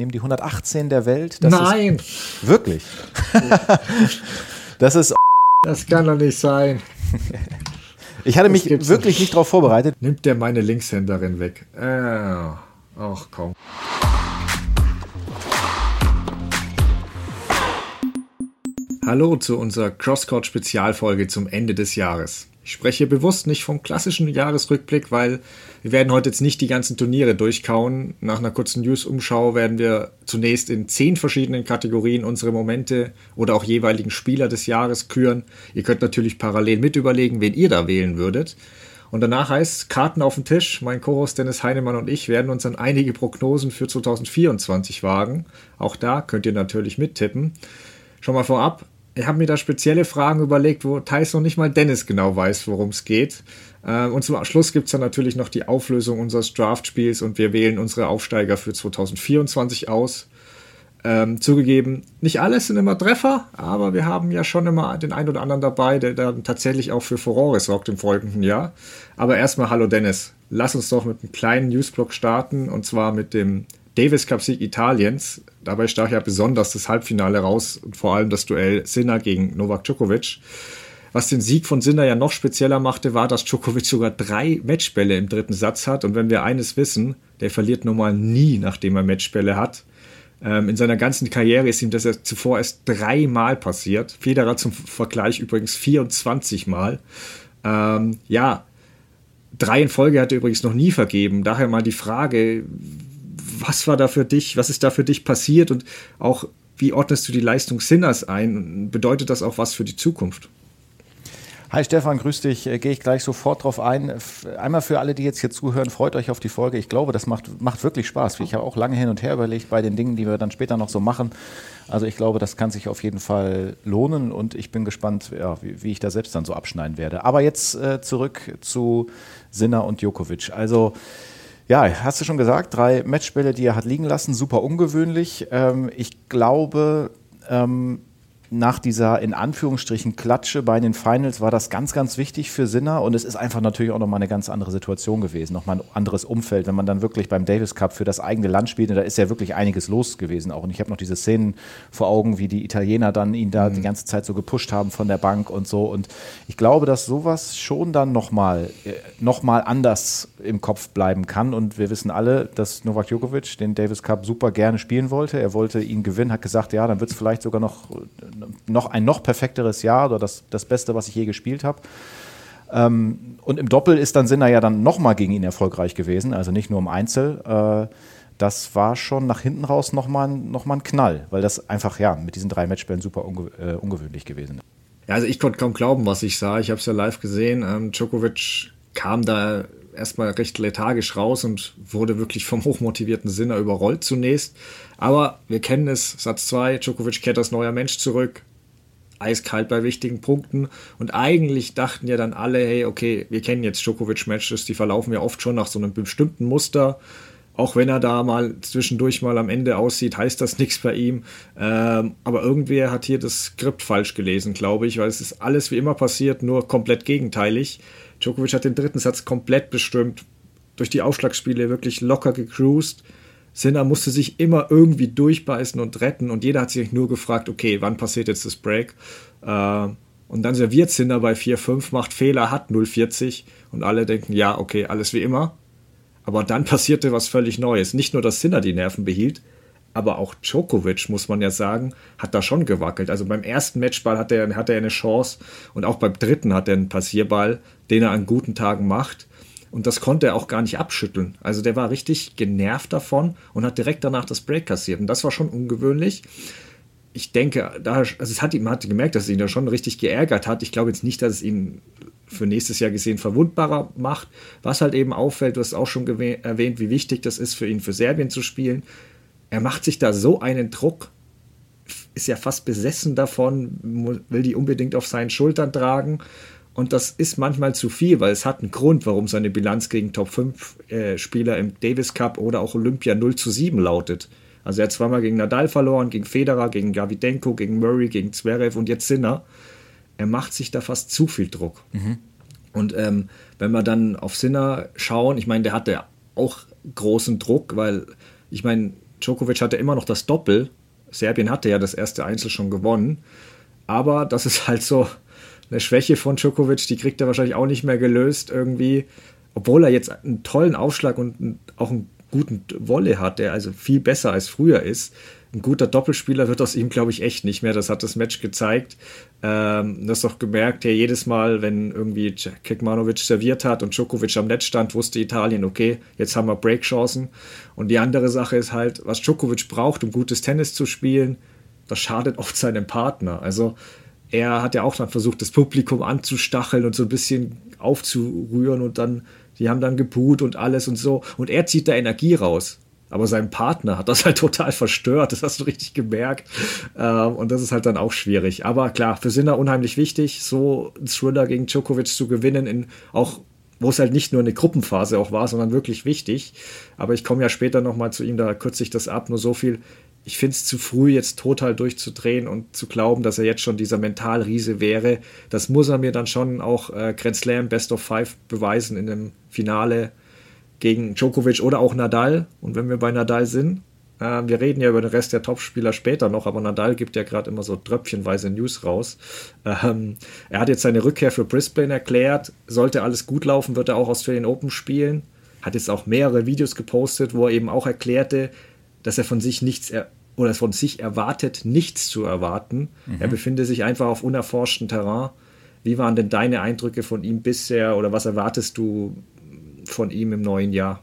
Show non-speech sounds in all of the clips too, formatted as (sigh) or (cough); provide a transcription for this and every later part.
nehme die 118 der Welt. Das Nein! Ist, wirklich. das ist. (laughs) Das kann doch nicht sein. (laughs) ich hatte mich wirklich nicht darauf vorbereitet. Nimmt der meine Linkshänderin weg? Äh, ach komm. Hallo zu unserer Crosscourt-Spezialfolge zum Ende des Jahres. Ich spreche bewusst nicht vom klassischen Jahresrückblick, weil wir werden heute jetzt nicht die ganzen Turniere durchkauen. Nach einer kurzen News-Umschau werden wir zunächst in zehn verschiedenen Kategorien unsere Momente oder auch jeweiligen Spieler des Jahres küren. Ihr könnt natürlich parallel mit überlegen, wen ihr da wählen würdet. Und danach heißt Karten auf den Tisch. Mein Co-Host Dennis Heinemann und ich werden uns an einige Prognosen für 2024 wagen. Auch da könnt ihr natürlich mittippen. Schon mal vorab, ich habe mir da spezielle Fragen überlegt, wo teils noch nicht mal Dennis genau weiß, worum es geht. Äh, und zum Schluss gibt es dann natürlich noch die Auflösung unseres Draft-Spiels und wir wählen unsere Aufsteiger für 2024 aus. Ähm, zugegeben, nicht alles sind immer Treffer, aber wir haben ja schon immer den einen oder anderen dabei, der dann tatsächlich auch für Furore sorgt im folgenden Jahr. Aber erstmal, hallo Dennis, lass uns doch mit einem kleinen Newsblock starten und zwar mit dem Davis Cup Sieg Italiens. Dabei stach ja besonders das Halbfinale raus und vor allem das Duell Sinner gegen Novak Djokovic. Was den Sieg von Sinner ja noch spezieller machte, war, dass Djokovic sogar drei Matchbälle im dritten Satz hat. Und wenn wir eines wissen, der verliert normal nie, nachdem er Matchbälle hat. Ähm, in seiner ganzen Karriere ist ihm das ja zuvor erst dreimal passiert. Federer zum Vergleich übrigens 24 Mal. Ähm, ja, drei in Folge hat er übrigens noch nie vergeben. Daher mal die Frage, was war da für dich, was ist da für dich passiert und auch wie ordnest du die Leistung Sinners ein? Bedeutet das auch was für die Zukunft? Hi Stefan, grüß dich. Äh, gehe ich gleich sofort drauf ein. Einmal für alle, die jetzt hier zuhören, freut euch auf die Folge. Ich glaube, das macht, macht wirklich Spaß. Ich habe auch lange hin und her überlegt bei den Dingen, die wir dann später noch so machen. Also ich glaube, das kann sich auf jeden Fall lohnen und ich bin gespannt, ja, wie, wie, ich da selbst dann so abschneiden werde. Aber jetzt äh, zurück zu Sinner und Djokovic. Also ja, hast du schon gesagt, drei Matchbälle, die er hat liegen lassen, super ungewöhnlich. Ähm, ich glaube, ähm, nach dieser in Anführungsstrichen Klatsche bei den Finals war das ganz, ganz wichtig für Sinner. Und es ist einfach natürlich auch nochmal eine ganz andere Situation gewesen, nochmal ein anderes Umfeld, wenn man dann wirklich beim Davis Cup für das eigene Land spielt, da ist ja wirklich einiges los gewesen auch. Und ich habe noch diese Szenen vor Augen, wie die Italiener dann ihn da mhm. die ganze Zeit so gepusht haben von der Bank und so. Und ich glaube, dass sowas schon dann nochmal äh, noch mal anders im Kopf bleiben kann und wir wissen alle, dass Novak Djokovic den Davis Cup super gerne spielen wollte, er wollte ihn gewinnen, hat gesagt, ja, dann wird es vielleicht sogar noch noch ein noch perfekteres Jahr oder das, das Beste, was ich je gespielt habe. Ähm, und im Doppel ist dann Sinner ja dann nochmal gegen ihn erfolgreich gewesen, also nicht nur im Einzel. Äh, das war schon nach hinten raus nochmal noch mal ein Knall, weil das einfach ja mit diesen drei Matchbällen super unge äh, ungewöhnlich gewesen ist. Ja, also ich konnte kaum glauben, was ich sah. Ich habe es ja live gesehen. Ähm, Djokovic kam da erstmal recht lethargisch raus und wurde wirklich vom (laughs) hochmotivierten Sinner überrollt zunächst. Aber wir kennen es, Satz 2, Djokovic kehrt als neuer Mensch zurück, eiskalt bei wichtigen Punkten. Und eigentlich dachten ja dann alle, hey, okay, wir kennen jetzt Djokovic-Matches, die verlaufen ja oft schon nach so einem bestimmten Muster. Auch wenn er da mal zwischendurch mal am Ende aussieht, heißt das (laughs) nichts bei ihm. Ähm, aber irgendwer hat hier das Skript falsch gelesen, glaube ich, weil es ist alles wie immer passiert, nur komplett gegenteilig. Djokovic hat den dritten Satz komplett bestimmt, durch die Aufschlagspiele wirklich locker gecruised. Sinner musste sich immer irgendwie durchbeißen und retten und jeder hat sich nur gefragt, okay, wann passiert jetzt das Break? Äh, und dann serviert Sinner bei 4-5, macht Fehler, hat 0-40 und alle denken, ja, okay, alles wie immer. Aber dann (laughs) passierte was völlig Neues. Nicht nur, dass Sinner die Nerven behielt, aber auch Djokovic, muss man ja sagen, hat da schon gewackelt. Also beim ersten Matchball hat er, hat er eine Chance und auch beim dritten hat er einen Passierball, den er an guten Tagen macht. Und das konnte er auch gar nicht abschütteln. Also der war richtig genervt davon und hat direkt danach das Break kassiert. Und das war schon ungewöhnlich. Ich denke, da, also es hat ihm hat gemerkt, dass es ihn da schon richtig geärgert hat. Ich glaube jetzt nicht, dass es ihn für nächstes Jahr gesehen verwundbarer macht. Was halt eben auffällt, du hast auch schon erwähnt, wie wichtig das ist für ihn, für Serbien zu spielen. Er macht sich da so einen Druck, ist ja fast besessen davon, will die unbedingt auf seinen Schultern tragen. Und das ist manchmal zu viel, weil es hat einen Grund, warum seine Bilanz gegen Top 5 äh, Spieler im Davis Cup oder auch Olympia 0 zu 7 lautet. Also er hat zweimal gegen Nadal verloren, gegen Federer, gegen Gavidenko, gegen Murray, gegen Zverev und jetzt Sinner. Er macht sich da fast zu viel Druck. Mhm. Und ähm, wenn wir dann auf Sinner schauen, ich meine, der hatte auch großen Druck, weil ich meine, Djokovic hatte immer noch das Doppel. Serbien hatte ja das erste Einzel schon gewonnen. Aber das ist halt so eine Schwäche von Djokovic, die kriegt er wahrscheinlich auch nicht mehr gelöst irgendwie. Obwohl er jetzt einen tollen Aufschlag und auch einen guten Wolle hat, der also viel besser als früher ist. Ein guter Doppelspieler wird aus ihm, glaube ich, echt nicht mehr. Das hat das Match gezeigt. Ähm, das doch gemerkt, ja, jedes Mal, wenn irgendwie Kekmanovic serviert hat und Djokovic am Netz stand, wusste Italien, okay, jetzt haben wir Breakchancen. Und die andere Sache ist halt, was Djokovic braucht, um gutes Tennis zu spielen, das schadet oft seinem Partner. Also er hat ja auch dann versucht, das Publikum anzustacheln und so ein bisschen aufzurühren und dann, die haben dann geput und alles und so. Und er zieht da Energie raus. Aber sein Partner hat das (laughs) halt total verstört. Das hast du richtig gemerkt. Ähm, und das ist halt dann auch schwierig. Aber klar, für Sinner unheimlich wichtig, so ein Thriller gegen Djokovic zu gewinnen, in auch wo es halt nicht nur eine Gruppenphase auch war, sondern wirklich wichtig. Aber ich komme ja später nochmal zu ihm, da kürze ich das ab. Nur so viel ich finde es zu früh, jetzt total durchzudrehen und zu glauben, dass er jetzt schon dieser Mentalriese wäre. Das muss er mir dann schon auch äh, Grand Slam Best of Five beweisen in dem Finale gegen Djokovic oder auch Nadal. Und wenn wir bei Nadal sind, äh, wir reden ja über den Rest der Topspieler später noch, aber Nadal gibt ja gerade immer so tröpfchenweise News raus. Ähm, er hat jetzt seine Rückkehr für Brisbane erklärt. Sollte alles gut laufen, wird er auch Australian Open spielen. Hat jetzt auch mehrere Videos gepostet, wo er eben auch erklärte, dass er von sich nichts er oder von sich erwartet, nichts zu erwarten. Mhm. Er befindet sich einfach auf unerforschtem Terrain. Wie waren denn deine Eindrücke von ihm bisher oder was erwartest du von ihm im neuen Jahr?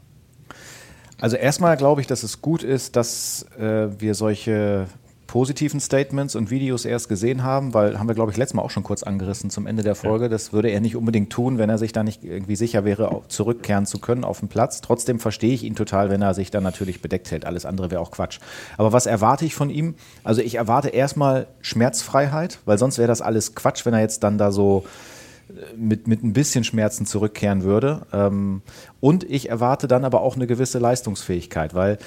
Also erstmal glaube ich, dass es gut ist, dass äh, wir solche positiven Statements und Videos erst gesehen haben, weil haben wir, glaube ich, letztes Mal auch schon kurz angerissen zum Ende der Folge. Ja. Das würde er nicht unbedingt tun, wenn er sich da nicht irgendwie sicher wäre, zurückkehren zu können auf den Platz. Trotzdem verstehe ich ihn total, wenn er sich dann natürlich bedeckt hält. Alles andere wäre auch Quatsch. Aber was erwarte ich von ihm? Also ich erwarte erstmal Schmerzfreiheit, weil sonst wäre das alles Quatsch, wenn er jetzt dann da so mit, mit ein bisschen Schmerzen zurückkehren würde. Ähm, und ich erwarte dann aber auch eine gewisse Leistungsfähigkeit, weil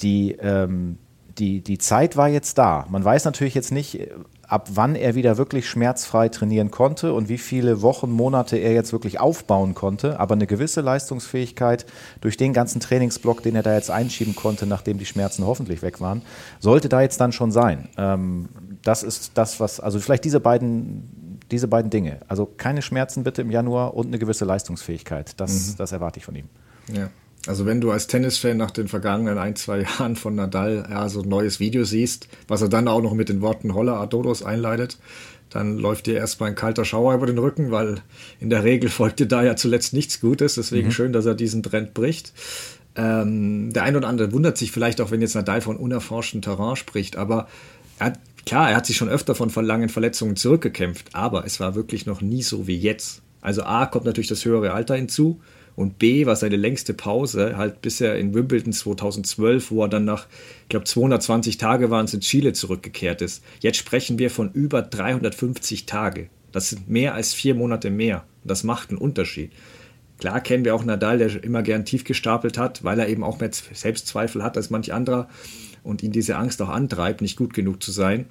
die, ähm, die, die Zeit war jetzt da. Man weiß natürlich jetzt nicht, ab wann er wieder wirklich schmerzfrei trainieren konnte und wie viele Wochen, Monate er jetzt wirklich aufbauen konnte. Aber eine gewisse Leistungsfähigkeit durch den ganzen Trainingsblock, den er da jetzt einschieben konnte, nachdem die Schmerzen hoffentlich weg waren, sollte da jetzt dann schon sein. Ähm, das ist das, was, also vielleicht diese beiden, diese beiden Dinge. Also keine Schmerzen bitte im Januar und eine gewisse Leistungsfähigkeit. Das, mhm. das erwarte ich von ihm. Ja. Also wenn du als Tennisfan nach den vergangenen ein, zwei (laughs) Jahren von Nadal ja, so ein neues Video siehst, was er dann auch noch mit den Worten Holla Adodos einleitet, dann läuft dir erstmal ein kalter Schauer über den Rücken, weil in der Regel folgte da ja zuletzt nichts Gutes. Deswegen mhm. schön, dass er diesen Trend bricht. Ähm, der ein oder andere wundert sich vielleicht auch, wenn jetzt Nadal von unerforschtem Terrain spricht, aber er hat, klar, er hat sich schon öfter von langen Verletzungen zurückgekämpft, aber es war wirklich noch nie so wie jetzt. Also A kommt natürlich das höhere Alter hinzu und B war seine längste Pause halt bisher in Wimbledon 2012, wo er dann nach, ich glaube, 220 Tage waren es in Chile zurückgekehrt ist. Jetzt sprechen wir von über 350 Tage. Das sind mehr als vier Monate mehr. Das macht einen Unterschied. Klar kennen wir auch Nadal, der immer gern tief gestapelt hat, weil er eben auch mehr Selbstzweifel hat als manch anderer und ihn diese Angst auch antreibt, nicht gut genug zu sein.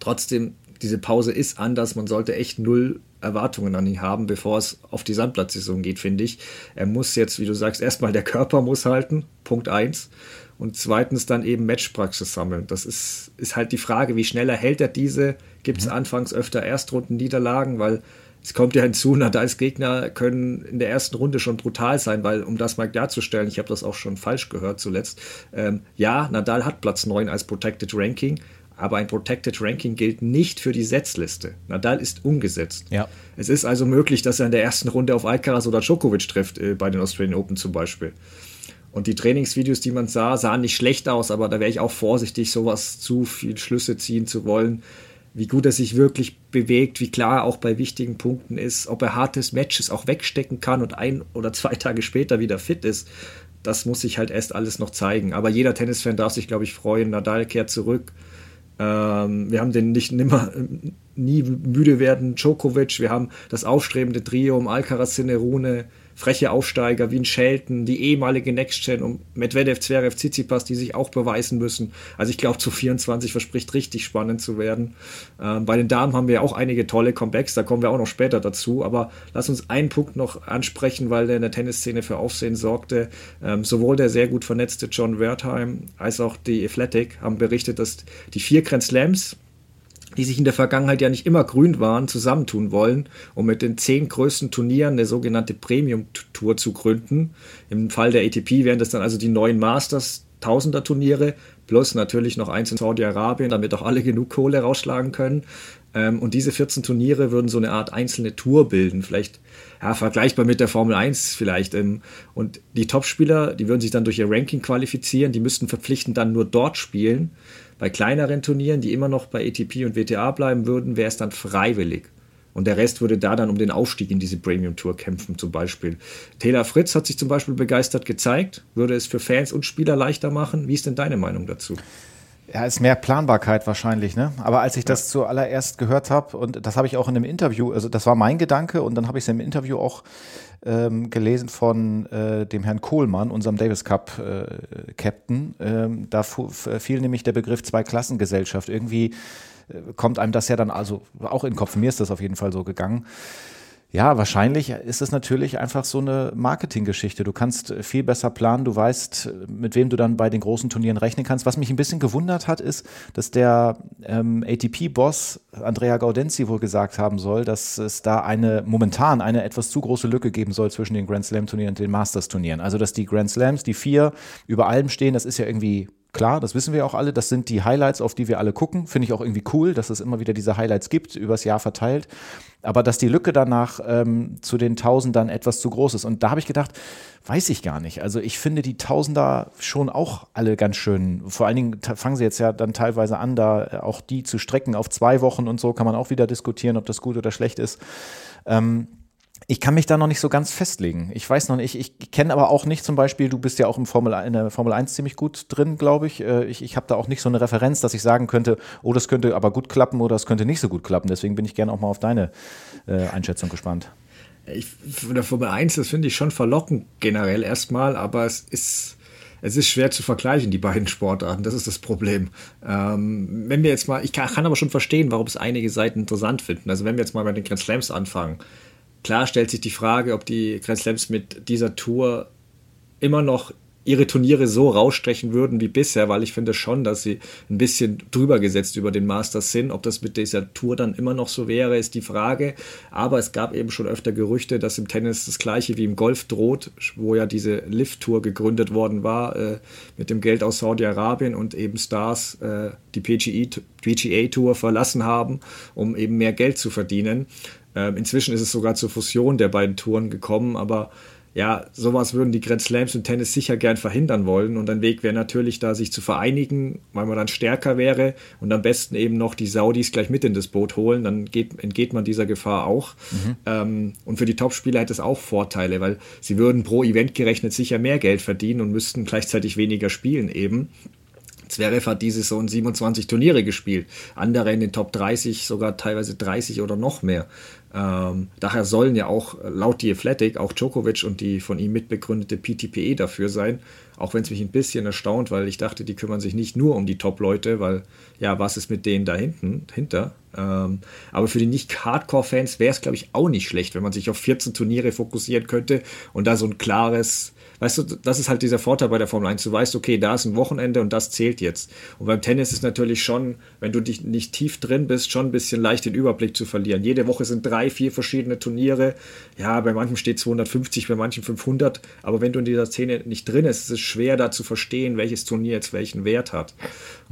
Trotzdem, diese Pause ist anders. Man sollte echt null Erwartungen an ihn haben, bevor es auf die Sandplatzsaison geht, finde ich. Er muss jetzt, wie du sagst, erstmal der Körper muss halten, Punkt 1. Und zweitens dann eben Matchpraxis sammeln. Das ist, ist halt die Frage, wie schnell erhält er diese? Gibt es mhm. anfangs öfter Erstrunden-Niederlagen? Weil es kommt ja hinzu, Nadals Gegner können in der ersten Runde schon brutal sein, weil, um das mal klarzustellen, ich habe das auch schon falsch gehört zuletzt, ähm, ja, Nadal hat Platz 9 als Protected Ranking, aber ein Protected Ranking gilt nicht für die Setzliste. Nadal ist umgesetzt. Ja. Es ist also möglich, dass er in der ersten Runde auf Alcaraz oder Djokovic trifft, äh, bei den Australian Open zum Beispiel. Und die Trainingsvideos, die man sah, sahen nicht schlecht aus, aber da wäre ich auch vorsichtig, sowas zu viel Schlüsse ziehen zu wollen. Wie gut er sich wirklich bewegt, wie klar er auch bei wichtigen Punkten ist, ob er hartes Matches auch wegstecken kann und ein oder zwei (laughs) Tage später wieder fit ist. Das muss sich halt erst alles noch zeigen. Aber jeder Tennisfan darf sich, glaube ich, freuen. Nadal kehrt zurück ähm, wir haben den nicht nimmer, nie müde werden Djokovic. Wir haben das aufstrebende Trio um Alcaraz, Sinerune, freche Aufsteiger wie ein Shelton, die ehemalige Next-Gen und Medvedev, Zverev, Tsitsipas, die sich auch beweisen müssen. Also ich glaube, zu 24 verspricht richtig spannend zu werden. Ähm, bei den Damen haben wir auch einige tolle Comebacks, da kommen wir auch noch später dazu. Aber lass uns einen Punkt noch ansprechen, weil der in der Tennisszene für Aufsehen sorgte. Ähm, sowohl der sehr gut vernetzte John Wertheim als auch die Athletic haben berichtet, dass die vier Grand Slams die sich in der Vergangenheit ja nicht immer grün waren, zusammentun wollen, um mit den zehn größten Turnieren eine sogenannte Premium-Tour zu gründen. Im Fall der ATP wären das dann also die neuen Masters, Tausender-Turniere, plus natürlich noch eins in Saudi-Arabien, damit auch alle genug Kohle rausschlagen können. Ähm, und diese 14 Turniere würden so eine Art einzelne Tour bilden, vielleicht ja, vergleichbar mit der Formel 1 vielleicht. Ähm, und die Topspieler, die würden sich dann durch ihr Ranking qualifizieren, die müssten verpflichtend dann nur dort spielen. Bei kleineren Turnieren, die immer noch bei ATP und WTA bleiben würden, wäre es dann freiwillig. Und der Rest würde da dann um den Aufstieg in diese Premium Tour kämpfen, zum Beispiel. Taylor Fritz hat sich zum Beispiel begeistert gezeigt, würde es für Fans und Spieler leichter machen. Wie ist denn deine Meinung dazu? Ja, ist mehr Planbarkeit wahrscheinlich, ne? Aber als ich das zuallererst gehört habe, und das habe ich auch in einem Interview, also das war mein Gedanke, und dann habe ich es im Interview auch ähm, gelesen von äh, dem Herrn Kohlmann, unserem Davis Cup äh, Captain. Ähm, da fiel nämlich der Begriff Zweiklassengesellschaft. Irgendwie äh, kommt einem das ja dann also auch in den Kopf. Mir ist das auf jeden Fall so gegangen. Ja, wahrscheinlich ist es natürlich einfach so eine Marketinggeschichte. Du kannst viel besser planen, du weißt, mit wem du dann bei den großen Turnieren rechnen kannst. Was mich ein bisschen gewundert hat, ist, dass der ähm, ATP-Boss Andrea Gaudenzi wohl gesagt haben soll, dass es da eine momentan eine etwas zu große Lücke geben soll zwischen den Grand Slam-Turnieren und den Masters-Turnieren. Also dass die Grand Slams, die vier über allem stehen, das ist ja irgendwie Klar, das wissen wir auch alle. Das sind die Highlights, auf die wir alle gucken. Finde ich auch irgendwie cool, dass es immer wieder diese Highlights gibt, übers Jahr verteilt. Aber dass die Lücke danach ähm, zu den Tausendern etwas zu groß ist. Und da habe ich gedacht, weiß ich gar nicht. Also ich finde die Tausender schon auch alle ganz schön. Vor allen Dingen fangen sie jetzt ja dann teilweise an, da äh, auch die zu strecken auf zwei Wochen und so. Kann man auch wieder diskutieren, ob das gut oder schlecht ist. Ähm, ich kann mich da noch nicht so ganz festlegen. Ich weiß noch nicht, ich, ich kenne aber auch nicht zum Beispiel, du bist ja auch im Formel, in der Formel 1 ziemlich gut drin, glaube ich. Äh, ich, ich habe da auch nicht so eine Referenz, dass ich sagen könnte, oh, das könnte aber gut klappen oder das könnte nicht so gut klappen. Deswegen bin ich gerne auch mal auf deine äh, Einschätzung gespannt. Ich, von der Formel 1, das finde ich schon verlockend generell erstmal, aber es ist, es ist schwer zu vergleichen, die beiden Sportarten. Das ist das Problem. Ähm, wenn wir jetzt mal, ich kann, kann aber schon verstehen, warum es einige Seiten interessant finden. Also wenn wir jetzt mal bei den Grand Slams anfangen, Klar stellt sich die Frage, ob die Grand Slams mit dieser Tour immer noch ihre Turniere so rausstechen würden wie bisher, weil ich finde schon, dass sie ein bisschen drüber gesetzt über den Masters sind. Ob das mit dieser Tour dann immer noch so wäre, ist die Frage. Aber es gab eben schon öfter Gerüchte, dass im Tennis das gleiche wie im Golf droht, wo ja diese Lift-Tour gegründet worden war äh, mit dem Geld aus Saudi-Arabien und eben Stars äh, die PGA-Tour verlassen haben, um eben mehr Geld zu verdienen. Ähm, inzwischen ist es sogar zur Fusion der beiden Touren gekommen, aber ja, sowas würden die Grand Slams im Tennis sicher gern verhindern wollen. Und ein Weg wäre natürlich da, sich zu vereinigen, weil man dann stärker wäre und am besten eben noch die Saudis gleich mit in das Boot holen. Dann geht, entgeht man dieser Gefahr auch. Mhm. Ähm, und für die Topspieler hätte es auch Vorteile, weil sie würden pro Event gerechnet sicher mehr Geld verdienen und müssten gleichzeitig weniger spielen eben. Zverev hat diese Saison 27 Turniere gespielt, andere in den Top 30, sogar teilweise 30 oder noch mehr. Ähm, daher sollen ja auch laut die Athletic auch Djokovic und die von ihm mitbegründete PTPE dafür sein. Auch wenn es mich ein bisschen erstaunt, weil ich dachte, die kümmern sich nicht nur um die Top-Leute, weil ja, was ist mit denen da hinten, hinter? Ähm, aber für die nicht-Hardcore-Fans wäre es, glaube ich, auch nicht schlecht, wenn man sich auf 14 Turniere fokussieren könnte und da so ein klares weißt du, das ist halt dieser Vorteil bei der Formel 1. Du weißt, okay, da ist ein Wochenende und das zählt jetzt. Und beim Tennis ist natürlich schon, wenn du dich nicht tief drin bist, schon ein bisschen leicht den Überblick zu verlieren. Jede Woche sind drei, vier verschiedene Turniere. Ja, bei manchen steht 250, bei manchen 500. Aber wenn du in dieser Szene nicht drin bist, ist es schwer da zu verstehen, welches Turnier jetzt welchen Wert hat.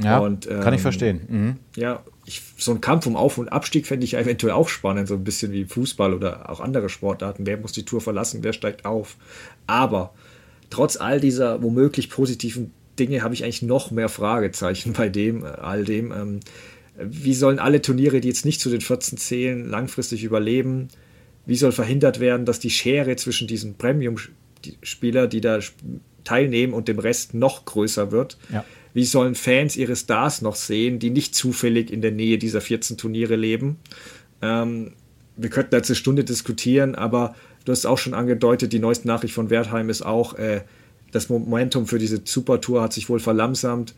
Ja, und, ähm, kann ich verstehen. Mhm. Ja, ich, so ein Kampf um Auf- und Abstieg fände ich eventuell auch spannend, so ein bisschen wie Fußball oder auch andere Sportarten. Wer muss die Tour verlassen, wer steigt auf? Aber trotz all dieser womöglich positiven Dinge habe ich eigentlich noch mehr Fragezeichen bei dem, äh, all dem. Ähm, wie sollen alle Turniere, die jetzt nicht zu den 14 zählen, langfristig überleben? Wie soll verhindert werden, dass die Schere zwischen diesen Premium-Spieler, die da teilnehmen, und dem Rest noch größer wird? Ja. Wie sollen Fans ihre Stars noch sehen, die nicht zufällig in der Nähe dieser 14 Turniere leben? Ähm, wir könnten jetzt eine Stunde diskutieren, aber Du hast auch schon angedeutet, die neueste Nachricht von Wertheim ist auch, äh, das Momentum für diese Supertour hat sich wohl verlangsamt.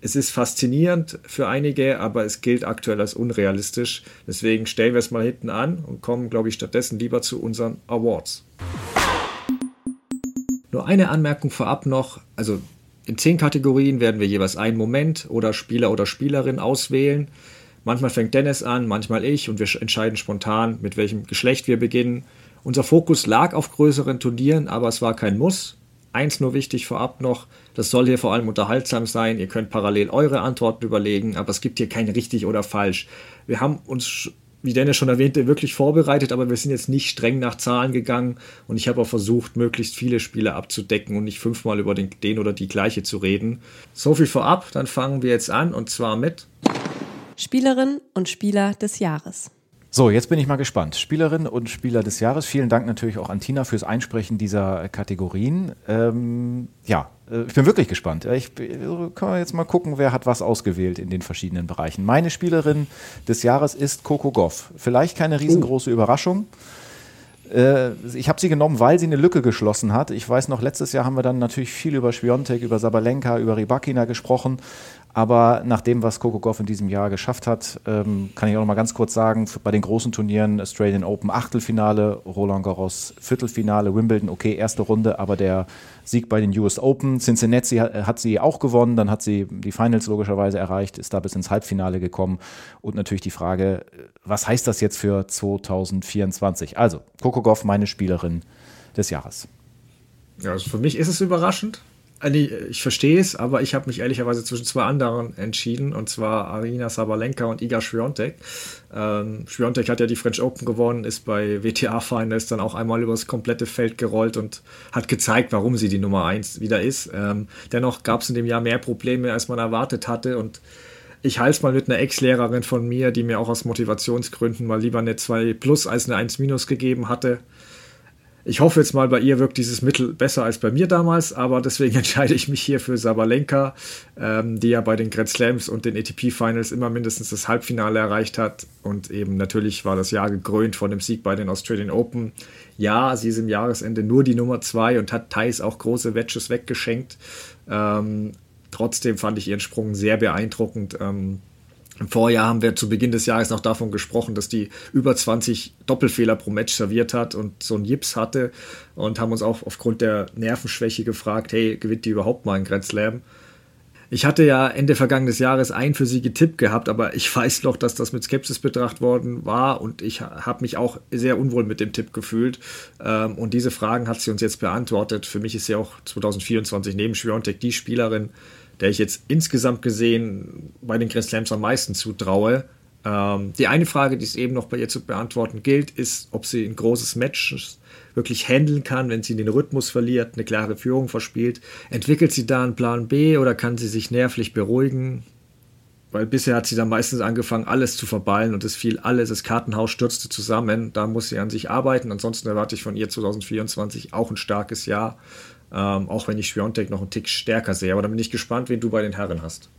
Es ist faszinierend für einige, aber es gilt aktuell als unrealistisch. Deswegen stellen wir es mal hinten an und kommen, glaube ich, stattdessen lieber zu unseren Awards. Nur eine Anmerkung vorab noch. Also in zehn Kategorien werden wir jeweils einen Moment oder Spieler oder Spielerin auswählen. Manchmal fängt Dennis an, manchmal ich und wir entscheiden spontan, mit welchem Geschlecht wir beginnen. Unser Fokus lag auf größeren Turnieren, aber es war kein Muss. Eins nur wichtig vorab noch, das soll hier vor allem unterhaltsam sein. Ihr könnt parallel eure Antworten überlegen, aber es gibt hier kein richtig oder falsch. Wir haben uns, wie Dennis schon erwähnte, wirklich vorbereitet, aber wir sind jetzt nicht streng nach Zahlen gegangen und ich habe auch versucht, möglichst viele Spiele abzudecken und nicht fünfmal über den, den oder die gleiche zu reden. So viel vorab, dann fangen wir jetzt an und zwar mit Spielerin und Spieler des Jahres. So, jetzt bin ich mal gespannt. Spielerin und Spieler des Jahres. Vielen Dank natürlich auch an Tina fürs Einsprechen dieser Kategorien. Ähm, ja, äh, ich bin wirklich gespannt. Ich kann wir jetzt mal gucken, wer hat was ausgewählt in den verschiedenen Bereichen. Meine Spielerin des Jahres ist Coco Goff. Vielleicht keine riesengroße Überraschung. Äh, ich habe sie genommen, weil sie eine Lücke geschlossen hat. Ich weiß noch, letztes Jahr haben wir dann natürlich viel über Schwiontek, über Sabalenka, über Rybakina gesprochen. Aber nach dem, was Coco Goff in diesem Jahr geschafft hat, ähm, kann ich auch noch mal ganz kurz sagen, bei den großen Turnieren Australian Open Achtelfinale, Roland Garros Viertelfinale, Wimbledon, okay, erste Runde, aber der Sieg bei den US Open, Cincinnati hat, hat sie auch gewonnen, dann hat sie die Finals logischerweise erreicht, ist da bis ins Halbfinale gekommen und natürlich die Frage, was heißt das jetzt für 2024? Also, Coco Goff, meine Spielerin des Jahres. Ja, also für mich ist es überraschend, ich verstehe es, aber ich habe mich ehrlicherweise zwischen zwei anderen entschieden, und zwar Arina Sabalenka und Iga Swiatek. Ähm, Swiatek hat ja die French Open gewonnen, ist bei WTA-Finals dann auch einmal übers komplette Feld gerollt und hat gezeigt, warum sie die Nummer 1 wieder ist. Ähm, dennoch gab es in dem Jahr mehr Probleme, als man erwartet hatte und ich halte es mal mit einer Ex-Lehrerin von mir, die mir auch aus Motivationsgründen mal lieber eine 2 plus als eine 1 minus gegeben hatte. Ich hoffe jetzt mal, bei ihr wirkt dieses Mittel besser als bei mir damals, aber deswegen (laughs) entscheide ich mich hier für Sabalenka, ähm, die ja bei den Grand Slams und den ATP Finals immer mindestens das Halbfinale erreicht hat. Und eben natürlich war das Jahr gekrönt von dem Sieg bei den Australian Open. Ja, sie ist im Jahresende nur die Nummer zwei und hat Thais auch große Matches weggeschenkt. Ähm, trotzdem fand ich ihren Sprung sehr beeindruckend. Ähm, im Vorjahr haben wir zu Beginn des Jahres noch davon gesprochen, dass die über 20 Doppelfehler pro Match serviert hat und so einen Jips hatte und haben uns auch aufgrund der Nervenschwäche gefragt, hey, gewinnt die überhaupt mal einen Grand Slam? Ich hatte ja Ende vergangenes Jahres einen für sie getippt gehabt, aber ich weiß noch, dass das mit Skepsis betrachtet worden war und ich habe mich auch sehr unwohl mit dem Tipp gefühlt. Ähm, und diese Fragen hat sie uns jetzt beantwortet. Für mich ist sie auch 2024 neben Schwiontek die Spielerin, der ich jetzt insgesamt gesehen bei den Grand Slams am meisten zutraue. Ähm, die eine Frage, die es eben noch bei ihr zu beantworten gilt, ist, ob sie ein großes Match wirklich handeln kann, wenn sie den Rhythmus verliert, eine klare Führung verspielt. Entwickelt sie da einen Plan B oder kann sie sich nervlich beruhigen? Weil bisher hat sie dann meistens angefangen, alles zu verballen und es fiel alles, das Kartenhaus stürzte zusammen. Da muss sie an sich arbeiten. Ansonsten erwarte ich von ihr 2024 auch ein starkes Jahr. Ähm, auch wenn ich Schwiontek noch einen Tick stärker sehe. Aber dann bin ich gespannt, wen du bei den Herren hast.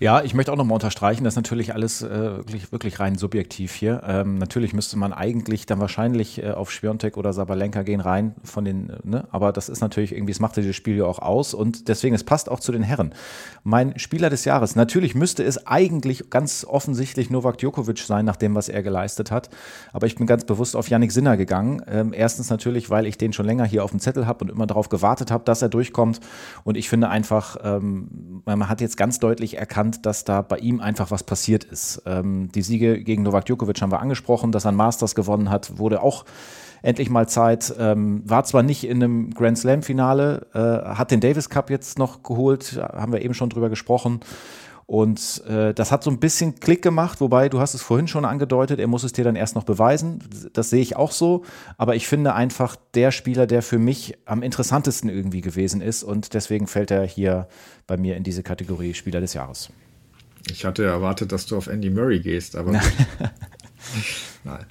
Ja, ich möchte auch nochmal unterstreichen, das ist natürlich alles äh, wirklich, wirklich rein subjektiv hier. Ähm, natürlich müsste man eigentlich dann wahrscheinlich äh, auf Schwiontek oder Sabalenka gehen rein von den, ne? aber das ist natürlich irgendwie, es macht dieses Spiel ja auch aus und deswegen, es passt auch zu den Herren. Mein Spieler des Jahres, natürlich müsste es eigentlich ganz offensichtlich Novak Djokovic sein, nach dem, was er geleistet hat, aber ich bin ganz bewusst auf Yannick Sinner gegangen. Ähm, erstens natürlich, weil ich den schon länger hier auf dem Zettel habe und immer darauf gewartet habe, dass er durchkommt und ich finde einfach, ähm, man hat jetzt ganz deutlich erkannt, erkannt, dass da bei ihm einfach was passiert ist. Ähm, die Siege gegen Novak Djokovic haben wir angesprochen, dass er ein Masters gewonnen hat, wurde auch endlich mal Zeit. Ähm, war zwar nicht in einem Grand Slam-Finale, äh, hat den Davis Cup jetzt noch geholt, haben wir eben schon drüber gesprochen. Und äh, das hat so ein bisschen Klick gemacht, wobei du hast es vorhin schon angedeutet, er muss es dir dann erst noch beweisen. Das sehe ich auch so. Aber ich finde einfach der Spieler, der für mich am interessantesten irgendwie gewesen ist. Und deswegen fällt er hier bei mir in diese Kategorie Spieler des Jahres. Ich hatte erwartet, dass du auf Andy Murray gehst, aber. (laughs) Nein.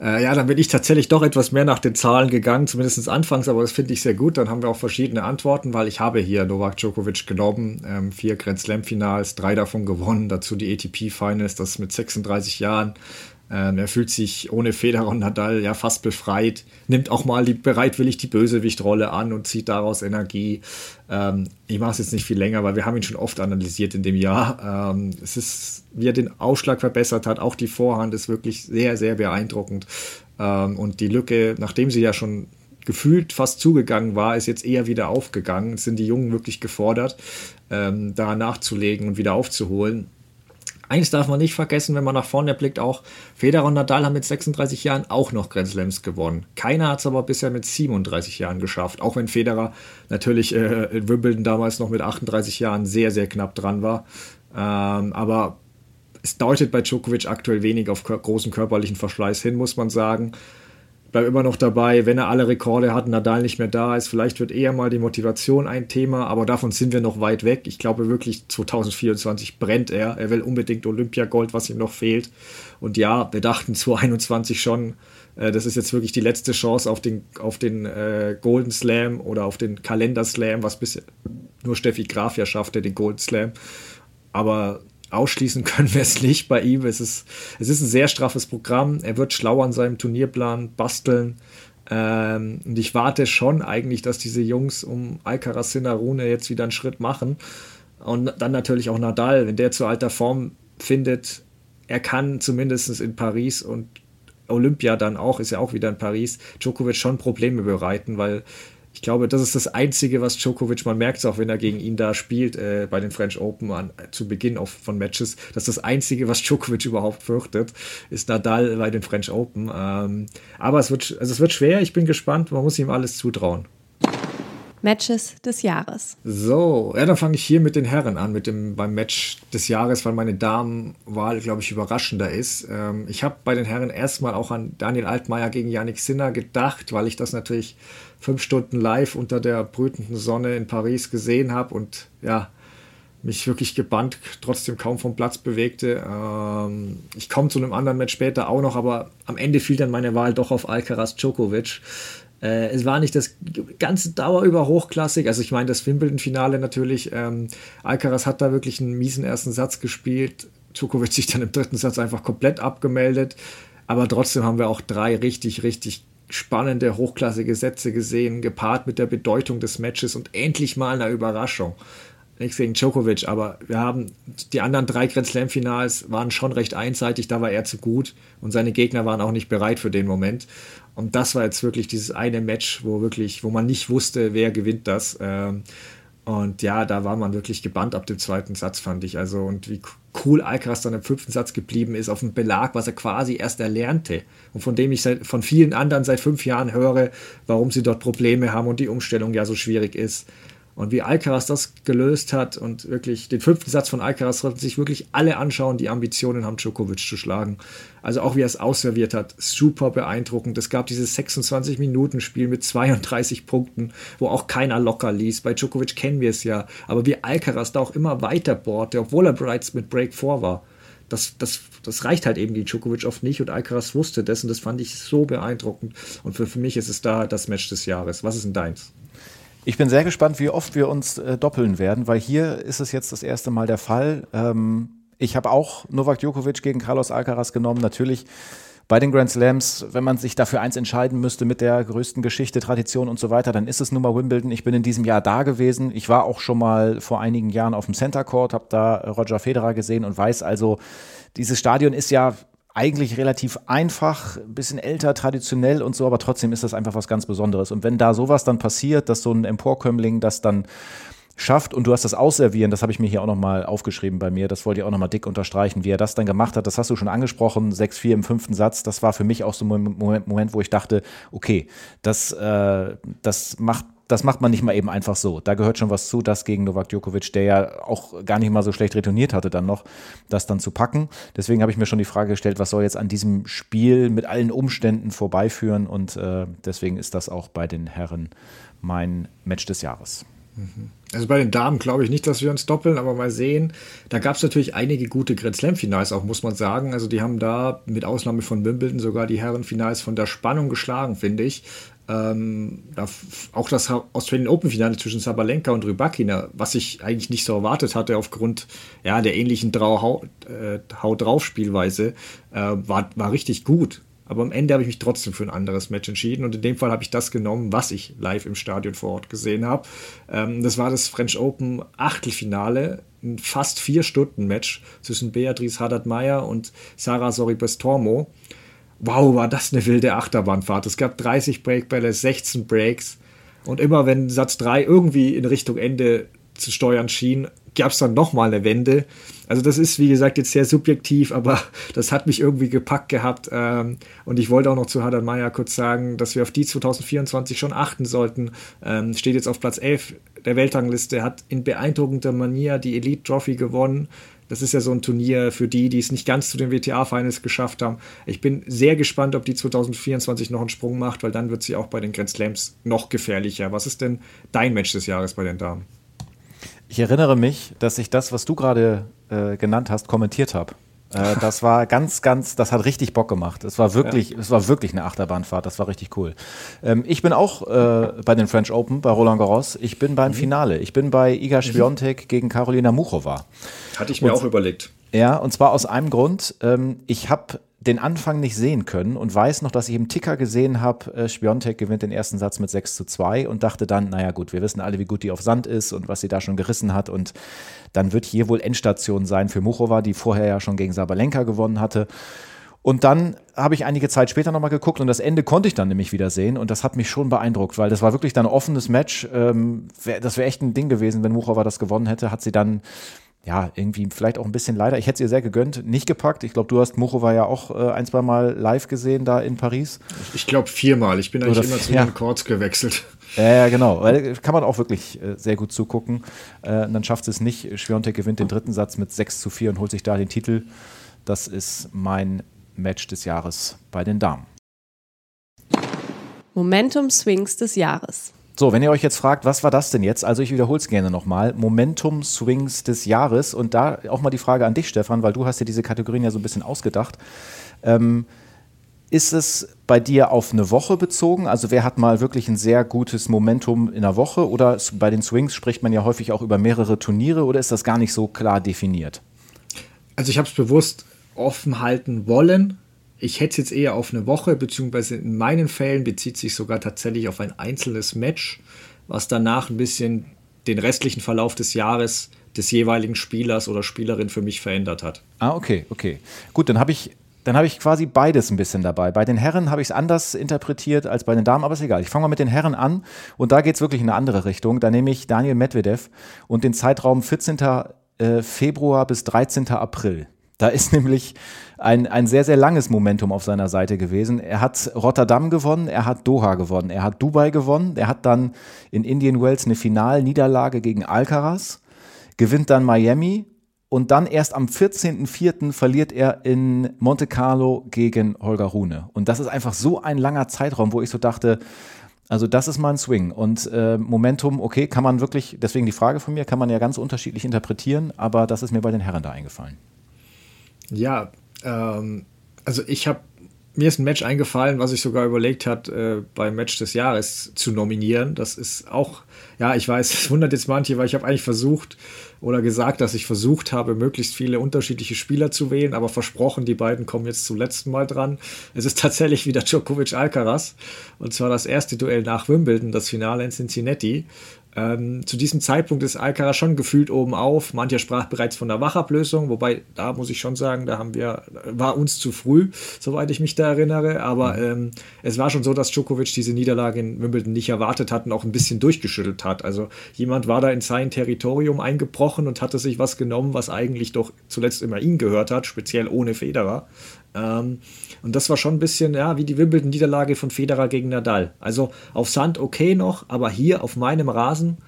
Äh, ja, dann bin ich tatsächlich doch etwas mehr nach den Zahlen gegangen, zumindest anfangs, aber das finde ich sehr gut. Dann haben wir auch verschiedene Antworten, weil ich habe hier Novak Djokovic genommen, ähm, vier Grand Slam Finals, drei davon gewonnen, dazu die ATP Finals, das mit 36 Jahren. Ähm, er fühlt sich ohne Federer und Nadal ja fast befreit, nimmt auch mal die, bereitwillig die Bösewichtrolle an und zieht daraus Energie. Ähm, ich mache es jetzt nicht viel länger, weil wir haben ihn schon oft analysiert in dem Jahr. Ähm, es ist, wie er den Ausschlag verbessert hat, auch die Vorhand ist wirklich sehr, sehr beeindruckend. Ähm, und die Lücke, nachdem sie ja schon gefühlt fast zugegangen war, ist jetzt eher wieder aufgegangen. Es sind die Jungen wirklich gefordert, ähm, da nachzulegen und wieder aufzuholen. Eins darf man nicht vergessen, wenn man nach vorne blickt, auch Federer und Nadal haben mit 36 Jahren auch noch Grand Slams gewonnen. Keiner hat es aber bisher mit 37 Jahren geschafft, auch wenn Federer natürlich äh, in Wimbledon damals noch mit 38 Jahren sehr, sehr knapp dran war. Ähm, aber es deutet bei Djokovic aktuell wenig auf großen körperlichen Verschleiß hin, muss man sagen bleibe immer noch dabei, wenn er alle Rekorde hat, Nadal nicht mehr da ist, vielleicht wird eher mal die Motivation ein Thema, aber davon sind wir noch weit weg. Ich glaube wirklich, 2024 brennt er. Er will unbedingt Olympiagold, was ihm noch fehlt. Und ja, wir dachten 2021 schon, äh, das ist jetzt wirklich die letzte Chance auf den, auf den äh, Golden Slam oder auf den Kalender Slam, was bisher nur Steffi Graf ja schaffte, den Golden Slam. Aber ausschließen können (laughs) wir es nicht bei ihm. Es ist, es ist ein sehr straffes Programm. Er wird schlau an seinem Turnierplan basteln. Ähm, und ich warte schon eigentlich, dass diese Jungs um Alcaraz Rune jetzt wieder einen Schritt machen. Und dann natürlich auch Nadal, wenn der zu alter Form findet, er kann zumindest in Paris und Olympia dann auch, ist ja auch wieder in Paris, Djokovic schon Probleme bereiten, weil ich glaube, das ist das Einzige, was Djokovic, man merkt es auch, wenn er gegen ihn da spielt, äh, bei den French Open an, äh, zu Beginn auf, von Matches, dass das Einzige, was Djokovic (laughs) überhaupt fürchtet, ist Nadal bei den French Open. Ähm, aber es wird, also es wird schwer, ich bin gespannt, man muss ihm alles zutrauen. Matches des Jahres. So, ja, dann fange ich hier mit den Herren an, mit dem beim Match des Jahres, weil meine Damenwahl, glaube ich, überraschender ist. Ähm, ich habe bei den Herren erstmal auch an Daniel Altmaier gegen Yannick Sinner gedacht, weil ich das natürlich fünf Stunden live unter der brütenden Sonne in Paris gesehen habe und ja, mich wirklich gebannt, trotzdem kaum vom Platz bewegte. Ähm, ich komme zu einem anderen Match später auch noch, aber am Ende fiel dann meine Wahl doch auf Alcaraz Djokovic. Äh, es war nicht das ganze Dauer über hochklassig. Also ich meine, das Wimbledon-Finale natürlich. Ähm, Alcaraz hat da wirklich einen miesen ersten Satz gespielt. Djokovic sich dann im dritten Satz einfach komplett abgemeldet. Aber trotzdem haben wir auch drei richtig, richtig spannende, hochklassige Sätze gesehen, gepaart mit der Bedeutung des Matches und endlich mal einer Überraschung. Nichts gegen Djokovic, aber wir haben die anderen drei Grand Slam Finals waren schon recht einseitig, da war er zu gut und seine Gegner waren auch nicht bereit für den Moment. Und das war jetzt wirklich dieses eine Match, wo wirklich, wo man nicht wusste, wer gewinnt das. Ähm, und ja, da war man wirklich gebannt ab dem zweiten Satz, fand ich. Also, und wie cool Alcaraz dann im fünften Satz geblieben ist, auf dem Belag, was er quasi erst erlernte. Und von dem ich seit, von vielen anderen seit fünf Jahren höre, warum sie dort Probleme haben und die Umstellung ja so schwierig ist. Und wie Alcaraz das gelöst hat und wirklich den fünften Satz von Alcaraz sollten sich wirklich alle anschauen, die Ambitionen haben, Djokovic zu schlagen. Also auch wie er es ausserviert hat, super beeindruckend. Es gab dieses 26-Minuten-Spiel mit 32 Punkten, wo auch keiner locker ließ. Bei Djokovic kennen wir es ja. Aber wie Alcaraz da auch immer weiter bohrte, obwohl er bereits mit Break 4 war. Das, das, das reicht halt eben die Djokovic oft nicht und Alcaraz wusste das und das fand ich so beeindruckend. Und für, für mich ist es da das Match des Jahres. Was ist denn deins? Ich bin sehr gespannt, wie oft wir uns äh, doppeln werden, weil hier ist es jetzt das erste Mal der Fall. Ähm, ich habe auch Novak Djokovic gegen Carlos Alcaraz genommen. Natürlich bei den Grand Slams, wenn man sich dafür eins entscheiden müsste mit der größten Geschichte, Tradition und so weiter, dann ist es nun mal Wimbledon. Ich bin in diesem Jahr da gewesen. Ich war auch schon mal vor einigen Jahren auf dem Center Court, habe da Roger Federer gesehen und weiß also, dieses Stadion ist ja eigentlich relativ einfach, ein bisschen älter, traditionell und so, aber trotzdem ist das einfach was ganz Besonderes. Und wenn da sowas dann passiert, dass so ein Emporkömmling das dann schafft und du hast das Ausservieren, das habe ich mir hier auch nochmal aufgeschrieben bei mir, das wollte ich auch nochmal dick unterstreichen, wie er das dann gemacht hat, das hast du schon angesprochen, 6-4 im fünften Satz, das war für mich auch so ein Moment, Moment wo ich dachte, okay, das, äh, das macht das macht man nicht mal eben einfach so. Da gehört schon was zu, das gegen Novak Djokovic, der ja auch gar nicht mal so schlecht retourniert hatte, dann noch, das dann zu packen. Deswegen habe ich mir schon die Frage gestellt, was soll jetzt an diesem Spiel mit allen Umständen vorbeiführen und äh, deswegen ist das auch bei den Herren mein Match des Jahres. Mhm. Also bei den Damen glaube ich nicht, dass wir uns doppeln, aber mal sehen. Da gab es natürlich einige gute Grand Slam-Finals auch, muss man sagen. Also die haben da mit Ausnahme von Wimbledon sogar die Herren-Finals von der Spannung geschlagen, finde ich. Ähm, auch das Australian Open Finale zwischen Sabalenka und Rybakina, was ich eigentlich nicht so erwartet hatte aufgrund ja, der ähnlichen Hau, äh, drauf Spielweise, äh, war, war richtig gut. Aber am Ende habe ich mich trotzdem für ein anderes Match entschieden und in dem Fall habe ich das genommen, was ich live im Stadion vor Ort gesehen habe. Ähm, das war das French Open Achtelfinale, ein fast vier Stunden Match zwischen Beatrice Haddad-Meyer und Sarah Sorribes-Tormo wow, war das eine wilde Achterbahnfahrt. Es gab 30 Breakbälle, 16 Breaks. Und immer wenn Satz 3 irgendwie in Richtung Ende zu steuern schien, gab es dann nochmal eine Wende. Also das ist, wie gesagt, jetzt sehr subjektiv, aber (laughs) das hat mich irgendwie gepackt gehabt. Ähm, und ich wollte auch noch zu Hadan Meyer kurz sagen, dass wir auf die 2024 schon achten sollten. Ähm, steht jetzt auf Platz 11 der Weltrangliste, hat in beeindruckender Manier die Elite Trophy gewonnen. Das ist ja so ein Turnier für die, die es nicht ganz zu den WTA-Finals geschafft haben. Ich bin sehr gespannt, ob die 2024 noch einen Sprung macht, weil dann wird sie auch bei den Grand Slams noch gefährlicher. Was ist denn dein Match des Jahres bei den Damen? Ich erinnere mich, dass ich das, was du gerade äh, genannt hast, kommentiert habe. Äh, das war ganz, ganz, das hat richtig Bock gemacht. Es war wirklich, ja. es war wirklich eine Achterbahnfahrt. Das war richtig cool. Ähm, ich bin auch äh, bei den French Open, bei Roland Garros. Ich bin beim mhm. Finale. Ich bin bei Iga. Świątek mhm. gegen Carolina Muchova. Hatte ich mir und, auch überlegt. Ja, und zwar aus einem Grund. Ähm, ich habe den Anfang nicht sehen können und weiß noch, dass ich im Ticker gesehen habe, äh, Spiontek gewinnt den ersten Satz mit 6 zu 2 und dachte dann, naja gut, wir wissen alle, wie gut die auf Sand ist und was sie da schon gerissen hat und dann wird hier wohl Endstation sein für Muchova, die vorher ja schon gegen Sabalenka gewonnen hatte. Und dann habe ich einige Zeit später nochmal geguckt und das Ende konnte ich dann nämlich wieder sehen und das hat mich schon beeindruckt, weil das war wirklich dann ein offenes Match. Ähm, wär, das wäre echt ein Ding gewesen, wenn Muchova das gewonnen hätte, hat sie dann ja, irgendwie vielleicht auch ein bisschen leider. Ich hätte es ihr sehr gegönnt, nicht gepackt. Ich glaube, du hast Muchova ja auch äh, ein, zwei Mal live gesehen da in Paris. Ich glaube viermal. Ich bin eigentlich Oder, immer zu ja. den Chords gewechselt. Ja, ja, genau. Weil kann man auch wirklich äh, sehr gut zugucken. Äh, und dann schafft es nicht. Schwiontek gewinnt den dritten Satz mit 6 zu 4 und holt sich da den Titel. Das ist mein Match des Jahres bei den Damen. Momentum Swings des Jahres. So, wenn ihr euch jetzt fragt, was war das denn jetzt? Also ich wiederhole es gerne nochmal. Momentum Swings des Jahres. Und da auch mal die Frage an dich, Stefan, weil du hast dir diese Kategorien ja so ein bisschen ausgedacht. Ähm, ist es bei dir auf eine Woche bezogen? Also wer hat mal wirklich ein sehr gutes Momentum in der Woche? Oder bei den Swings spricht man ja häufig auch über mehrere Turniere oder ist das gar nicht so klar definiert? Also ich habe es bewusst offen halten wollen, ich hätte es jetzt eher auf eine Woche, beziehungsweise in meinen Fällen bezieht sich sogar tatsächlich auf ein einzelnes Match, was danach ein bisschen den restlichen Verlauf des Jahres des jeweiligen Spielers oder Spielerin für mich verändert hat. Ah, okay, okay. Gut, dann habe ich dann ich quasi beides ein bisschen dabei. Bei den Herren habe ich es anders interpretiert als bei den Damen, aber ist egal. Ich fange mal mit den Herren an und da geht es wirklich in eine andere Richtung. Da nehme ich Daniel Medvedev und den Zeitraum 14. Äh, Februar bis 13. April. Da ist (laughs) nämlich ein, ein sehr, sehr langes Momentum auf seiner Seite gewesen. Er hat Rotterdam gewonnen, er hat Doha gewonnen, er hat Dubai gewonnen, er hat dann in Indian Wells eine Finalniederlage gegen Alcaraz, gewinnt dann Miami und dann erst am 14.04. verliert er in Monte Carlo gegen Holger Rune. Und das ist einfach so ein langer Zeitraum, wo ich so dachte, also das ist mal ein Swing. Und äh, Momentum, okay, kann man wirklich, deswegen die Frage von mir, kann man ja ganz unterschiedlich interpretieren, aber das ist mir bei den Herren da eingefallen. Ja, ähm, also ich habe mir ist ein Match eingefallen, was ich sogar überlegt hat, äh, beim Match des Jahres zu nominieren. Das ist auch, ja, ich weiß, (laughs) es wundert jetzt manche, weil ich habe eigentlich versucht oder gesagt, dass ich versucht habe, möglichst viele unterschiedliche Spieler zu wählen, aber versprochen, die beiden kommen jetzt zum letzten Mal dran. Es ist (laughs) tatsächlich wieder Djokovic Alcaraz und zwar das erste Duell nach Wimbledon, das Finale in Cincinnati. Ähm, zu diesem Zeitpunkt ist Alcaraz schon gefühlt oben auf. Mancher sprach bereits von der Wachablösung, wobei da muss ich schon sagen, da haben wir, war uns zu früh, soweit ich mich da erinnere. Aber mhm. ähm, es war schon so, dass Djokovic diese Niederlage in Wimbledon nicht erwartet hat und auch ein bisschen durchgeschüttelt hat. Also jemand war da in sein Territorium eingebrochen und hatte sich was genommen, was eigentlich doch zuletzt immer ihm gehört hat, speziell ohne Federer. Ähm, und das war schon ein bisschen, ja, wie die Wimbledon-Niederlage von Federer gegen Nadal. Also auf Sand okay noch, aber hier auf meinem Rasen,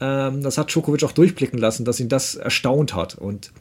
ähm, das hat Djokovic auch durchblicken lassen, dass ihn das erstaunt hat. Und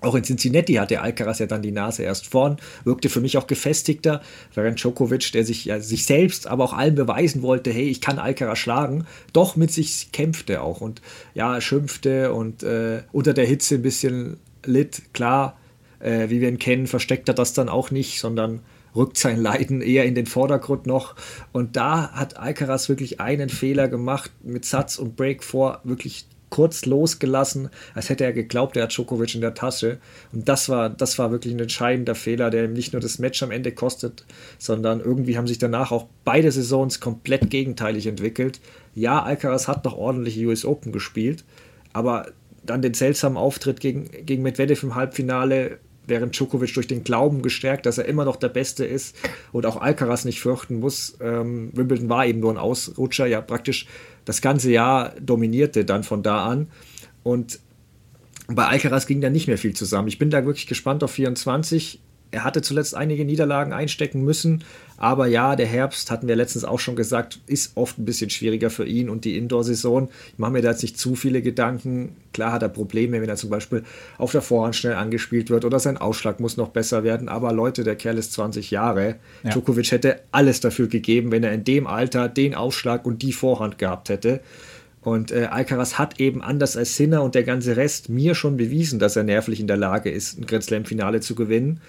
auch in Cincinnati hatte Alcaraz ja dann die Nase erst vorn, wirkte für mich auch gefestigter, während Djokovic, der sich ja, sich selbst, aber auch allen beweisen wollte, hey, ich kann Alcaraz schlagen, doch mit sich kämpfte auch und ja, schimpfte und äh, unter der Hitze ein bisschen litt. Klar, äh, wie wir ihn kennen, versteckt er das dann auch nicht, sondern rückt sein Leiden eher in den Vordergrund noch. Und da hat Alcaraz wirklich einen Fehler gemacht mit Satz und Break vor, wirklich kurz losgelassen, als hätte er geglaubt, er hat Djokovic in der Tasche. Und das war, das war wirklich ein entscheidender Fehler, der ihm nicht nur das Match am Ende kostet, sondern irgendwie haben sich danach auch beide Saisons komplett gegenteilig entwickelt. Ja, Alcaraz hat noch ordentliche US Open gespielt, aber dann den seltsamen Auftritt gegen, gegen Medvedev im Halbfinale, während Djokovic durch den Glauben gestärkt, dass er immer noch der Beste ist und auch Alcaraz nicht fürchten muss. Ähm, Wimbledon war eben nur ein Ausrutscher, ja praktisch das ganze Jahr dominierte dann von da an. Und bei Alcaraz ging da nicht mehr viel zusammen. Ich bin da wirklich gespannt auf 24. Er hatte zuletzt einige Niederlagen einstecken müssen, aber ja, der Herbst, hatten wir letztens auch schon gesagt, ist oft ein bisschen schwieriger für ihn und die Indoor-Saison. Ich mache mir da jetzt nicht zu viele Gedanken. Klar hat er Probleme, wenn er zum Beispiel auf der Vorhand schnell angespielt wird oder sein Ausschlag muss noch besser werden. Aber Leute, der Kerl ist 20 Jahre. Ja. Djokovic hätte alles dafür gegeben, wenn er in dem Alter den Ausschlag und die Vorhand gehabt hätte. Und äh, Alcaraz hat eben anders als Sinner und der ganze Rest mir schon bewiesen, dass er nervlich in der Lage ist, ein Grand Slam-Finale zu gewinnen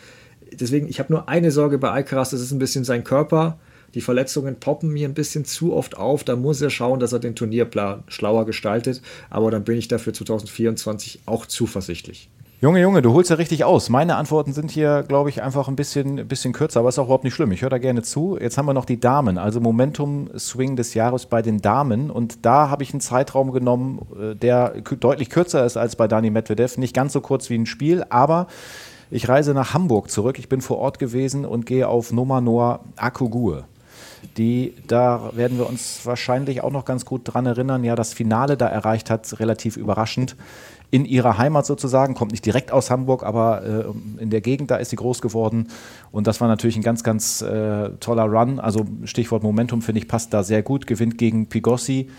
deswegen, ich habe nur eine Sorge bei Alcaraz, das ist ein bisschen sein Körper. Die Verletzungen poppen mir ein bisschen zu oft auf. Da muss er schauen, dass er den Turnierplan schlauer gestaltet. Aber dann bin ich dafür 2024 auch zuversichtlich. Junge, Junge, du holst ja richtig aus. Meine Antworten sind hier, glaube ich, einfach ein bisschen, bisschen kürzer, aber ist auch überhaupt nicht schlimm. Ich höre da gerne zu. Jetzt haben wir noch die Damen, also Momentum-Swing des Jahres bei den Damen. Und da habe ich einen Zeitraum genommen, äh, der deutlich kürzer ist als bei Dani Medvedev. Nicht ganz so kurz wie ein Spiel, aber ich reise nach Hamburg zurück. Ich bin vor Ort gewesen und gehe auf Nomanor Akugur. Die, da werden wir uns wahrscheinlich auch noch ganz gut dran erinnern, ja, das Finale da erreicht hat, relativ überraschend. In ihrer Heimat sozusagen, kommt nicht direkt aus Hamburg, aber äh, in der Gegend, da ist sie groß geworden. Und das war natürlich ein ganz, ganz äh, toller Run. Also Stichwort Momentum, finde ich, passt da sehr gut. Gewinnt gegen Pigossi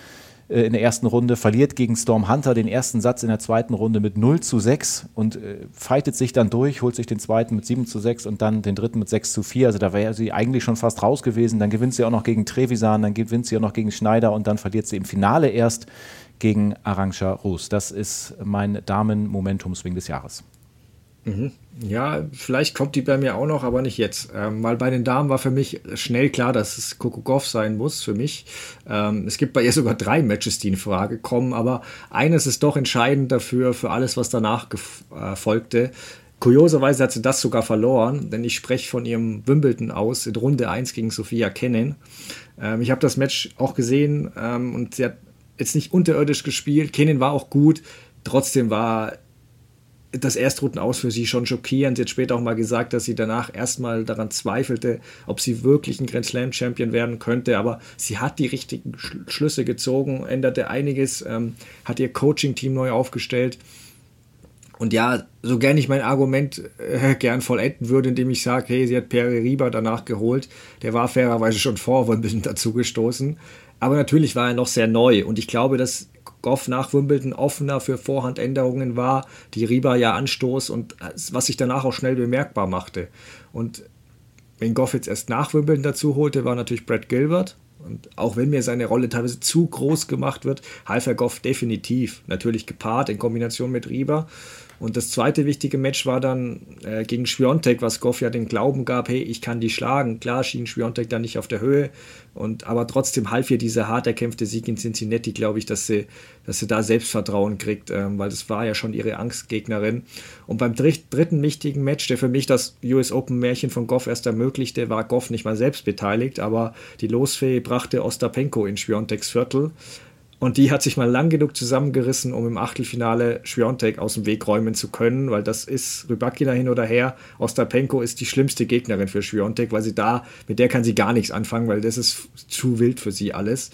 äh, in der ersten Runde, verliert gegen Storm Hunter den ersten Satz in der zweiten Runde mit 0 zu 6 und äh, fightet sich dann durch, holt sich den zweiten mit 7 zu 6 und dann den dritten mit 6 zu 4. Also da wäre sie eigentlich schon fast raus gewesen. Dann gewinnt sie auch noch gegen Trevisan, dann gewinnt sie auch noch gegen Schneider und dann verliert sie im Finale erst gegen Arantxa Rus. Das ist mein Damen-Momentum-Swing des Jahres. Mhm. Ja, vielleicht kommt die bei mir auch noch, aber nicht jetzt. Ähm, weil bei den Damen war für mich schnell klar, dass es Kokokov sein muss für mich. Ähm, es gibt bei ihr sogar drei Matches, die in Frage kommen, aber eines ist doch entscheidend dafür, für alles, was danach äh, folgte. Kurioserweise hat sie das sogar verloren, denn ich spreche von ihrem Wimbledon aus in Runde 1 gegen Sophia Kennen. Ähm, ich habe das Match auch gesehen ähm, und sie hat jetzt nicht unterirdisch gespielt. Kennen war auch gut, trotzdem war das Erstrunden aus für sie schon schockierend. Sie hat später auch mal gesagt, dass sie danach erstmal daran zweifelte, ob sie wirklich ein Grand Slam Champion werden könnte. Aber sie hat die richtigen Schlüsse gezogen, änderte einiges, ähm, hat ihr Coaching-Team neu aufgestellt. Und ja, so gern ich mein Argument äh, gern vollenden würde, indem ich sage, hey, sie hat Pere Riba danach geholt. Der war fairerweise schon vor Wimbledon dazugestoßen. Aber natürlich war er noch sehr neu. Und ich glaube, dass Goff nach Wimbledon offener für Vorhandänderungen war, die Riba ja Anstoß und äh, was sich danach auch schnell bemerkbar machte. Und wenn Goff jetzt erst nach Wimbledon dazu holte, war natürlich Brad Gilbert. Und auch wenn mir seine Rolle teilweise zu groß gemacht wird, half er Goff definitiv. Natürlich gepaart in Kombination mit Riba. Und das zweite wichtige Match war dann äh, gegen Schwiontek, was Goff ja den Glauben gab, hey, ich kann die schlagen. Klar schien Schwiontek dann nicht auf der Höhe, und, aber trotzdem half ihr dieser hart erkämpfte Sieg in Cincinnati, glaube ich, dass sie, dass sie da Selbstvertrauen kriegt, ähm, weil das war ja schon ihre Angstgegnerin. Und beim dritten wichtigen Match, der für mich das US Open Märchen von Goff erst ermöglichte, war Goff nicht mal selbst beteiligt, aber die Losfee brachte Ostapenko in Schwionteks Viertel. Und die hat sich mal lang genug zusammengerissen, um im Achtelfinale Schwiontek aus dem Weg räumen zu können, weil das ist Rybakina hin oder her. Ostapenko ist die schlimmste Gegnerin für Schwiontek, weil sie da, mit der kann sie gar nichts anfangen, weil das ist zu wild für sie alles.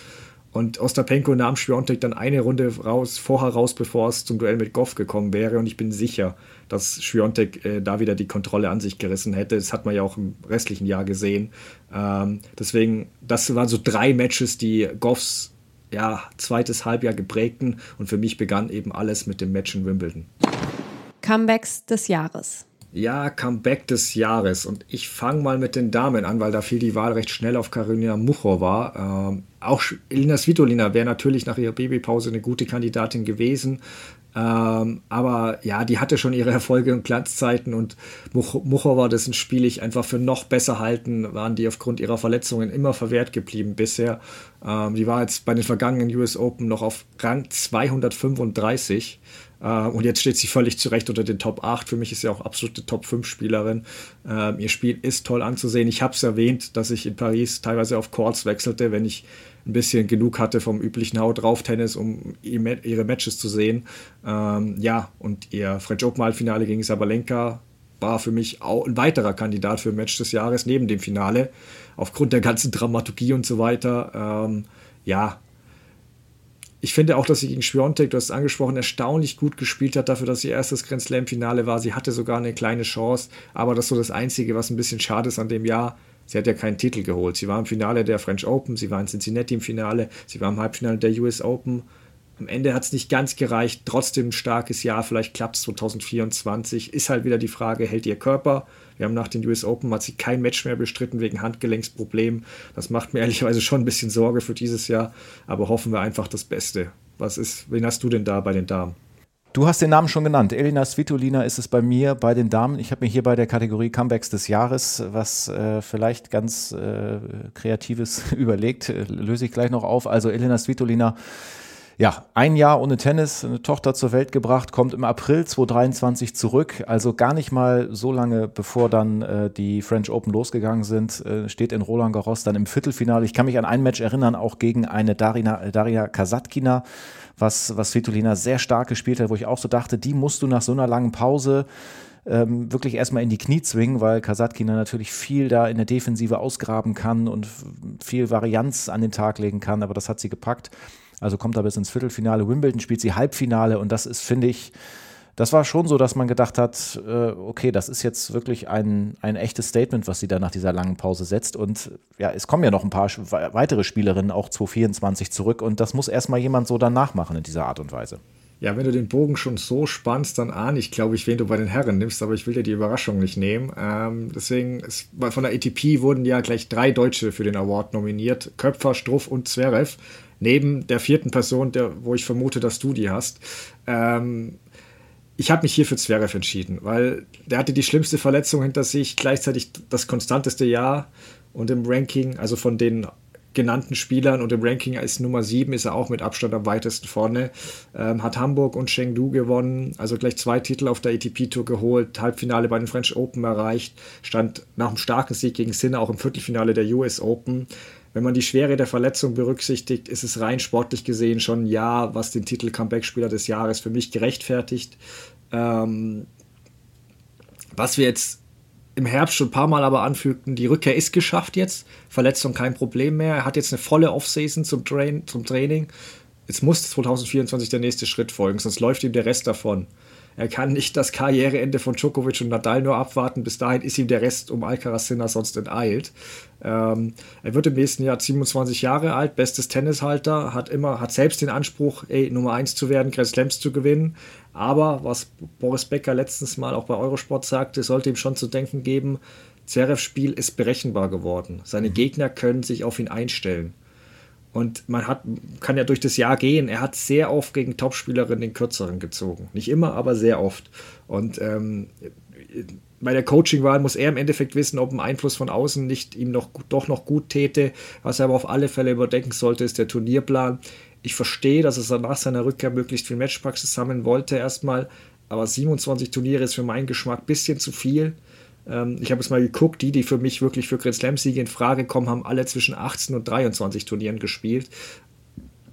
Und Ostapenko nahm Schwiontek dann eine Runde raus, vorher raus, bevor es zum Duell mit Goff gekommen wäre. Und ich bin sicher, dass Schwiontek äh, da wieder die Kontrolle an sich gerissen hätte. Das hat man ja auch im restlichen Jahr gesehen. Ähm, deswegen, das waren so drei Matches, die Goffs ja, zweites Halbjahr geprägten und für mich begann eben alles mit dem Match in Wimbledon. Comebacks des Jahres. Ja, Comeback des Jahres. Und ich fange mal mit den Damen an, weil da fiel die Wahl recht schnell auf Karolina Muchova. Ähm, auch Elina Svitolina wäre natürlich nach ihrer Babypause eine gute Kandidatin gewesen. Ähm, aber ja, die hatte schon ihre Erfolge und Glanzzeiten und Muchova, dessen Spiel ich einfach für noch besser halten, waren die aufgrund ihrer Verletzungen immer verwehrt geblieben bisher. Ähm, die war jetzt bei den vergangenen US Open noch auf Rang 235 äh, und jetzt steht sie völlig zurecht unter den Top 8. Für mich ist sie auch absolute Top 5 Spielerin. Ähm, ihr Spiel ist toll anzusehen. Ich habe es erwähnt, dass ich in Paris teilweise auf Courts wechselte, wenn ich ein bisschen genug hatte vom üblichen Haut drauf Tennis, um ihre Matches zu sehen. Ähm, ja, und ihr French Open Halbfinale gegen Sabalenka war für mich auch ein weiterer Kandidat für Match des Jahres neben dem Finale. Aufgrund der ganzen Dramaturgie und so weiter. Ähm, ja, ich finde auch, dass sie gegen Schwiontek, du hast es angesprochen, erstaunlich gut gespielt hat, dafür, dass sie erstes Grand Slam-Finale war. Sie hatte sogar eine kleine Chance, aber das ist so das Einzige, was ein bisschen schade ist an dem Jahr. Sie hat ja keinen Titel geholt. Sie war im Finale der French Open, sie war in Cincinnati im Finale, sie war im Halbfinale der US Open. Am Ende hat es nicht ganz gereicht, trotzdem ein starkes Jahr, vielleicht klappt es 2024. Ist halt wieder die Frage, hält ihr Körper? Wir haben nach den US Open hat sie kein Match mehr bestritten wegen Handgelenksproblemen. Das macht mir (laughs) ehrlicherweise schon ein bisschen Sorge für dieses Jahr, aber hoffen wir einfach das Beste. Was ist, wen hast du denn da bei den Damen? Du hast den Namen schon genannt. Elina Svitolina ist es bei mir bei den Damen. Ich habe mir hier bei der Kategorie Comebacks des Jahres was äh, vielleicht ganz äh, Kreatives (laughs) überlegt. Äh, löse ich gleich noch auf. Also Elina Svitolina, ja, ein Jahr ohne Tennis, eine Tochter zur Welt gebracht, kommt im April 2023 zurück. Also gar nicht mal so lange, bevor dann äh, die French Open losgegangen sind, äh, steht in Roland Garros dann im Viertelfinale. Ich kann mich an ein Match erinnern, auch gegen eine Darina, Daria Kasatkina was, was Svitolina sehr stark gespielt hat, wo ich auch so dachte, die musst du nach so einer langen Pause ähm, wirklich erstmal in die Knie zwingen, weil Kasatkina natürlich viel da in der Defensive ausgraben kann und viel Varianz an den Tag legen kann, aber das hat sie gepackt. Also kommt er bis ins Viertelfinale. Wimbledon spielt sie Halbfinale und das ist, finde ich, das war schon so, dass man gedacht hat, äh, okay, das ist jetzt wirklich ein, ein echtes Statement, was sie da nach dieser langen Pause setzt. Und ja, es kommen ja noch ein paar weitere Spielerinnen auch 2024 zurück und das muss erstmal jemand so dann nachmachen in dieser Art und Weise. Ja, wenn du den Bogen schon so spannst, dann ahne ich, glaube ich, wen du bei den Herren nimmst, aber ich will dir die Überraschung nicht nehmen. Ähm, deswegen, ist, von der ATP wurden ja gleich drei Deutsche für den Award nominiert: Köpfer, Struff und Zverev. Neben der vierten Person, der, wo ich vermute, dass du die hast. Ähm, ich habe mich hier für Zverev entschieden, weil der hatte die schlimmste Verletzung hinter sich, gleichzeitig das konstanteste Jahr und im Ranking, also von den genannten Spielern und im Ranking ist Nummer 7, ist er auch mit Abstand am weitesten vorne. Ähm, hat Hamburg und Chengdu gewonnen, also gleich zwei Titel auf der ATP-Tour geholt, Halbfinale bei den French Open erreicht, stand nach einem starken Sieg gegen Sinner auch im Viertelfinale der US Open. Wenn man die Schwere der Verletzung berücksichtigt, ist es rein sportlich gesehen schon ein Jahr, was den Titel Comeback-Spieler des Jahres für mich gerechtfertigt. Ähm, was wir jetzt im Herbst schon ein paar Mal aber anfügten, die Rückkehr ist geschafft jetzt. Verletzung kein Problem mehr. Er hat jetzt eine volle Offseason zum, Train, zum Training. Jetzt muss 2024 der nächste Schritt folgen, sonst läuft ihm der Rest davon. Er kann nicht das Karriereende von Djokovic und Nadal nur abwarten. Bis dahin ist ihm der Rest um Alcaraz Sinner sonst enteilt. Ähm, er wird im nächsten Jahr 27 Jahre alt, bestes Tennishalter, hat immer, hat selbst den Anspruch, ey, Nummer 1 zu werden, Grand Slams zu gewinnen. Aber was Boris Becker letztens mal auch bei Eurosport sagte, sollte ihm schon zu denken geben, Zverevs Spiel ist berechenbar geworden. Seine mhm. Gegner können sich auf ihn einstellen. Und man hat, kann ja durch das Jahr gehen. Er hat sehr oft gegen Topspielerinnen den kürzeren gezogen. Nicht immer, aber sehr oft. Und ähm, bei der Coachingwahl muss er im Endeffekt wissen, ob ein Einfluss von außen nicht ihm noch, doch noch gut täte. Was er aber auf alle Fälle überdenken sollte, ist der Turnierplan. Ich verstehe, dass er nach seiner Rückkehr möglichst viel Matchpraxis sammeln wollte erstmal. Aber 27 Turniere ist für meinen Geschmack ein bisschen zu viel. Ähm, ich habe es mal geguckt, die, die für mich wirklich für Grand Slam-Siege in Frage kommen, haben alle zwischen 18 und 23 Turnieren gespielt.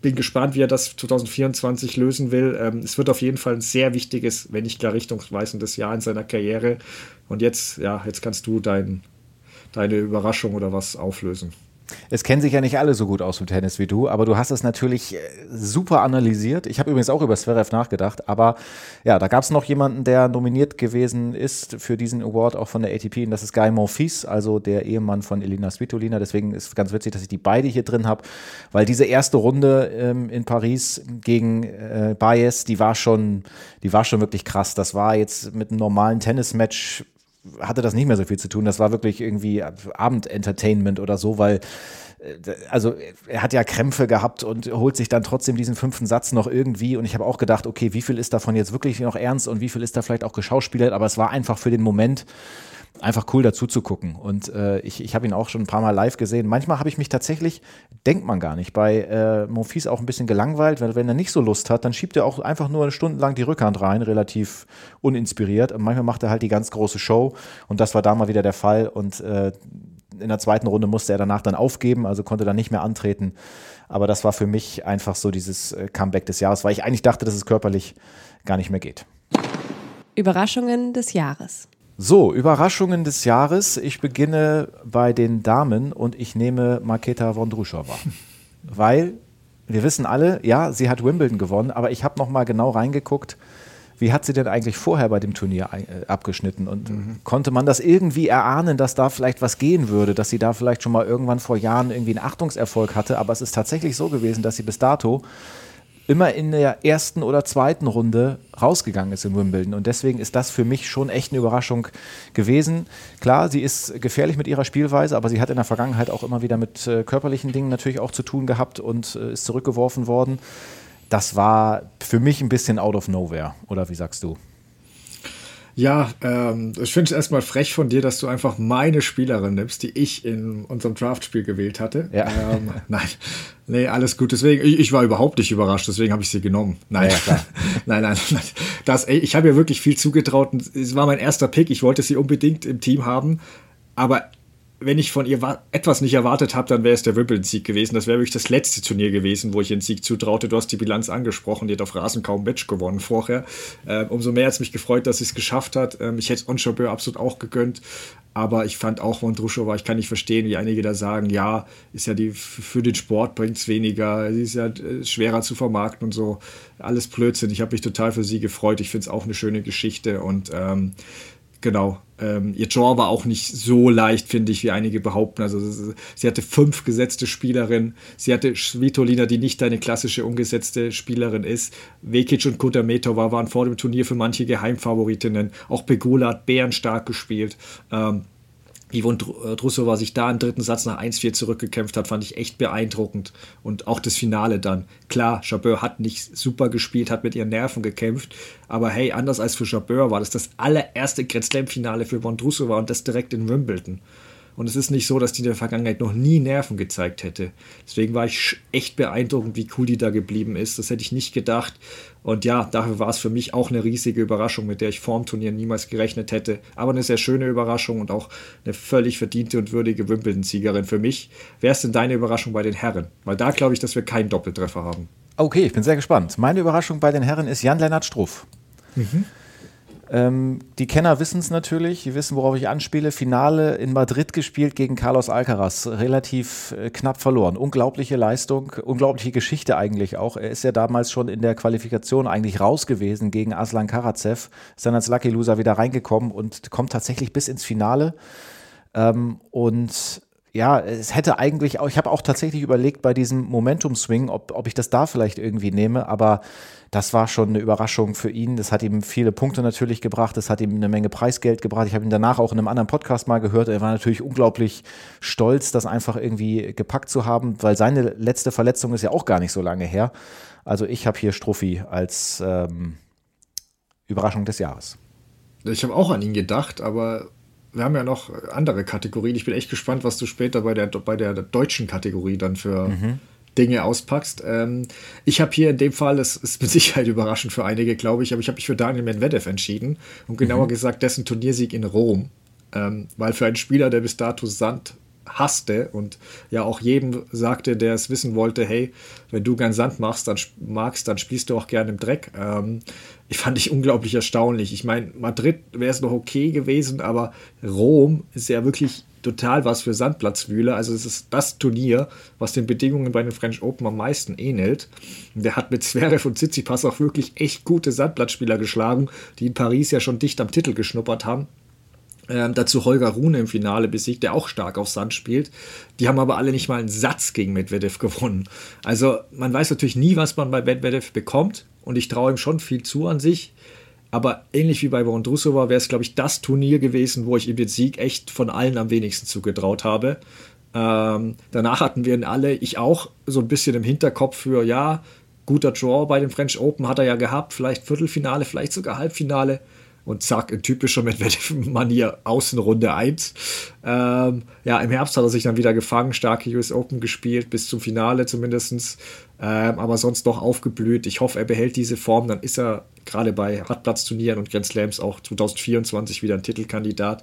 Bin gespannt, wie er das 2024 lösen will. Ähm, es wird auf jeden Fall ein sehr wichtiges, wenn nicht gar richtungsweisendes Jahr in seiner Karriere. Und jetzt, ja, jetzt kannst du dein, deine Überraschung oder was auflösen. Es kennen sich ja nicht alle so gut aus im Tennis wie du, aber du hast es natürlich äh, super analysiert. Ich habe übrigens auch über Zverev nachgedacht, aber ja, da gab es noch jemanden, der nominiert gewesen ist für diesen Award auch von der ATP und das ist Guy Monfils, also der Ehemann von Elina Svitolina. Deswegen ist es ganz witzig, dass ich die beide hier drin habe, weil diese erste Runde ähm, in Paris gegen äh, Baez, die war schon, die war schon wirklich krass. Das war jetzt mit einem normalen Tennismatch hatte das nicht mehr so viel zu tun. Das war wirklich irgendwie Abendentertainment oder so, weil äh, also er hat ja Krämpfe gehabt und holt sich dann trotzdem diesen fünften Satz noch irgendwie. Und ich habe auch gedacht, okay, wie viel ist davon jetzt wirklich noch ernst und wie viel ist da vielleicht auch geschauspielert? Aber es war einfach für den Moment einfach cool dazu zu gucken. Und äh, ich, ich habe ihn auch schon ein paar Mal live gesehen. Manchmal habe ich mich tatsächlich, denkt man gar nicht, bei äh, Monfils auch ein bisschen gelangweilt, weil wenn er nicht so Lust hat, dann schiebt er auch einfach nur stundenlang die Rückhand rein, relativ uninspiriert. Und manchmal macht er halt die ganz große Show. Und das war da mal wieder der Fall. Und äh, in der zweiten Runde musste er danach dann aufgeben, also konnte dann nicht mehr antreten. Aber das war für mich einfach so dieses äh, Comeback des Jahres, weil ich eigentlich dachte, dass es körperlich gar nicht mehr geht. Überraschungen des Jahres. So, Überraschungen des Jahres. Ich beginne bei den Damen und ich nehme Marketa Vondrushova. (laughs) Weil wir wissen alle, ja, sie hat Wimbledon gewonnen, aber ich habe noch mal genau reingeguckt, wie hat sie denn eigentlich vorher bei dem Turnier äh, abgeschnitten und mhm. konnte man das irgendwie erahnen, dass da vielleicht was gehen würde, dass sie da vielleicht schon mal irgendwann vor Jahren irgendwie einen Achtungserfolg hatte, aber es ist tatsächlich so gewesen, dass sie bis dato immer in der ersten oder zweiten Runde rausgegangen ist in Wimbledon. Und deswegen ist das für mich schon echt eine Überraschung gewesen. Klar, sie ist gefährlich mit ihrer Spielweise, aber sie hat in der Vergangenheit auch immer wieder mit äh, körperlichen Dingen natürlich auch zu tun gehabt und äh, ist zurückgeworfen worden. Das war für mich ein bisschen out of nowhere. Oder wie sagst du? Ja, ähm, ich finde es erstmal frech von dir, dass du einfach meine Spielerin nimmst, die ich in unserem Draftspiel gewählt hatte. Ja. Ähm, nein, nee, alles gut. Deswegen, ich, ich war überhaupt nicht überrascht, deswegen habe ich sie genommen. Nein, ja, (laughs) nein, nein, nein. Das, ey, ich habe ihr wirklich viel zugetraut. Es war mein erster Pick. Ich wollte sie unbedingt im Team haben. Aber wenn ich von ihr etwas nicht erwartet habe, dann wäre es der Wimbledon-Sieg gewesen. Das wäre wirklich das letzte Turnier gewesen, wo ich den Sieg zutraute. Du hast die Bilanz angesprochen, die hat auf Rasen kaum Match gewonnen vorher. Ähm, umso mehr hat es mich gefreut, dass sie es geschafft hat. Ähm, ich hätte es Onchobeur absolut auch gegönnt. Aber ich fand auch Vondrushova, ich kann nicht verstehen, wie einige da sagen, ja, ist ja die für den Sport bringt es weniger, sie ist ja äh, schwerer zu vermarkten und so. Alles Blödsinn. Ich habe mich total für sie gefreut. Ich finde es auch eine schöne Geschichte und ähm, Genau. Ähm, ihr Draw war auch nicht so leicht, finde ich, wie einige behaupten. Also sie hatte fünf gesetzte Spielerinnen. Sie hatte Svitolina, die nicht eine klassische ungesetzte Spielerin ist. Vekic und Kutametova waren vor dem Turnier für manche Geheimfavoritinnen. Auch Pegula hat bärenstark gespielt. Ähm, Yvonne äh, Drussova sich da im dritten Satz nach 1-4 zurückgekämpft hat, fand ich echt beeindruckend. Und auch das Finale dann. Klar, Jabeur hat nicht super gespielt, hat mit ihren Nerven gekämpft. Aber hey, anders als für Jabeur war das das allererste Grand Slam-Finale für Vondrusova und das direkt in Wimbledon. Und es ist nicht so, dass die in der Vergangenheit noch nie Nerven gezeigt hätte. Deswegen war ich echt beeindruckend, wie cool die da geblieben ist. Das hätte ich nicht gedacht. Und ja, dafür war es für mich auch eine riesige Überraschung, mit der ich vorm Turnier niemals gerechnet hätte. Aber eine sehr schöne Überraschung und auch eine völlig verdiente und würdige Wimbledon-Siegerin für mich. Wer ist denn deine Überraschung bei den Herren? Weil da glaube ich, dass wir keinen Doppeltreffer haben. Okay, ich bin sehr gespannt. Meine Überraschung bei den Herren ist Jan-Lennart Struff. Mhm. Ähm, die Kenner wissen es natürlich, die wissen, worauf ich anspiele. Finale in Madrid gespielt gegen Carlos Alcaraz, relativ äh, knapp verloren. Unglaubliche Leistung, unglaubliche Geschichte eigentlich auch. Er ist ja damals schon in der Qualifikation eigentlich raus gewesen gegen Aslan Karatsev, ist dann als Lucky Loser wieder reingekommen und kommt tatsächlich bis ins Finale. Ähm, und ja, es hätte eigentlich auch, ich habe auch tatsächlich überlegt bei diesem Momentum-Swing, ob, ob ich das da vielleicht irgendwie nehme, aber das war schon eine Überraschung für ihn. Das hat ihm viele Punkte natürlich gebracht, das hat ihm eine Menge Preisgeld gebracht. Ich habe ihn danach auch in einem anderen Podcast mal gehört. Er war natürlich unglaublich stolz, das einfach irgendwie gepackt zu haben, weil seine letzte Verletzung ist ja auch gar nicht so lange her. Also ich habe hier Struffi als ähm, Überraschung des Jahres. Ich habe auch an ihn gedacht, aber wir haben ja noch andere Kategorien. Ich bin echt gespannt, was du später bei der, bei der deutschen Kategorie dann für mhm. Dinge auspackst. Ähm, ich habe hier in dem Fall, das ist mit (laughs) Sicherheit überraschend für einige, glaube ich, aber ich habe mich für Daniel Medvedev entschieden und genauer mhm. gesagt dessen Turniersieg in Rom. Ähm, weil für einen Spieler, der bis dato Sand hasste und ja auch jedem sagte, der es wissen wollte, hey, wenn du gern Sand machst, dann magst, dann spielst du auch gern im Dreck. Ähm, ich fand ich unglaublich erstaunlich. Ich meine, Madrid wäre es noch okay gewesen, aber Rom ist ja wirklich total was für Sandplatzwühler. Also es ist das Turnier, was den Bedingungen bei den French Open am meisten ähnelt. Und der hat mit Zverev und Tsitsipas auch wirklich echt gute Sandplatzspieler geschlagen, die in Paris ja schon dicht am Titel geschnuppert haben. Ähm, dazu Holger Rune im Finale besiegt, der auch stark auf Sand spielt. Die haben aber alle nicht mal einen Satz gegen Medvedev gewonnen. Also man weiß natürlich nie, was man bei Medvedev bekommt und ich traue ihm schon viel zu an sich. Aber ähnlich wie bei Vondrusova wäre es, glaube ich, das Turnier gewesen, wo ich ihm den Sieg echt von allen am wenigsten zugetraut habe. Ähm, danach hatten wir ihn alle, ich auch, so ein bisschen im Hinterkopf für, ja, guter Draw bei den French Open hat er ja gehabt, vielleicht Viertelfinale, vielleicht sogar Halbfinale und zack, in typischer Medvedev-Manier Außenrunde 1. Ähm, ja, im Herbst hat er sich dann wieder gefangen, starke US Open gespielt, bis zum Finale zumindest, ähm, aber sonst noch aufgeblüht. Ich hoffe, er behält diese Form, dann ist er gerade bei Hartplatzturnieren und Grand Slams auch 2024 wieder ein Titelkandidat.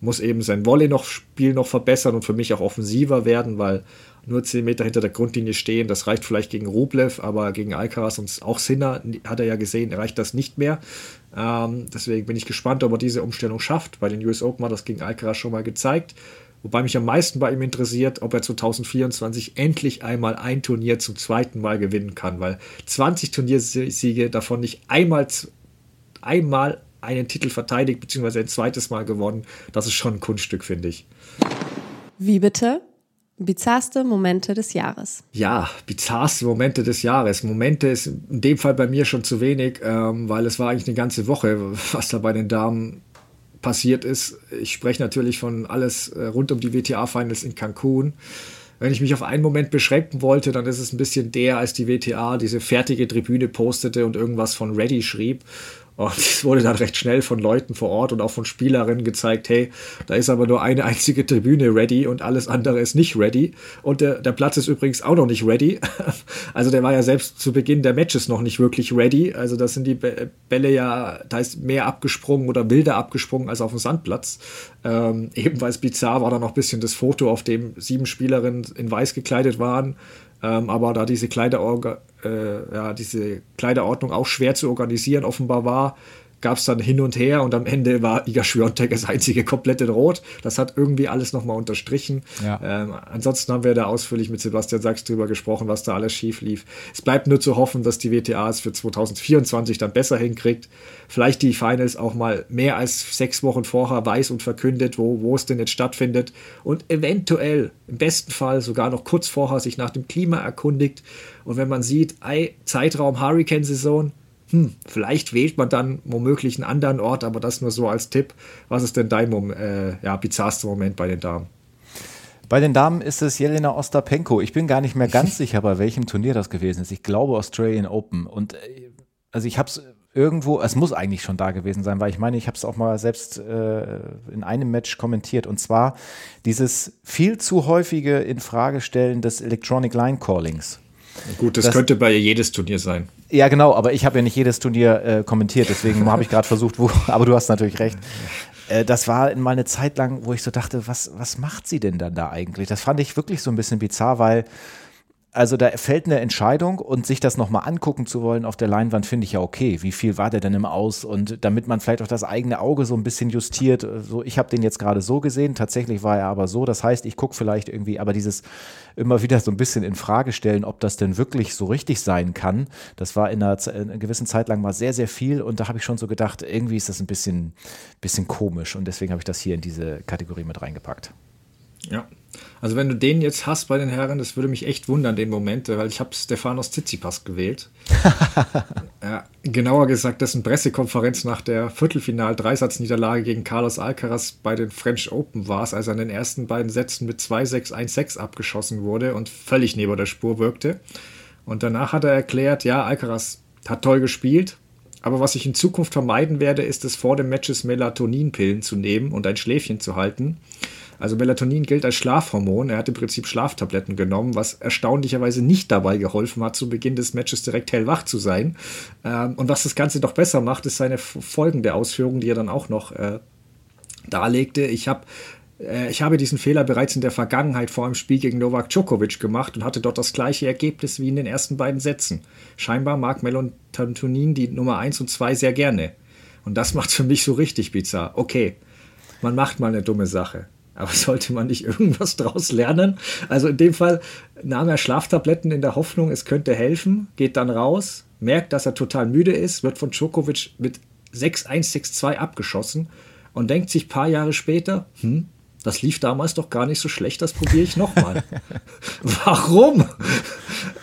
Muss eben sein Volley noch Spiel noch verbessern und für mich auch offensiver werden, weil nur 10 Meter hinter der Grundlinie stehen. Das reicht vielleicht gegen Rublev, aber gegen Alcaraz und auch Sinner hat er ja gesehen, reicht das nicht mehr. Ähm, deswegen bin ich gespannt, ob er diese Umstellung schafft. Bei den US Open hat das gegen Alcaraz schon mal gezeigt. Wobei mich am meisten bei ihm interessiert, ob er 2024 endlich einmal ein Turnier zum zweiten Mal gewinnen kann, weil 20 Turniersiege davon nicht einmal, einmal einen Titel verteidigt, beziehungsweise ein zweites Mal gewonnen, das ist schon ein Kunststück, finde ich. Wie bitte? Bizarrste Momente des Jahres. Ja, bizarrste Momente des Jahres. Momente ist in dem Fall bei mir schon zu wenig, ähm, weil es war eigentlich eine ganze Woche, was da bei den Damen passiert ist. Ich spreche natürlich von alles äh, rund um die WTA-Finals in Cancun. Wenn ich mich auf einen Moment beschränken wollte, dann ist es ein bisschen der, als die WTA diese fertige Tribüne postete und irgendwas von Ready schrieb. Und es wurde dann recht schnell von Leuten vor Ort und auch von Spielerinnen gezeigt, hey, da ist aber nur eine einzige Tribüne ready und alles andere ist nicht ready. Und der, der Platz ist übrigens auch noch nicht ready. (laughs) Also der war ja selbst zu Beginn der Matches noch nicht wirklich ready. Also da sind die Bälle ja, da ist mehr abgesprungen oder wilder abgesprungen als auf dem Sandplatz. Ähm, ebenfalls bizarr war da noch ein bisschen das Foto, auf dem sieben Spielerinnen in weiß gekleidet waren. Ähm, aber da diese äh, ja, diese Kleiderordnung auch schwer zu organisieren offenbar war, gab es dann hin und her und am Ende war Iga Schwiontek das einzige komplett in Rot. Das hat irgendwie alles nochmal unterstrichen. Ja. Ähm, ansonsten haben wir da ausführlich mit Sebastian Sachs drüber gesprochen, was da alles schief lief. Es bleibt nur zu hoffen, dass die WTA es für 2024 dann besser hinkriegt. Vielleicht die Finals auch mal mehr als sechs Wochen vorher weiß und verkündet, wo, wo es denn jetzt stattfindet und eventuell im besten Fall sogar noch kurz vorher sich nach dem Klima erkundigt. Und wenn man sieht, Zeitraum Hurricane-Saison, hm, vielleicht wählt man dann womöglich einen anderen Ort, aber das nur so als Tipp. Was ist denn dein äh, ja, bizarrste Moment bei den Damen? Bei den Damen ist es Jelena Ostapenko. Ich bin gar nicht mehr ganz (laughs) sicher, bei welchem Turnier das gewesen ist. Ich glaube Australian Open. Und äh, also ich habe es irgendwo, es muss eigentlich schon da gewesen sein, weil ich meine, ich habe es auch mal selbst äh, in einem Match kommentiert. Und zwar dieses viel zu häufige Infragestellen des Electronic Line Callings. Gut, das, das, könnte bei jedes Turnier sein. Ja, genau, aber ich habe ja nicht jedes Turnier äh, kommentiert, deswegen habe ich gerade versucht, wo, (laughs) aber du hast natürlich recht. Äh, das war mal eine Zeit lang, wo ich so dachte, was, was macht sie denn dann da eigentlich? Das fand ich wirklich so ein bisschen bizarr, weil also da fällt eine Entscheidung und sich das nochmal angucken zu wollen auf der Leinwand, finde ich ja okay. Wie viel war der denn im Aus? Und damit man vielleicht auch das eigene Auge so ein bisschen justiert. So, ich habe den jetzt gerade so gesehen, tatsächlich war er aber so. Das heißt, ich gucke vielleicht irgendwie, aber dieses immer wieder so ein bisschen in Frage stellen, ob das denn wirklich so richtig sein kann, das war in einer, in einer gewissen Zeit lang mal sehr, sehr viel. Und da habe ich schon so gedacht, irgendwie ist das ein bisschen, bisschen komisch. Und deswegen habe ich das hier in diese Kategorie mit reingepackt. Ja, also wenn du den jetzt hast bei den Herren, das würde mich echt wundern, den Moment, weil ich habe Stefanos Tsitsipas gewählt. (laughs) ja, genauer gesagt, dessen Pressekonferenz nach der Viertelfinal-Dreisatzniederlage gegen Carlos Alcaraz bei den French Open war es, als er in den ersten beiden Sätzen mit 2-6, 1-6 abgeschossen wurde und völlig neben der Spur wirkte. Und danach hat er erklärt, ja, Alcaraz hat toll gespielt, aber was ich in Zukunft vermeiden werde, ist es vor dem Matches Melatoninpillen zu nehmen und ein Schläfchen zu halten. Also Melatonin gilt als Schlafhormon. Er hat im Prinzip Schlaftabletten genommen, was erstaunlicherweise nicht dabei geholfen hat, zu Beginn des Matches direkt hellwach zu sein. Ähm, und was das Ganze doch besser macht, ist seine folgende Ausführung, die er dann auch noch äh, darlegte. Ich habe äh, ich habe diesen Fehler bereits in der Vergangenheit vor einem Spiel gegen Novak Djokovic gemacht und hatte dort das gleiche Ergebnis wie in den ersten beiden Sätzen. Scheinbar mag Melatonin die Nummer 1 und 2 sehr gerne. Und das macht es für mich so richtig bizarr. Okay, man macht mal eine dumme Sache. Aber (laughs) sollte man nicht irgendwas draus lernen? Also in dem Fall nahm er Schlaftabletten in der Hoffnung, es könnte helfen, geht dann raus, merkt, dass er total müde ist, wird von Djokovic mit 6-1-6-2 abgeschossen und denkt sich ein paar Jahre später, hm, das lief damals doch gar nicht so schlecht, das probiere ich nochmal. (laughs) (laughs) Warum?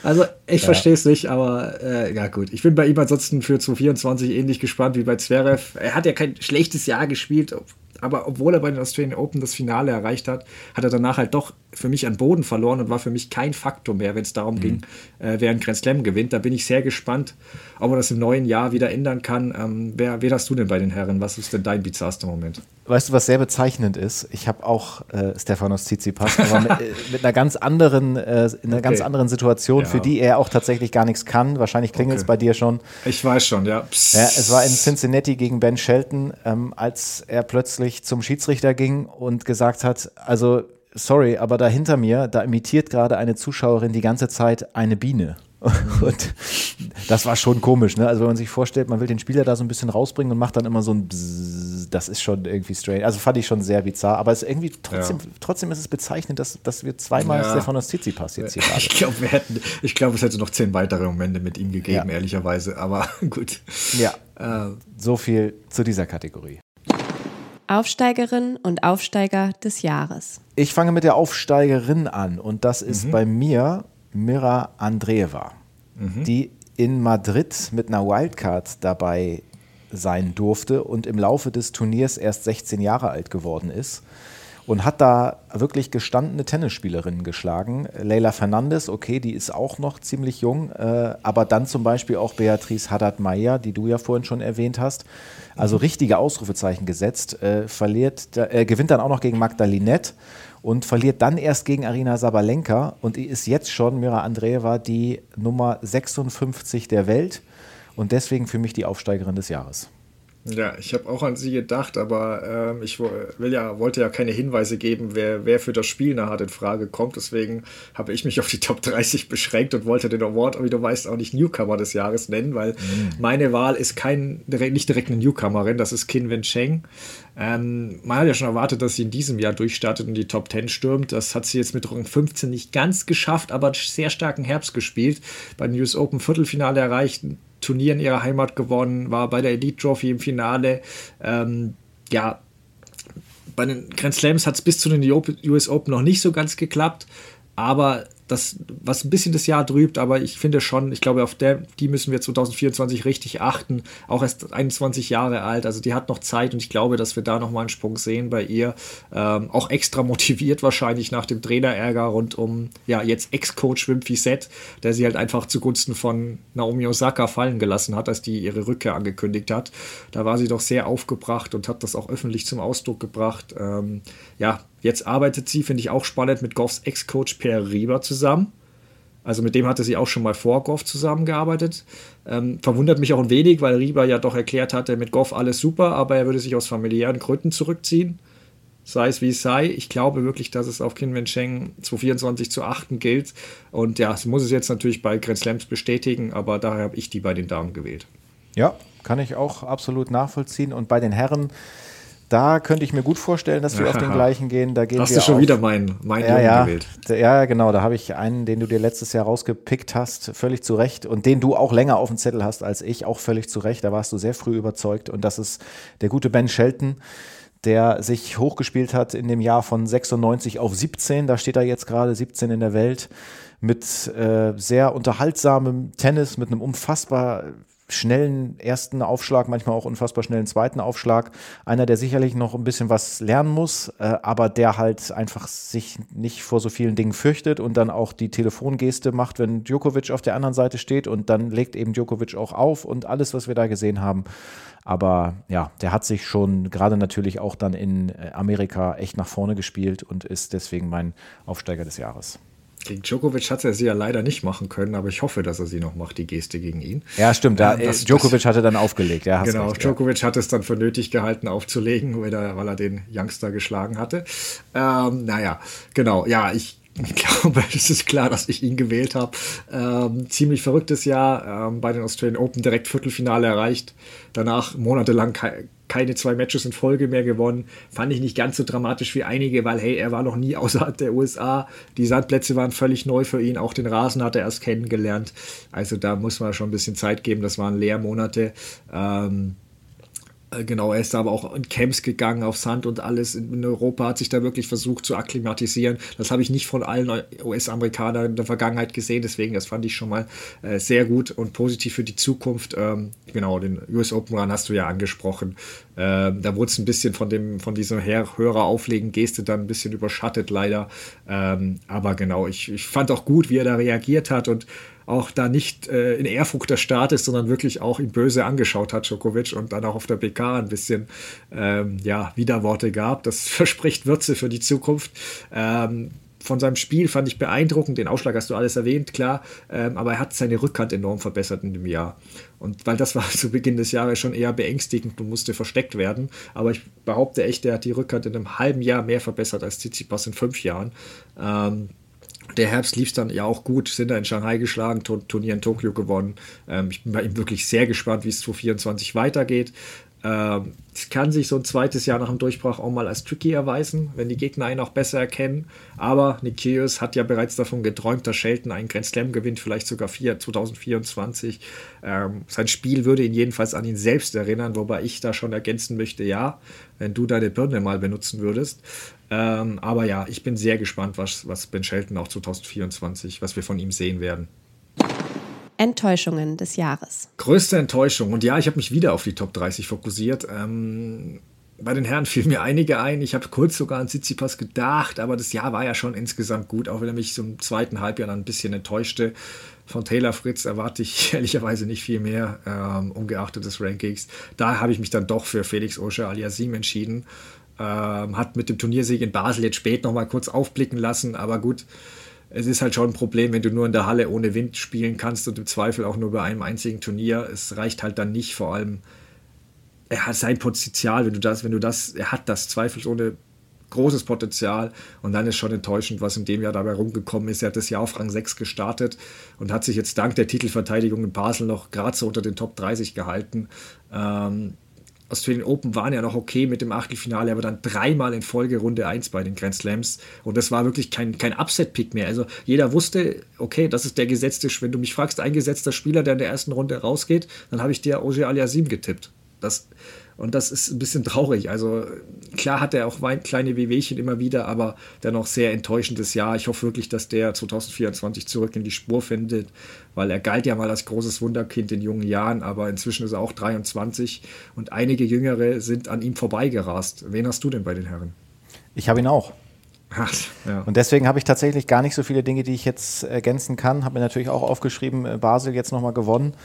Also ich ja. verstehe es nicht, aber äh, ja gut. Ich bin bei ihm ansonsten für 2024 ähnlich gespannt wie bei Zverev. Er hat ja kein schlechtes Jahr gespielt, aber obwohl er bei den Australian Open das Finale erreicht hat, hat er danach halt doch für mich an Boden verloren und war für mich kein Faktor mehr, wenn es darum mhm. ging, äh, wer einen Grand Slam gewinnt. Da bin ich sehr gespannt, ob er das im neuen Jahr wieder ändern kann. Ähm, wer, wer hast du denn bei den Herren? Was ist denn dein bizarrster Moment? Weißt du, was sehr bezeichnend ist? Ich habe auch äh, Stefanos Tsitsipas, aber mit, äh, mit, einer ganz anderen, äh, in einer okay. ganz anderen Situation, ja. für die er auch tatsächlich gar nichts kann. Wahrscheinlich klingelt es okay. bei dir schon. Ich weiß schon, ja. ja. Es war in Cincinnati gegen Ben Shelton, ähm, als er plötzlich zum Schiedsrichter ging und gesagt hat, also sorry, aber da hinter mir, da imitiert gerade eine Zuschauerin die ganze Zeit eine Biene. (laughs) Und das war schon komisch, ne? Also wenn man sich vorstellt, man will den Spieler da so ein bisschen rausbringen und macht dann immer so ein Bzzz, das ist schon irgendwie strange. Also fand ich schon sehr bizarr, aber es ist irgendwie trotzdem, ja. trotzdem ist es bezeichnend, dass, dass wir zweimal ja. Stefanos Tsitsipas jetzt hier Ich glaube, wir hätten, ich glaube, es hätte noch zehn weitere Momente mit ihm gegeben, ja. ehrlicherweise, aber (laughs) gut. Ja. Äh, so viel zu dieser Kategorie. Aufsteigerin und Aufsteiger des Jahres. Ich fange mit der Aufsteigerin an und das ist mhm. bei mir Mira Andreeva, mhm. die in Madrid mit einer Wildcard dabei sein durfte und im Laufe des Turniers erst 16 Jahre alt geworden ist und hat da wirklich gestandene Tennisspielerinnen geschlagen. Leila Fernandes, okay, die ist auch noch ziemlich jung, äh, aber dann zum Beispiel auch Beatrice Haddad-Meyer, die du ja vorhin schon erwähnt hast. Also richtige Ausrufezeichen gesetzt, äh, verliert, äh, gewinnt dann auch noch gegen Magdalinette und verliert dann erst gegen Arina Sabalenka und ist jetzt schon, Mira Andreeva, die Nummer 56 der Welt und deswegen für mich die Aufsteigerin des Jahres. Ja, ich habe auch an sie gedacht, aber ähm, ich will ja, wollte ja keine Hinweise geben, wer, wer für das Spiel nachher in Frage kommt. Deswegen habe ich mich auf die Top 30 beschränkt und wollte den Award, wie du weißt, auch nicht Newcomer des Jahres nennen, weil mhm. meine Wahl ist kein, nicht direkt eine Newcomerin, das ist Qin Wen Cheng. Ähm, man hat ja schon erwartet, dass sie in diesem Jahr durchstartet und die Top 10 stürmt. Das hat sie jetzt mit Rang 15 nicht ganz geschafft, aber sehr starken Herbst gespielt. Bei den US Open Viertelfinale erreicht, Turnier in ihrer Heimat gewonnen, war bei der Elite Trophy im Finale. Ähm, ja, bei den Grand Slams hat es bis zu den US Open noch nicht so ganz geklappt, aber das, was ein bisschen das Jahr trübt, aber ich finde schon, ich glaube, auf der, die müssen wir 2024 richtig achten. Auch erst 21 Jahre alt, also die hat noch Zeit und ich glaube, dass wir da nochmal einen Sprung sehen bei ihr. Ähm, auch extra motiviert wahrscheinlich nach dem Trainerärger rund um, ja, jetzt Ex-Coach Wim Fissett, der sie halt einfach zugunsten von Naomi Osaka fallen gelassen hat, als die ihre Rückkehr angekündigt hat. Da war sie doch sehr aufgebracht und hat das auch öffentlich zum Ausdruck gebracht. Ähm, ja, Jetzt arbeitet sie, finde ich auch spannend, mit Goffs Ex-Coach Per Rieber zusammen. Also mit dem hatte sie auch schon mal vor Goff zusammengearbeitet. Ähm, verwundert mich auch ein wenig, weil Rieber ja doch erklärt hatte, mit Goff alles super, aber er würde sich aus familiären Gründen zurückziehen. Sei es wie es sei. Ich glaube wirklich, dass es auf Qin Wencheng 2024 zu achten gilt. Und ja, sie muss es jetzt natürlich bei Grand Slams bestätigen, aber daher habe ich die bei den Damen gewählt. Ja, kann ich auch absolut nachvollziehen. Und bei den Herren da könnte ich mir gut vorstellen, dass wir auf den gleichen gehen. Da gehen hast wir du schon auf, wieder meinen, meinen ja, ja, gewählt? Ja, genau. Da habe ich einen, den du dir letztes Jahr rausgepickt hast, völlig zu Recht. Und den du auch länger auf dem Zettel hast als ich, auch völlig zu Recht. Da warst du sehr früh überzeugt. Und das ist der gute Ben Shelton der sich hochgespielt hat in dem Jahr von 96 auf 17. Da steht er jetzt gerade 17 in der Welt mit äh, sehr unterhaltsamem Tennis, mit einem unfassbar schnellen ersten Aufschlag, manchmal auch unfassbar schnellen zweiten Aufschlag. Einer, der sicherlich noch ein bisschen was lernen muss, äh, aber der halt einfach sich nicht vor so vielen Dingen fürchtet und dann auch die Telefongeste macht, wenn Djokovic auf der anderen Seite steht und dann legt eben Djokovic auch auf und alles, was wir da gesehen haben. Aber ja, der hat sich schon gerade natürlich auch dann in äh, Amerika echt nach vorne gespielt und ist deswegen mein Aufsteiger des Jahres. Gegen Djokovic hat er sie ja leider nicht machen können, aber ich hoffe, dass er sie noch macht, die Geste gegen ihn. Ja, stimmt. Da, ja, das, Djokovic hatte dann aufgelegt. Ja, genau, recht, Djokovic ja. hat es dann für nötig gehalten, aufzulegen, weil er, weil er den Youngster geschlagen hatte. Ähm, naja, genau. Ja, ich ich glaube, es ist klar, dass ich ihn gewählt habe. Ähm, ziemlich verrücktes Jahr ähm, bei den Australian Open, direkt Viertelfinale erreicht. Danach monatelang ke keine zwei Matches in Folge mehr gewonnen. Fand ich nicht ganz so dramatisch wie einige, weil hey, er war noch nie (laughs) außerhalb der USA. Die Sandplätze waren völlig neu für ihn. Auch den Rasen hat er erst kennengelernt. Also da muss man schon ein bisschen Zeit geben. Das waren Lehrmonate. Ähm, Äh, genau, er ist da aber auch in Camps gegangen auf Sand und alles. In Europa hat sich da wirklich versucht zu akklimatisieren. Das habe ich nicht von allen US-Amerikanern in der Vergangenheit gesehen, deswegen das fand ich schon mal äh, sehr gut und positiv für die Zukunft. Ähm, genau, den US Open Run hast du ja angesprochen. Ähm, da wurde es ein bisschen von dem von dieser Hörer auflegen Geste dann ein bisschen überschattet leider. Ähm, aber genau, ich, ich fand auch gut, wie er da reagiert hat und auch da nicht äh, in Ehrfurcht der Start ist, sondern wirklich auch ihn böse angeschaut hat, Djokovic, und dann auch auf der PK ein bisschen ähm, ja, Widerworte gab. Das (laughs) verspricht Würze für die Zukunft. Ähm, von seinem Spiel fand ich beeindruckend. Den Ausschlag hast du alles erwähnt, klar. Ähm, aber er hat seine Rückhand enorm verbessert in dem Jahr. Und weil das war (laughs) zu Beginn des Jahres schon eher beängstigend und musste versteckt werden. Aber ich behaupte echt, er hat die Rückhand in einem halben Jahr mehr verbessert als Tsitsipas in fünf Jahren. Ähm, der Herbst lief dann ja auch gut, sind da in Shanghai geschlagen, Turnier in Tokio gewonnen. Ähm, ich bin bei ihm wirklich sehr gespannt, wie es 2024 weitergeht. Ähm, es kann sich so ein zweites Jahr nach dem Durchbruch auch mal als tricky erweisen, wenn die Gegner ihn auch besser erkennen. Aber Kyrgios hat ja bereits davon geträumt, dass Shelton einen Grand Slam gewinnt, vielleicht sogar 4, 2024. Ähm, sein Spiel würde ihn jedenfalls an ihn selbst erinnern, wobei ich da schon ergänzen möchte, ja, wenn du deine Birne mal benutzen würdest. Ähm, aber ja, ich bin sehr gespannt, was, was Ben Shelton auch 2024, was wir von ihm sehen werden. Enttäuschungen des Jahres. Größte Enttäuschung. Und ja, ich habe mich wieder auf die Top 30 fokussiert. Ähm, bei den Herren fielen mir einige ein. Ich habe kurz sogar an Tsitsipas gedacht, aber das Jahr war ja schon insgesamt gut, auch wenn er mich zum zweiten Halbjahr dann ein bisschen enttäuschte. Von Taylor Fritz erwarte ich (laughs) ehrlicherweise nicht viel mehr, ähm, ungeachtet des Rankings. Da habe ich mich dann doch für Felix Oscher Aliasim entschieden. Ähm, hat mit dem Turniersieg in Basel jetzt spät noch mal kurz aufblicken lassen, aber gut, es ist halt schon ein Problem, wenn du nur in der Halle ohne Wind spielen kannst und im Zweifel auch nur bei einem einzigen Turnier. Es reicht halt dann nicht, vor allem er hat sein Potenzial, wenn du das, wenn du das, er hat das zweifelsohne großes Potenzial und dann ist schon enttäuschend, was in dem Jahr dabei rumgekommen ist. Er hat das Jahr auf Rang 6 gestartet und hat sich jetzt dank der Titelverteidigung in Basel noch gerade so unter den Top 30 gehalten. Ähm, Australian Open waren ja noch okay mit dem Achtelfinale, aber dann dreimal in Folge Runde 1 bei den Grand Slams. Und das war wirklich kein, kein Upset-Pick mehr. Also jeder wusste, okay, das ist der gesetzte, wenn du mich fragst, eingesetzter Spieler, der in der ersten Runde rausgeht, dann habe ich dir Oje Aliasim getippt. Das, und das ist ein bisschen traurig. Also klar hat er auch kleine Wehwehchen immer wieder, aber dennoch sehr enttäuschendes Jahr. Ich hoffe wirklich, dass der 2024 zurück in die Spur findet, weil er galt ja mal als großes Wunderkind in jungen Jahren, aber inzwischen ist er auch 23 und einige Jüngere sind an ihm vorbeigerast. Wen hast du denn bei den Herren? Ich habe ihn auch. Ach, ja. Und deswegen habe ich tatsächlich gar nicht so viele Dinge, die ich jetzt ergänzen kann. Habe mir natürlich auch aufgeschrieben, äh, Basel jetzt nochmal gewonnen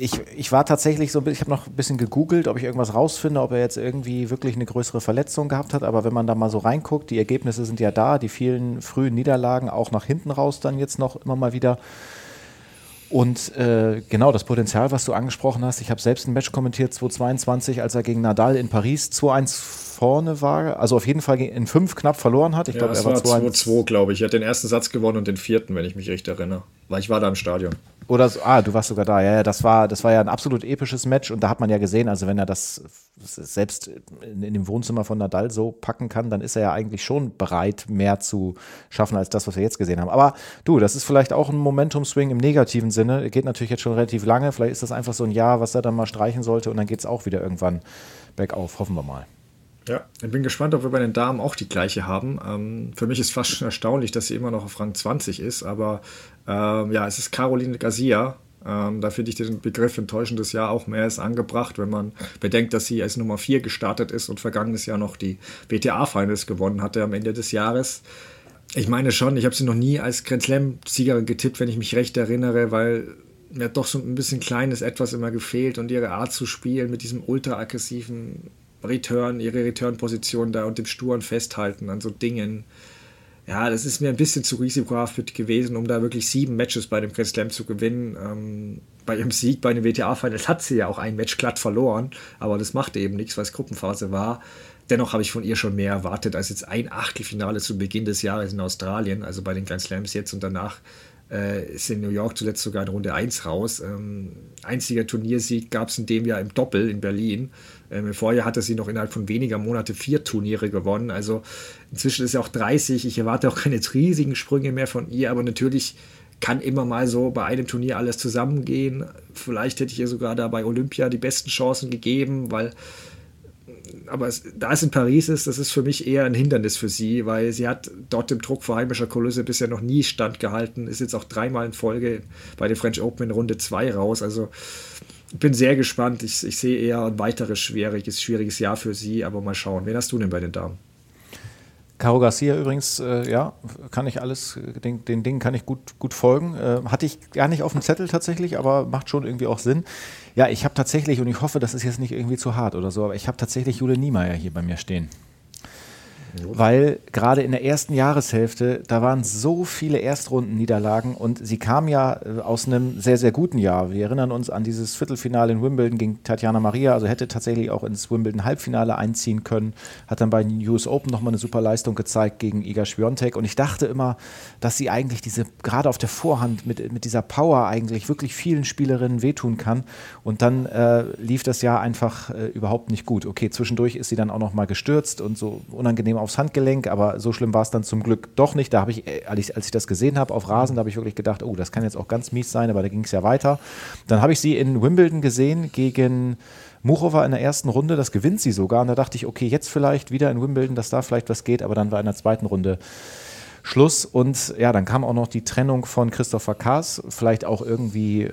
ich, ich war tatsächlich so, ich habe noch ein bisschen gegoogelt, ob ich irgendwas rausfinde, ob er jetzt irgendwie wirklich eine größere Verletzung gehabt hat. Aber wenn man da mal so reinguckt, die Ergebnisse sind ja da, die vielen frühen Niederlagen auch nach hinten raus dann jetzt noch immer mal wieder. Und äh, genau das Potenzial, was du angesprochen hast, ich habe selbst ein Match kommentiert 2022, als er gegen Nadal in Paris 2-1 vorne war, also auf jeden Fall in 5 knapp verloren hat. Ich ja, glaube, er war 2-2, glaube ich. Er hat den ersten Satz gewonnen und den vierten, wenn ich mich recht erinnere. Weil ich war da im Stadion. Oder so, ah, du warst sogar da. Ja, ja, das war, das war ja ein absolut episches Match und da hat man ja gesehen, also wenn er das selbst in, in, dem Wohnzimmer von Nadal so packen kann, dann ist er ja eigentlich schon bereit, mehr zu schaffen als das, was wir jetzt gesehen haben. Aber du, das ist vielleicht auch ein Momentum-Swing im negativen Sinne. Geht natürlich jetzt schon relativ lange. Vielleicht ist das einfach so ein Jahr, was er dann mal streichen sollte und dann geht es auch wieder irgendwann bergauf. Hoffen wir mal. Ja, ich bin gespannt, ob wir bei den Damen auch die gleiche haben. Ähm, für mich ist fast schon erstaunlich, dass sie immer noch auf Rang 20 ist, aber ähm, ja, es ist Caroline Garcia. Ähm, da finde ich den Begriff enttäuschendes Jahr auch mehr als angebracht, wenn man bedenkt, dass sie als Nummer 4 gestartet ist und vergangenes Jahr noch die WTA-Finals gewonnen hatte am Ende des Jahres. Ich meine schon, ich habe sie noch nie als Grand Slam-Siegerin getippt, wenn ich mich recht erinnere, weil mir doch so ein bisschen kleines Etwas immer gefehlt und ihre Art zu spielen mit diesem ultra-aggressiven Return, ihre Return-Position da und dem sturen Festhalten an so Dingen. Ja, das ist mir ein bisschen zu risikohaft gewesen, um da wirklich sieben Matches bei dem Grand Slam zu gewinnen. Ähm, bei ihrem Sieg bei den WTA-Finals hat sie ja auch ein Match glatt verloren, aber das machte eben nichts, weil es Gruppenphase war. Dennoch habe ich von ihr schon mehr erwartet als jetzt ein Achtelfinale zu Beginn des Jahres in Australien, also bei den Grand Slams jetzt und danach äh, ist in New York zuletzt sogar in Runde 1 raus. Ähm, einziger Turniersieg gab es in dem Jahr im Doppel in Berlin. Ähm, Im Vorjahr hatte sie noch innerhalb von weniger Monate vier Turniere gewonnen. Also inzwischen ist sie auch 30. Ich erwarte auch keine riesigen Sprünge mehr von ihr, aber natürlich kann immer mal so bei einem Turnier alles zusammengehen. Vielleicht hätte ich ihr sogar da bei Olympia die besten Chancen gegeben, weil aber es, da es in Paris ist, das ist für mich eher ein Hindernis für sie, weil sie hat dort im Druck vor heimischer Kulisse bisher noch nie standgehalten, ist jetzt auch dreimal in Folge bei der French Open in Runde 2 raus. Also ich bin sehr gespannt. Ich, ich sehe eher ein weiteres schwieriges, schwieriges Jahr für sie, aber mal schauen. Wen hast du denn bei den Damen? Caro Garcia übrigens, äh, ja, kann ich alles, den, den Dingen kann ich gut, gut folgen. Äh, hatte ich gar nicht auf dem Zettel tatsächlich, aber macht schon irgendwie auch Sinn. Ja, ich habe tatsächlich, und ich hoffe, das ist jetzt nicht irgendwie zu hart oder so, aber ich habe tatsächlich Jule Niemeyer hier bei mir stehen. Weil gerade in der ersten Jahreshälfte, da waren so viele Erstrundenniederlagen und sie kam ja äh, aus einem sehr, sehr guten Jahr. Wir erinnern uns an dieses Viertelfinale in Wimbledon gegen Tatjana Maria, also hätte tatsächlich auch ins Wimbledon-Halbfinale einziehen können, hat dann bei den US Open nochmal eine super Leistung gezeigt gegen Iga Świątek und ich dachte immer, dass sie eigentlich diese, gerade auf der Vorhand mit, mit dieser Power eigentlich wirklich vielen Spielerinnen wehtun kann und dann äh, lief das Jahr einfach äh, überhaupt nicht gut. Okay, zwischendurch ist sie dann auch nochmal gestürzt und so unangenehm aufs Handgelenk, aber so schlimm war es dann zum Glück doch nicht. Da habe ich, äh, als ich, als ich das gesehen habe auf Rasen, da habe ich wirklich gedacht, oh, das kann jetzt auch ganz mies sein, aber da ging es ja weiter. Dann habe ich sie in Wimbledon gesehen gegen Muchova in der ersten Runde, das gewinnt sie sogar. Und da dachte ich, okay, jetzt vielleicht wieder in Wimbledon, dass da vielleicht was geht, aber dann war in der zweiten Runde Schluss. Und ja, dann kam auch noch die Trennung von Christopher Kaas. Vielleicht auch irgendwie äh,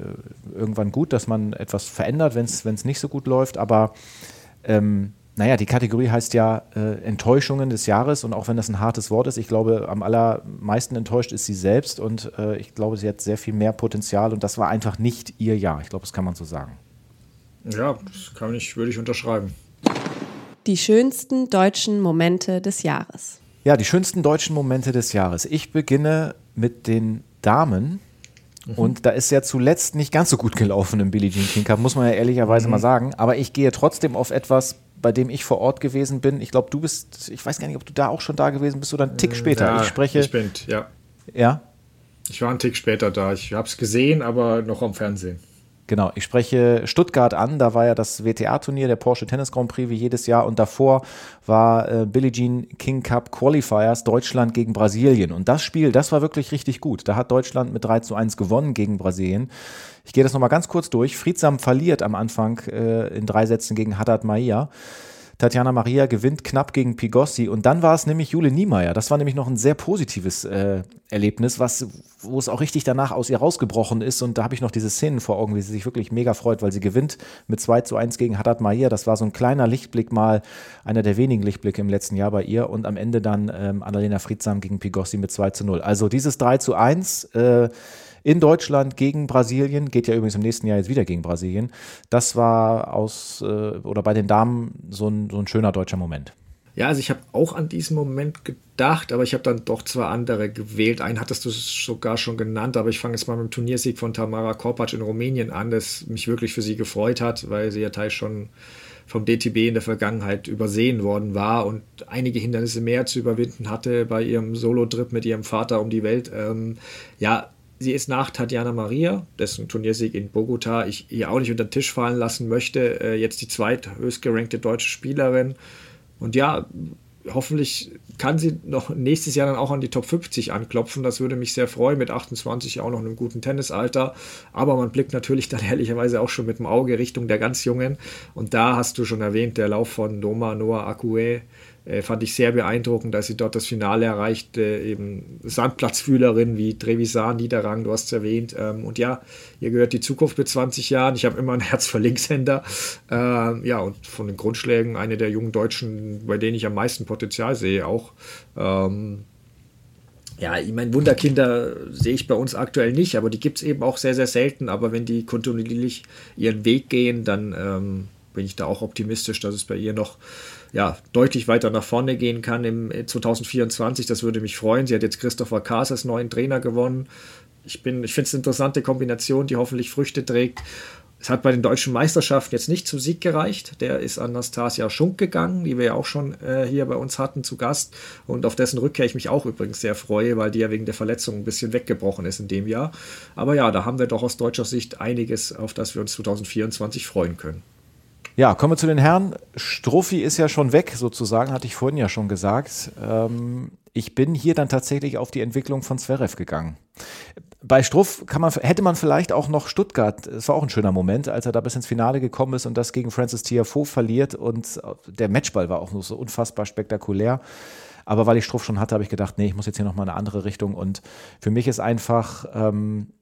irgendwann gut, dass man etwas verändert, wenn es nicht so gut läuft. Aber ähm, naja, die Kategorie heißt ja äh, Enttäuschungen des Jahres und auch wenn das ein hartes Wort ist, ich glaube, am allermeisten enttäuscht ist sie selbst und äh, ich glaube, sie hat sehr viel mehr Potenzial und das war einfach nicht ihr Jahr. Ich glaube, das kann man so sagen. Ja, das kann ich, würde ich unterschreiben. Die schönsten deutschen Momente des Jahres. Ja, die schönsten deutschen Momente des Jahres. Ich beginne mit den Damen. Mhm. Und da ist ja zuletzt nicht ganz so gut gelaufen im Billie Jean King Cup, muss man ja ehrlicherweise mhm. mal sagen. Aber ich gehe trotzdem auf etwas, bei dem ich vor Ort gewesen bin. Ich glaube, du bist, ich weiß gar nicht, ob du da auch schon da gewesen bist oder einen Tick später. Ja, ich spreche. Ich bin, ja. Ja? Ich war einen Tick später da. Ich habe es gesehen, aber noch am Fernsehen. Genau, ich spreche Stuttgart an, da war ja das WTA-Turnier, der Porsche Tennis Grand Prix wie jedes Jahr und davor war äh, Billie Jean King Cup Qualifiers Deutschland gegen Brasilien und das Spiel, das war wirklich richtig gut. Da hat Deutschland mit 3 zu 1 gewonnen gegen Brasilien. Ich gehe das nochmal ganz kurz durch. Friedsam verliert am Anfang äh, in drei Sätzen gegen Haddad Maia. Tatjana Maria gewinnt knapp gegen Pigossi und dann war es nämlich Jule Niemeyer. Das war nämlich noch ein sehr positives äh, Erlebnis, was, wo es auch richtig danach aus ihr rausgebrochen ist und da habe ich noch diese Szenen vor Augen, wie sie sich wirklich mega freut, weil sie gewinnt mit 2 zu 1 gegen Haddad Maia. Das war so ein kleiner Lichtblick mal, einer der wenigen Lichtblicke im letzten Jahr bei ihr und am Ende dann ähm, Annalena Friedsam gegen Pigossi mit 2 zu 0. Also dieses 3 zu 1 äh, in Deutschland gegen Brasilien, geht ja übrigens im nächsten Jahr jetzt wieder gegen Brasilien. Das war aus äh, oder bei den Damen so ein, so ein schöner deutscher Moment. Ja, also ich habe auch an diesen Moment gedacht, aber ich habe dann doch zwei andere gewählt. Einen hattest du sogar schon genannt, aber ich fange jetzt mal mit dem Turniersieg von Tamara Korpac in Rumänien an, das mich wirklich für sie gefreut hat, weil sie ja teils schon vom DTB in der Vergangenheit übersehen worden war und einige Hindernisse mehr zu überwinden hatte bei ihrem Solo-Trip mit ihrem Vater um die Welt. Ähm, ja, Sie ist nach Tatjana Maria, dessen Turniersieg in Bogota ich ihr auch nicht unter den Tisch fallen lassen möchte, äh, jetzt die zweithöchstgerankte deutsche Spielerin. Und ja, hoffentlich kann sie noch nächstes Jahr dann auch an die Top 50 anklopfen. Das würde mich sehr freuen, mit 28 auch noch in einem guten Tennisalter. Aber man blickt natürlich dann (laughs) ehrlicherweise auch schon mit dem Auge Richtung der ganz Jungen. Und da hast du schon erwähnt, der Lauf von Noma Noah Akue äh, fand ich sehr beeindruckend, dass sie dort das Finale erreichte. Eben Sandplatzfühlerin wie Trevisan, Niederrang, du hast es erwähnt. Ähm, und ja, ihr gehört die Zukunft mit 20 Jahren. Ich habe immer ein Herz für Linkshänder. Ähm, ja, und von den Grundschlägen eine der jungen Deutschen, bei denen ich am meisten Potenzial sehe, auch. Ähm, ja, ich meine, Wunderkinder sehe ich bei uns aktuell nicht, aber die gibt es eben auch sehr, sehr selten. Aber wenn die kontinuierlich ihren Weg gehen, dann ähm, bin ich da auch optimistisch, dass es bei ihr noch ja, deutlich weiter nach vorne gehen kann im 2024. Das würde mich freuen. Sie hat jetzt Christopher Kaas als neuen Trainer gewonnen. Ich, ich finde es eine interessante Kombination, die hoffentlich Früchte trägt. Es hat bei den deutschen Meisterschaften jetzt nicht zum Sieg gereicht. Der ist Anastasia Schunk gegangen, die wir ja auch schon äh, hier bei uns hatten zu Gast und auf dessen Rückkehr ich mich auch übrigens sehr freue, weil die ja wegen der Verletzung ein bisschen weggebrochen ist in dem Jahr. Aber ja, da haben wir doch aus deutscher Sicht einiges, auf das wir uns 2024 freuen können. Ja, kommen wir zu den Herren. Struffi ist ja schon weg, sozusagen, hatte ich vorhin ja schon gesagt. Ähm, ich bin hier dann tatsächlich auf die Entwicklung von Zverev gegangen. bei Struff man, hätte man vielleicht auch noch Stuttgart, es war auch ein schöner Moment, als er da bis ins Finale gekommen ist und das gegen Francis Tiafoe verliert und der Matchball war auch noch so unfassbar spektakulär. Aber weil ich Struff schon hatte, habe ich gedacht, nee, ich muss jetzt hier nochmal eine andere Richtung und für mich ist einfach, ähm,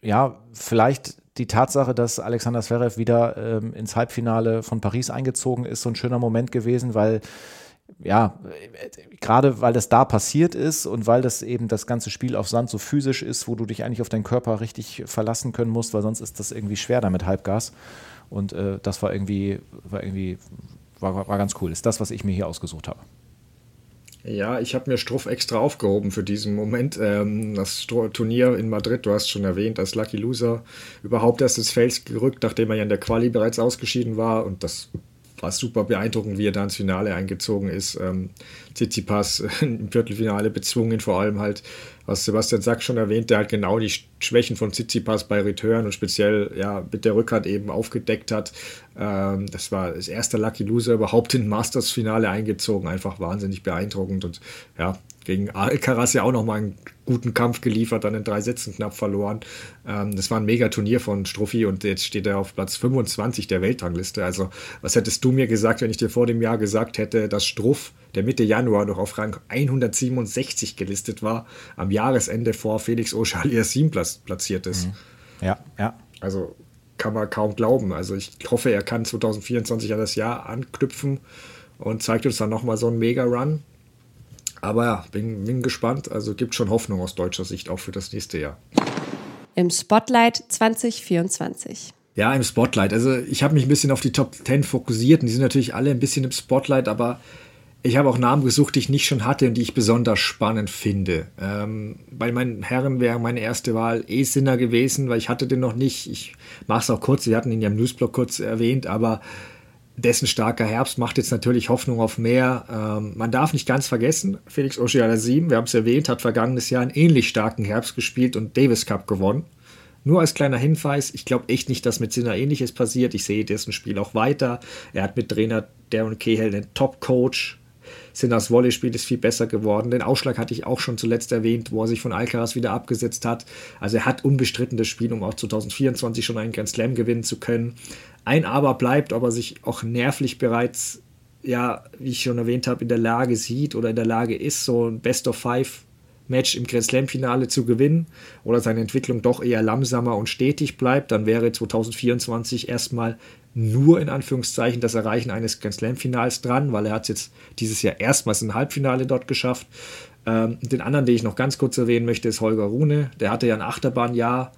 ja, vielleicht die Tatsache, dass Alexander Zverev wieder ähm, ins Halbfinale von Paris eingezogen ist, so ein schöner Moment gewesen, weil ja, gerade weil das da passiert ist und weil das eben das ganze Spiel auf Sand so physisch ist, wo du dich eigentlich auf deinen Körper richtig verlassen können musst, weil sonst ist das irgendwie schwer da mit Halbgas. Und äh, das war irgendwie, war irgendwie, war, war ganz cool. Ist das, was ich mir hier ausgesucht habe. Ja, ich habe mir Struff extra aufgehoben für diesen Moment. Ähm, das Turnier in Madrid, du hast schon erwähnt, als Lucky Loser überhaupt erst ins Feld gerückt, nachdem er ja in der Quali bereits ausgeschieden war. Und das war super beeindruckend, wie er da ins Finale eingezogen ist. Ähm, Tsitsipas (laughs) im Viertelfinale bezwungen, vor allem halt, was Sebastian Sack schon erwähnt, der halt genau die Schwächen von Tsitsipas bei Return und speziell ja mit der Rückhand eben aufgedeckt hat. Ähm, das war das erste Lucky Loser überhaupt in Masters-Finale eingezogen, einfach wahnsinnig beeindruckend und ja, gegen Alcaraz ja auch nochmal einen guten Kampf geliefert, dann in drei Sätzen knapp verloren. Ähm, das war ein mega Turnier von Struffi und jetzt steht er auf Platz 25 der Weltrangliste. Also, was hättest du mir gesagt, wenn ich dir vor dem Jahr gesagt hätte, dass Struff, der Mitte Januar noch auf Rang 167 gelistet war, am Jahresende vor Felix Auger-Aliassime platziert ist? Mhm. Ja, ja. Also, kann man kaum glauben. Also, ich hoffe, er kann 2024 an das Jahr anknüpfen und zeigt uns dann nochmal so einen Mega-Run. Aber ja, bin, bin gespannt. Also gibt schon Hoffnung aus deutscher Sicht auch für das nächste Jahr. Im Spotlight 2024. Ja, im Spotlight. Also ich habe mich ein bisschen auf die Top 10 fokussiert und die sind natürlich alle ein bisschen im Spotlight, aber ich habe auch Namen gesucht, die ich nicht schon hatte und die ich besonders spannend finde. Ähm, bei meinen Herren wäre meine erste Wahl eh Sinner gewesen, weil ich hatte den noch nicht. Ich mache es auch kurz, wir hatten ihn ja im Newsblog kurz erwähnt, aber dessen starker Herbst macht jetzt natürlich Hoffnung auf mehr. Ähm, man darf nicht ganz vergessen, Felix Auger-Aliassime, wir haben es erwähnt, hat vergangenes Jahr einen ähnlich starken Herbst gespielt und Davis Cup gewonnen. Nur als kleiner Hinweis, ich glaube echt nicht, dass mit Sinner ähnliches passiert. Ich sehe dessen Spiel auch weiter. Er hat mit Trainer Darren Cahill einen Top-Coach. Sinners Volley-Spiel ist viel besser geworden. Den Ausschlag hatte ich auch schon zuletzt erwähnt, wo er sich von Alcaraz wieder abgesetzt hat. Also er hat unbestritten das Spiel, um auch 2024 schon einen Grand Slam gewinnen zu können. Ein Aber bleibt, ob er sich auch nervlich bereits, ja, wie ich schon erwähnt habe, in der Lage sieht oder in der Lage ist, so ein Best of Five Match im Grand Slam Finale zu gewinnen oder seine Entwicklung doch eher langsamer und stetig bleibt, dann wäre 2024 erstmal nur in Anführungszeichen das Erreichen eines Grand Slam Finals dran, weil er hat jetzt dieses Jahr erstmals ein Halbfinale dort geschafft. Ähm, den anderen, den ich noch ganz kurz erwähnen möchte, ist Holger Rune. Der hatte ja ein Achterbahnjahr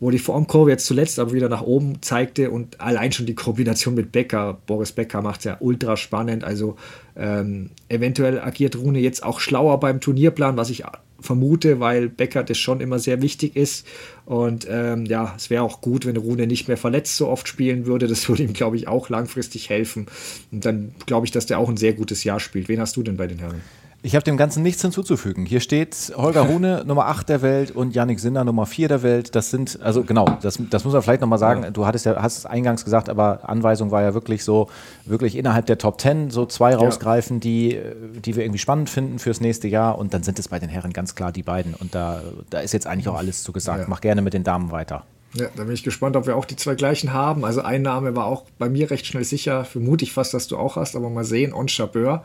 wo die Formkurve jetzt zuletzt aber wieder nach oben zeigte und allein schon die Kombination mit Becker, Boris Becker macht es ja ultra spannend. Also ähm, eventuell agiert Rune jetzt auch schlauer beim Turnierplan, was ich vermute, weil Becker das schon immer sehr wichtig ist. Und ähm, ja, es wäre auch gut, wenn Rune nicht mehr verletzt so oft spielen würde. Das würde ihm, glaube ich, auch langfristig helfen. Und dann glaube ich, dass der auch ein sehr gutes Jahr spielt. Wen hast du denn bei den Herren? Ich habe dem Ganzen nichts hinzuzufügen. Hier steht Holger (laughs) Rune Nummer 8 der Welt und Yannick Sinner Nummer 4 der Welt. Das sind, also genau, das, das muss man vielleicht nochmal sagen. Ja. Du hattest ja, hast es eingangs gesagt, aber Anweisung war ja wirklich so, wirklich innerhalb der Top 10 so zwei ja. rausgreifen, die, die wir irgendwie spannend finden fürs nächste Jahr. Und dann sind es bei den Herren ganz klar die beiden. Und da, da ist jetzt eigentlich auch alles zu gesagt. Ja. Mach gerne mit den Damen weiter. Ja, da bin ich gespannt, ob wir auch die zwei gleichen haben. Also ein Name war auch bei mir recht schnell sicher. Vermute ich fast, dass du auch hast, aber mal sehen. On Chabeur.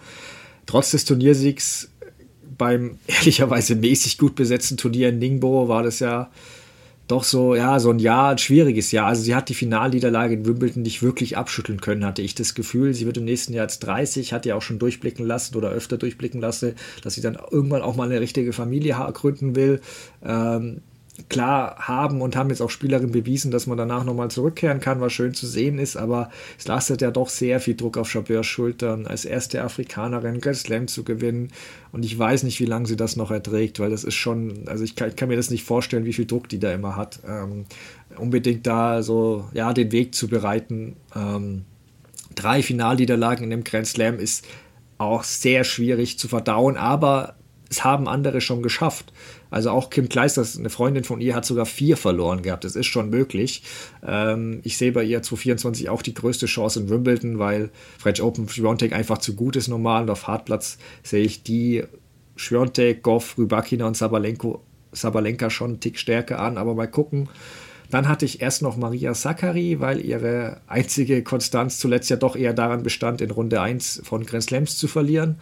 Trotz des Turniersiegs beim (laughs) ehrlicherweise mäßig gut besetzten Turnier in Ningbo war das ja doch so, ja, so ein Jahr, ein schwieriges Jahr. Also sie hat die Finalniederlage in Wimbledon nicht wirklich abschütteln können, hatte ich das Gefühl. Sie wird im nächsten Jahr jetzt 30, hat ja auch schon durchblicken lassen oder öfter durchblicken lassen, dass sie dann irgendwann auch mal eine richtige Familie gründen will. Ähm, klar haben und haben jetzt auch Spielerinnen bewiesen, dass man danach nochmal zurückkehren kann, was schön zu sehen ist, aber es lastet ja doch sehr viel Druck auf Chabeurs Schultern, als erste Afrikanerin Grand Slam zu gewinnen und ich weiß nicht, wie lange sie das noch erträgt, weil das ist schon, also ich kann, ich kann mir das nicht vorstellen, wie viel Druck die da immer hat, ähm, unbedingt da so, ja, den Weg zu bereiten. Ähm, drei Finalniederlagen in dem Grand Slam ist auch sehr schwierig zu verdauen, aber es haben andere schon geschafft. Also auch Kim Kleister, eine Freundin von ihr, hat sogar vier verloren gehabt. Das ist schon möglich. Ähm, ich sehe bei ihr 2024 auch die größte Chance in Wimbledon, weil French Open Schwiontek einfach zu gut ist normal. Und auf Hartplatz sehe ich die Schwiontek, Goff, Rybakina und Sabalenko Sabalenka schon einen Tick stärker an, aber mal gucken. Dann hatte ich erst noch Maria Sakkari, weil ihre einzige Konstanz zuletzt ja doch eher daran bestand, in Runde 1 von Grand Slams zu verlieren.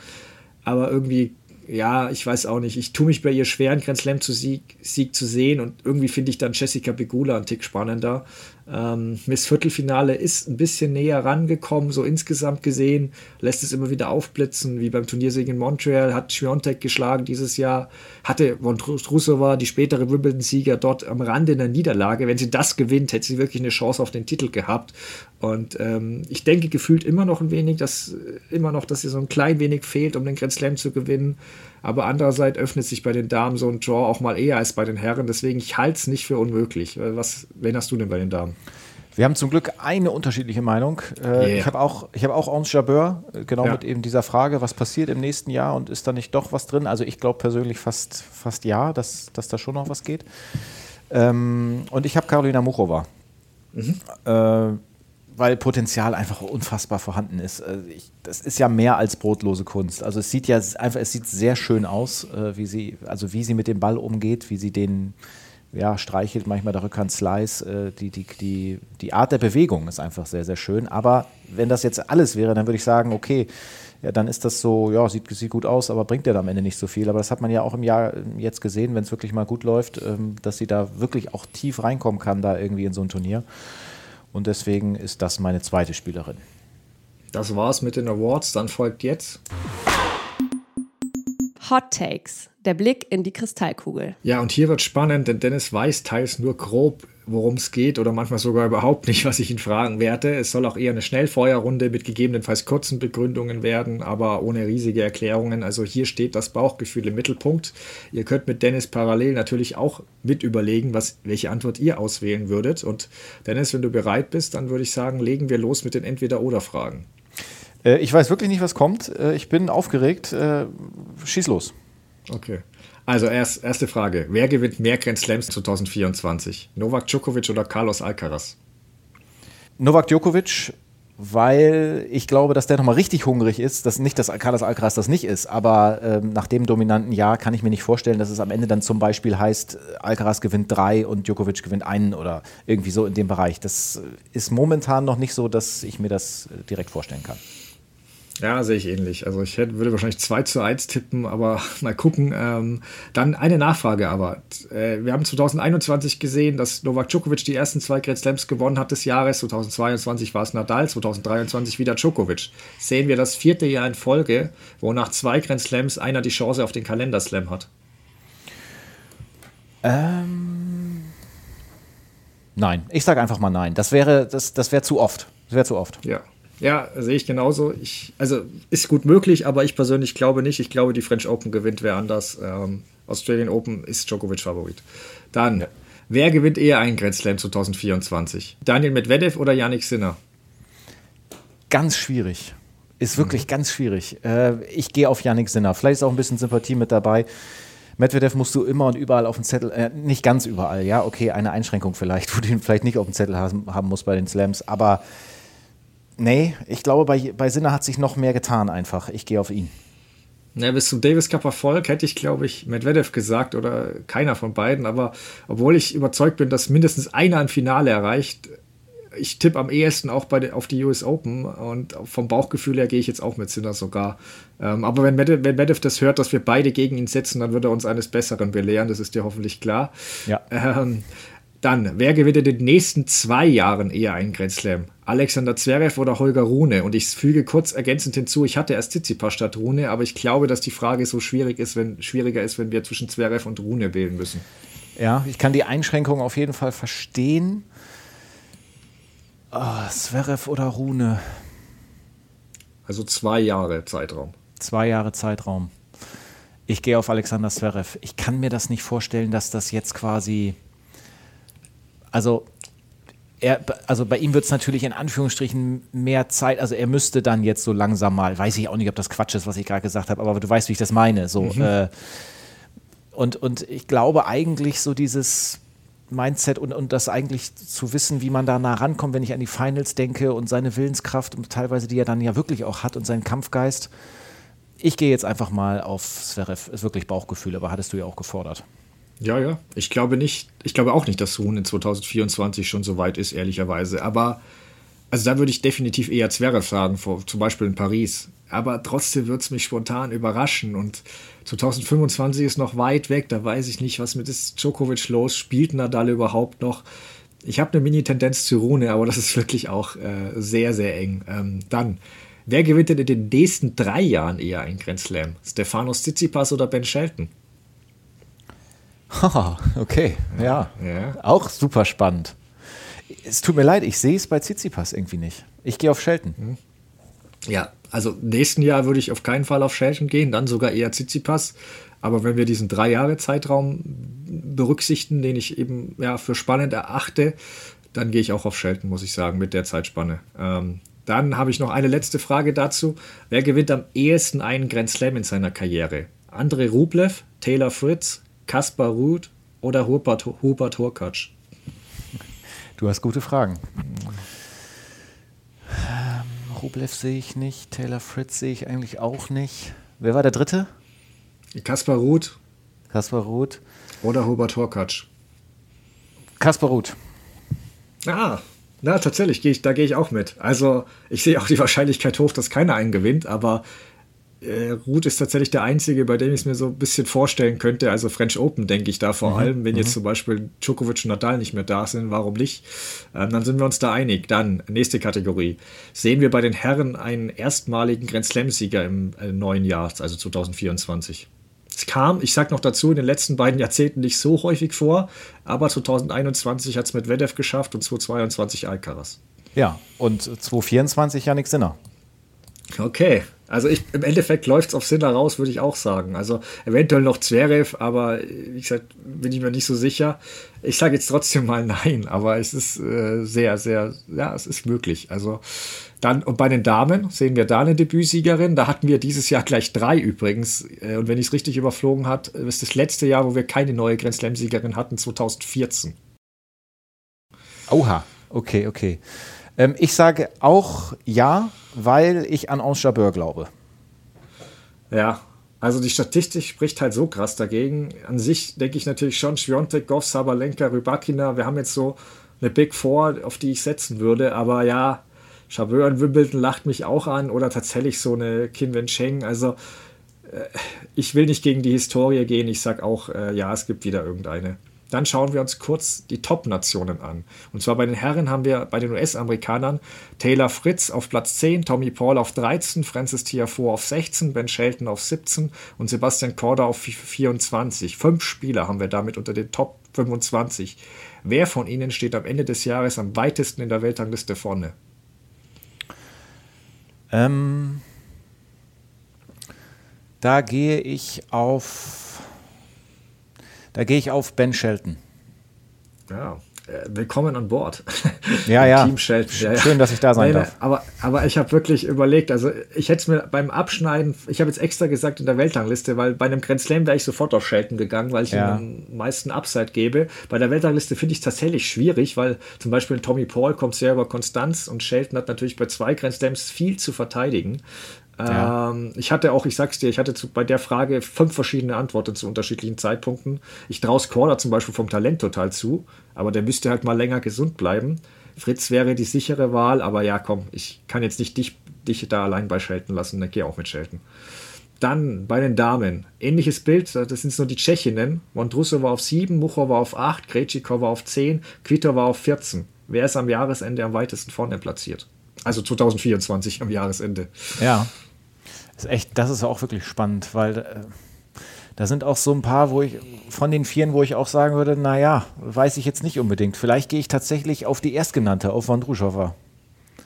Aber irgendwie ja, ich weiß auch nicht. Ich tue mich bei ihr schwer, einen Grand Slam zu Sieg, Sieg zu sehen und irgendwie finde ich dann Jessica Pegula einen Tick spannender. Ähm, Miss Viertelfinale ist ein bisschen näher rangekommen, so insgesamt gesehen, lässt es immer wieder aufblitzen, wie beim Turniersieg in Montreal, hat Schwiontek geschlagen dieses Jahr, hatte von Trusova, die spätere Wimbledon-Sieger, dort am Rande in der Niederlage. Wenn sie das gewinnt, hätte sie wirklich eine Chance auf den Titel gehabt. Und ähm, ich denke gefühlt immer noch ein wenig, dass immer noch, dass ihr so ein klein wenig fehlt, um den Grand Slam zu gewinnen. Aber andererseits öffnet sich bei den Damen so ein Draw auch mal eher als bei den Herren. Deswegen, ich halte es nicht für unmöglich. Was, wen hast du denn bei den Damen? Wir haben zum Glück eine unterschiedliche Meinung. Äh, yeah. Ich habe auch, ich hab auch Ons Jabeur, äh, genau ja. mit eben dieser Frage, was passiert im nächsten Jahr und ist da nicht doch was drin? Also ich glaube persönlich fast, fast ja, dass, dass da schon noch was geht. Ähm, und ich habe Karolina Muchova. Mhm. Weil Potenzial einfach unfassbar vorhanden ist. Äh, ich, das ist ja mehr als brotlose Kunst. Also es sieht ja einfach, es sieht sehr schön aus, äh, wie sie, also wie sie mit dem Ball umgeht, wie sie den ja, streichelt, manchmal der Rückhand Slice. Äh, die, die, die, die Art der Bewegung ist einfach sehr, sehr schön. Aber wenn das jetzt alles wäre, dann würde ich sagen, okay, ja, dann ist das so, ja, sieht, sieht gut aus, aber bringt ja am Ende nicht so viel. Aber das hat man ja auch im Jahr jetzt gesehen, wenn es wirklich mal gut läuft, ähm, dass sie da wirklich auch tief reinkommen kann, da irgendwie in so ein Turnier. Und deswegen ist das meine zweite Spielerin. Das war's mit den Awards. Dann folgt jetzt Hot Takes. Der Blick in die Kristallkugel. Ja, und hier wird spannend, denn Dennis weiß teils nur grob, worum es geht oder manchmal sogar überhaupt nicht, was ich ihn fragen werde. Es soll auch eher eine Schnellfeuerrunde mit gegebenenfalls kurzen Begründungen werden, aber ohne riesige Erklärungen. Also hier steht das Bauchgefühl im Mittelpunkt. Ihr könnt mit Dennis parallel natürlich auch mit überlegen, was, welche Antwort ihr auswählen würdet. Und Dennis, wenn du bereit bist, dann würde ich sagen, legen wir los mit den Entweder-Oder-Fragen. Äh, ich weiß wirklich nicht, was kommt. Äh, ich bin aufgeregt. Äh, schieß los. Okay. Also erst, erste Frage. Wer gewinnt mehr Grand Slams 2024? Novak Djokovic oder Carlos Alcaraz? Novak Djokovic, weil ich glaube, dass der nochmal richtig hungrig ist. Das, nicht, dass Carlos Alcaraz das nicht ist, aber ähm, nach dem dominanten Jahr kann ich mir nicht vorstellen, dass es am Ende dann zum Beispiel heißt, Alcaraz gewinnt drei und Djokovic gewinnt einen oder irgendwie so in dem Bereich. Das ist momentan noch nicht so, dass ich mir das direkt vorstellen kann. Ja, sehe ich ähnlich. Also ich hätte, würde wahrscheinlich 2 zu 1 tippen, aber (laughs) mal gucken. Ähm, dann eine Nachfrage aber. Äh, wir haben 2021 gesehen, dass Novak Djokovic die ersten zwei Grand Slams gewonnen hat des Jahres. 2022 war es Nadal, 2023 wieder Djokovic. Sehen wir das vierte Jahr in Folge, wo nach zwei Grand Slams einer die Chance auf den Kalenderslam hat? Ähm, nein, ich sage einfach mal nein. Das wäre, das, das wäre zu oft. Das wäre zu oft. Ja, ja, sehe ich genauso. Ich, also ist gut möglich, aber ich persönlich glaube nicht. Ich glaube, die French Open gewinnt wer anders. Ähm, Australian Open ist Djokovic Favorit. Dann, ja. wer gewinnt eher einen Grand Slam 2024? Daniel Medvedev oder Yannick Sinner? Ganz schwierig. Ist wirklich mhm. ganz schwierig. Äh, ich gehe auf Yannick Sinner. Vielleicht ist auch ein bisschen Sympathie mit dabei. Medvedev musst du immer und überall auf dem Zettel, äh, nicht ganz überall, ja, okay, eine Einschränkung vielleicht, (laughs) wo du ihn vielleicht nicht auf dem Zettel haben, haben musst bei den Slams, aber Nee, ich glaube, bei, bei Sinner hat sich noch mehr getan einfach. Ich gehe auf ihn. Ja, bis zum Davis Cup Erfolg hätte ich, glaube ich, Medvedev gesagt oder keiner von beiden. Aber obwohl ich überzeugt bin, dass mindestens einer ein Finale erreicht, ich tippe am ehesten auch bei, auf die US Open und vom Bauchgefühl her gehe ich jetzt auch mit Sinner sogar. Ähm, aber wenn Medvedev, wenn Medvedev das hört, dass wir beide gegen ihn setzen, dann wird er uns eines Besseren belehren, das ist dir hoffentlich klar. Ja. Ähm, dann, wer gewinnt in den nächsten zwei Jahren eher einen Grand Slam? Alexander Zverev oder Holger Rune? Und ich füge kurz ergänzend hinzu, ich hatte erst Tsitsipas statt Rune, aber ich glaube, dass die Frage so schwierig ist, wenn, schwieriger ist, wenn wir zwischen Zverev und Rune wählen müssen. Ja, ich kann die Einschränkung auf jeden Fall verstehen. Oh, Zverev oder Rune? Also zwei Jahre Zeitraum. Zwei Jahre Zeitraum. Ich gehe auf Alexander Zverev. Ich kann mir das nicht vorstellen, dass das jetzt quasi also er, also bei ihm wird es natürlich in Anführungsstrichen mehr Zeit, also er müsste dann jetzt so langsam mal, weiß ich auch nicht, ob das Quatsch ist, was ich gerade gesagt habe, aber du weißt, wie ich das meine. So, mhm. äh, und, und ich glaube eigentlich so dieses Mindset und, und das eigentlich zu wissen, wie man da nah rankommt, wenn ich an die Finals denke und seine Willenskraft und teilweise, die er dann ja wirklich auch hat und seinen Kampfgeist. Ich gehe jetzt einfach mal auf Zverev, ist wirklich Bauchgefühl, aber hattest du ja auch gefordert. Ja, ja. Ich glaube nicht, ich glaube auch nicht, dass Rune in 2024 schon so weit ist, ehrlicherweise. Aber also da würde ich definitiv eher Zverev sagen, vor, zum Beispiel in Paris. Aber trotzdem wird es mich spontan überraschen. Und 2025 ist noch weit weg. Da weiß ich nicht, was mit Djokovic los. Spielt Nadal überhaupt noch? Ich habe eine Mini-Tendenz zu Rune, aber das ist wirklich auch äh, sehr, sehr eng. Ähm, dann, wer gewinnt denn in den nächsten drei Jahren eher ein Grand Slam? Stefanos Tsitsipas oder Ben Shelton? Haha, okay, ja. ja. Auch super spannend. Es tut mir leid, ich sehe es bei Tsitsipas irgendwie nicht. Ich gehe auf Shelton. Hm. Ja, also nächsten Jahr würde ich auf keinen Fall auf Shelton gehen, dann sogar eher Tsitsipas. Aber wenn wir diesen drei Jahre Zeitraum berücksichtigen, den ich eben ja, für spannend erachte, dann gehe ich auch auf Shelton, muss ich sagen, mit der Zeitspanne. Ähm, dann habe ich noch eine letzte Frage dazu. Wer gewinnt am ehesten einen Grand Slam in seiner Karriere? André Rublev, Taylor Fritz, Kaspar Ruth oder Hubert, Hubert Hurkacz? Du hast gute Fragen. Ähm, Rublev sehe ich nicht, Taylor Fritz sehe ich eigentlich auch nicht. Wer war der dritte? Kaspar Ruth. Kaspar Ruth. Oder Hubert Horkatsch. Kaspar Ruth. Ah, na, tatsächlich, geh ich, da gehe ich auch mit. Also, ich sehe auch die Wahrscheinlichkeit hoch, dass keiner einen gewinnt, aber äh, Ruth ist tatsächlich der einzige, bei dem ich es mir so ein bisschen vorstellen könnte. Also French Open denke ich da vor mhm. allem, wenn mhm. jetzt zum Beispiel Djokovic und Nadal nicht mehr da sind, warum nicht? Ähm, dann sind wir uns da einig. Dann nächste Kategorie. Sehen wir bei den Herren einen erstmaligen Grand Slam-Sieger im äh, neuen Jahr, also 2024. Es kam, ich sage noch dazu, in den letzten beiden Jahrzehnten nicht so häufig vor, aber 2021 hat es mit Vedev geschafft und 2022 Alcaraz. Ja, und 2024 Janik Sinner. Okay, also ich, im Endeffekt läuft es auf Sinner raus, würde ich auch sagen. Also eventuell noch Zverev, aber wie gesagt, bin ich mir nicht so sicher. Ich sage jetzt trotzdem mal nein, aber es ist äh, sehr, sehr, ja, es ist möglich. Also dann, und bei den Damen sehen wir da eine Debütsiegerin. Da hatten wir dieses Jahr gleich drei übrigens. Äh, und wenn ich es richtig überflogen habe, ist das letzte Jahr, wo wir keine neue Grand Slam-Siegerin hatten, 2014. Oha, okay, okay. Ähm, ich sage auch ja, weil ich an Ange Jabeur glaube. Ja, also die Statistik spricht halt so krass dagegen. An sich denke ich natürlich schon Schwiontek, Goff, Sabalenka, Rybakina. Wir haben jetzt so eine Big Four, auf die ich setzen würde. Aber ja, Jabeur in Wimbledon lacht mich auch an. Oder tatsächlich so eine Kim Wen. Also äh, ich will nicht gegen die Historie gehen. Ich sage auch, äh, ja, es gibt wieder irgendeine. Dann schauen wir uns kurz die Top-Nationen an. Und zwar bei den Herren haben wir bei den US-Amerikanern Taylor Fritz auf Platz 10, Tommy Paul auf 13, Francis Tiafoe auf 16, Ben Shelton auf 17 und Sebastian Korda auf 24. Fünf Spieler haben wir damit unter den Top 25. Wer von ihnen steht am Ende des Jahres am weitesten in der Weltrangliste vorne? Ähm, da gehe ich auf da gehe ich auf Ben Shelton. Ja, äh, willkommen an Bord. (laughs) Ja, ja. Team Shelton. Ja, ja. Schön, dass ich da sein Nein, darf. Aber, aber ich habe wirklich überlegt, also ich hätte es mir beim Abschneiden, ich habe jetzt extra gesagt in der Weltrangliste, weil bei einem Grand Slam wäre ich sofort auf Shelton gegangen, weil ich ja. ihm am meisten Upside gebe. Bei der Weltrangliste finde ich es tatsächlich schwierig, weil zum Beispiel Tommy Paul kommt sehr über Konstanz und Shelton hat natürlich bei zwei Grand Slams viel zu verteidigen. Ja. Ähm, ich hatte auch, ich sag's dir, ich hatte zu, bei der Frage fünf verschiedene Antworten zu unterschiedlichen Zeitpunkten. Ich traue Scorder zum Beispiel vom Talent total zu, aber der müsste halt mal länger gesund bleiben. Fritz wäre die sichere Wahl, aber ja, komm, ich kann jetzt nicht dich, dich da allein bei Schelten lassen, dann geh auch mit Schelten. Dann bei den Damen. Ähnliches Bild, das sind nur die Tschechinnen. Mondrusso war auf 7, Mucho war auf 8, Krejcikov war auf 10, Kvito war auf 14. Wer ist am Jahresende am weitesten vorne platziert? Also 2024 am Jahresende. Ja, ist echt, das ist auch wirklich spannend, weil äh, da sind auch so ein paar, wo ich, von den Vieren, wo ich auch sagen würde, naja, weiß ich jetzt nicht unbedingt. Vielleicht gehe ich tatsächlich auf die erstgenannte, auf Wondruschova.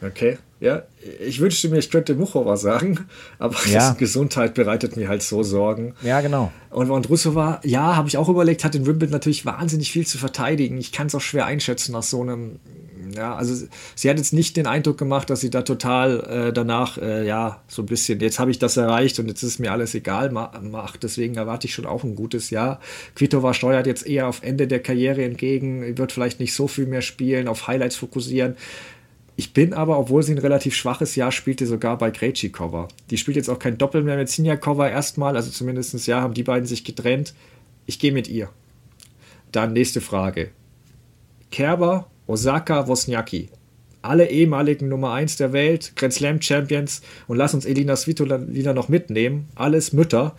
Okay, ja, ich wünschte mir, ich könnte Muchova sagen, aber ja. (laughs) Gesundheit bereitet mir halt so Sorgen. Ja, genau. Und Wondruschova, ja, habe ich auch überlegt, hat in Wimbledon natürlich wahnsinnig viel zu verteidigen. Ich kann es auch schwer einschätzen nach so einem ja, also sie hat jetzt nicht den Eindruck gemacht, dass sie da total äh, danach, äh, ja, so ein bisschen, jetzt habe ich das erreicht und jetzt ist mir alles egal ma macht. Deswegen erwarte ich schon auch ein gutes Jahr. Kvitova steuert jetzt eher auf Ende der Karriere entgegen, wird vielleicht nicht so viel mehr spielen, auf Highlights fokussieren. Ich bin aber, obwohl sie ein relativ schwaches Jahr spielte, sogar bei Krejcikova. Die spielt jetzt auch kein Doppel mehr mit Sinjakova erstmal, also zumindest ja, haben die beiden sich getrennt. Ich gehe mit ihr. Dann nächste Frage. Kerber, Osaka, Wozniacki. Alle ehemaligen Nummer 1 der Welt, Grand Slam Champions und lass uns Elina Svitolina noch mitnehmen. Alles Mütter.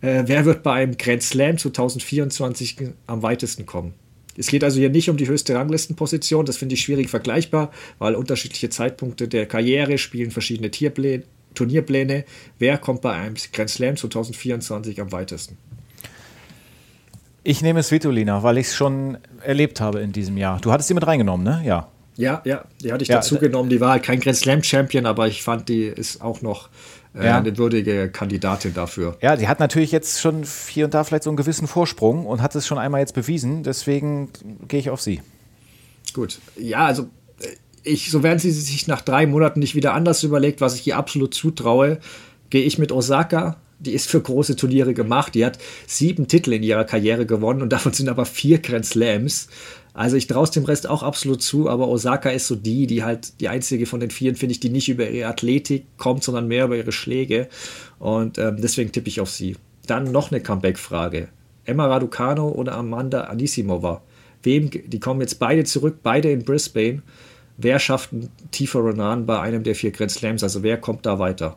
Äh, wer wird bei einem Grand Slam 2024 am weitesten kommen? Es geht also hier nicht um die höchste Ranglistenposition, das finde ich schwierig vergleichbar, weil unterschiedliche Zeitpunkte der Karriere spielen verschiedene Tierpläne, Turnierpläne. Wer kommt bei einem Grand Slam 2024 am weitesten? Ich nehme Svitolina, weil ich es schon erlebt habe in diesem Jahr. Du hattest sie mit reingenommen, ne? Ja. Ja, ja, die hatte ich ja, dazu genommen. Die war halt kein Grand Slam Champion, aber ich fand, die ist auch noch äh, ja. eine würdige Kandidatin dafür. Ja, sie hat natürlich jetzt schon hier und da vielleicht so einen gewissen Vorsprung und hat es schon einmal jetzt bewiesen. Deswegen gehe ich auf sie. Gut. Ja, also äh, ich, so werden sie sich nach drei Monaten nicht wieder anders überlegt, was ich ihr absolut zutraue, gehe ich mit Osaka. Die ist für große Turniere gemacht. Die hat sieben Titel in ihrer Karriere gewonnen und davon sind aber vier Grand Slams. Also ich traue dem Rest auch absolut zu, aber Osaka ist so die, die halt die einzige von den Vieren, finde ich, die nicht über ihre Athletik kommt, sondern mehr über ihre Schläge. Und ähm, deswegen tippe ich auf sie. Dann noch eine Comeback-Frage. Emma Raducano oder Amanda Anisimova? Wem, die kommen jetzt beide zurück, beide in Brisbane. Wer schafft einen tieferen Run bei einem der vier Grand Slams? Also wer kommt da weiter?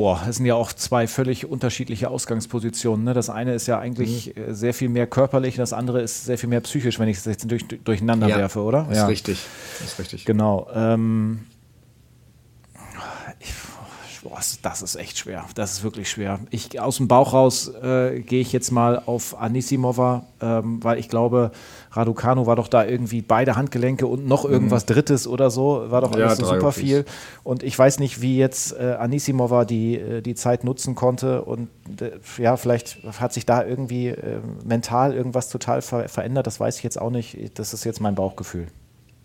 Boah, das sind ja auch zwei völlig unterschiedliche Ausgangspositionen. Ne? Das eine ist ja eigentlich mhm. Äh, sehr viel mehr körperlich, das andere ist sehr viel mehr psychisch, wenn ich es jetzt durch, durcheinander ja, werfe, oder? Ist ja, richtig. Ist richtig. Genau. Ähm, boah, das ist echt schwer. Das ist wirklich schwer. Ich, aus dem Bauch raus äh, gehe ich jetzt mal auf Anisimova, ähm, weil ich glaube, Raducanu war doch da irgendwie beide Handgelenke und noch mhm. irgendwas mhm. Drittes oder so. War doch alles ja, so super viel. Und ich weiß nicht, wie jetzt äh, Anisimova die, äh, die Zeit nutzen konnte. Und äh, ja, vielleicht hat sich da irgendwie äh, mental irgendwas total ver verändert. Das weiß ich jetzt auch nicht. Das ist jetzt mein Bauchgefühl.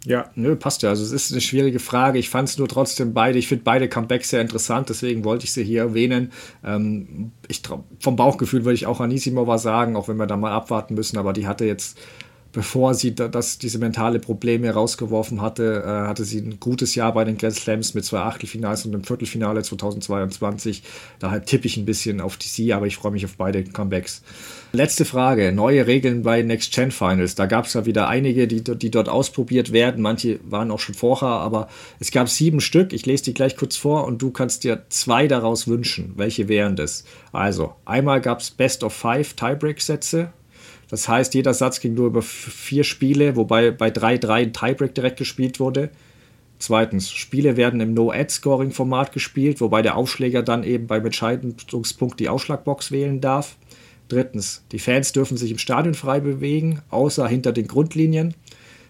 Ja, nö, passt ja. Also es ist eine schwierige Frage. Ich fand es nur trotzdem beide, ich finde beide Comebacks sehr interessant, deswegen wollte ich sie hier erwähnen. Ähm, ich, vom Bauchgefühl würde ich auch Anisimova sagen, auch wenn wir da mal abwarten müssen, aber die hatte jetzt bevor sie das, diese mentale Probleme rausgeworfen hatte, äh, hatte sie ein gutes Jahr bei den Grand Slams mit zwei Achtelfinals und einem Viertelfinale 2022. Daher tippe ich ein bisschen auf sie, aber ich freue mich auf beide Comebacks. Letzte Frage: Neue Regeln bei Next Gen Finals. Da gab es ja wieder einige, die, die dort ausprobiert werden. Manche waren auch schon vorher, aber es gab sieben Stück. Ich lese die gleich kurz vor und du kannst dir zwei daraus wünschen. Welche wären das? Also, einmal gab es Best of Five Tiebreak-Sätze das heißt, jeder Satz ging nur über vier Spiele, wobei bei 3-3 ein Tiebreak direkt gespielt wurde. Zweitens, Spiele werden im No-Ad-Scoring-Format gespielt, wobei der Aufschläger dann eben beim Entscheidungspunkt die Ausschlagbox wählen darf. Drittens, die Fans dürfen sich im Stadion frei bewegen, außer hinter den Grundlinien.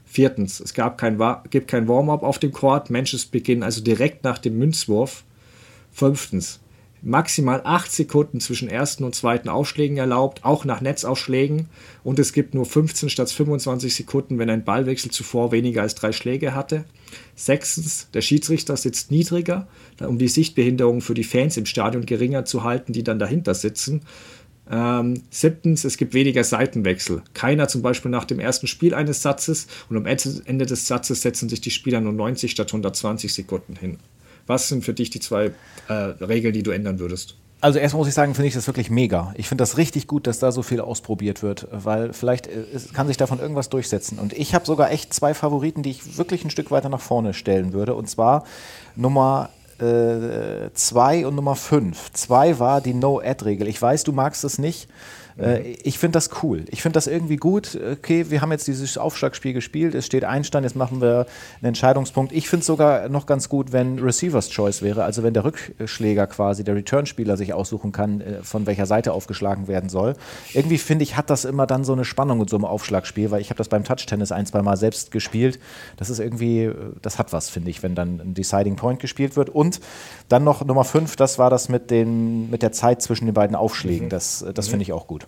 Viertens, es gab kein, gibt kein Warm-up auf dem Court, Matches beginnen also direkt nach dem Münzwurf. Fünftens, maximal 8 Sekunden zwischen ersten und zweiten Aufschlägen erlaubt, auch nach Netzaufschlägen. Und es gibt nur 15 statt 25 Sekunden, wenn ein Ballwechsel zuvor weniger als drei Schläge hatte. Sechstens, der Schiedsrichter sitzt niedriger, um die Sichtbehinderung für die Fans im Stadion geringer zu halten, die dann dahinter sitzen. Ähm, siebtens, es gibt weniger Seitenwechsel. Keiner zum Beispiel nach dem ersten Spiel eines Satzes und am Ende des Satzes setzen sich die Spieler nur 90 statt 120 Sekunden hin. Was sind für dich die zwei äh, Regeln, die du ändern würdest? Also erstmal muss ich sagen, finde ich das wirklich mega. Ich finde das richtig gut, dass da so viel ausprobiert wird, weil vielleicht äh, kann sich davon irgendwas durchsetzen. Und ich habe sogar echt zwei Favoriten, die ich wirklich ein Stück weiter nach vorne stellen würde. Und zwar Nummer 2 äh, und Nummer 5. 2 war die No-Ad-Regel. Ich weiß, du magst es nicht. Äh, ich finde das cool. Ich finde das irgendwie gut. Okay, wir haben jetzt dieses Aufschlagspiel gespielt, es steht Einstand, jetzt machen wir einen Entscheidungspunkt. Ich finde es sogar noch ganz gut, wenn Receivers Choice wäre, also wenn der Rückschläger quasi, der Return-Spieler sich aussuchen kann, äh, von welcher Seite aufgeschlagen werden soll. Irgendwie finde ich, hat das immer dann so eine Spannung in so einem Aufschlagspiel, weil ich habe das beim Touch-Tennis ein, zwei Mal selbst gespielt. Das ist irgendwie, äh, das hat was, finde ich, wenn dann ein Deciding Point gespielt wird. Und dann noch Nummer 5, das war das mit, den, mit der Zeit zwischen den beiden Aufschlägen. Mhm. Das, das finde ich auch gut.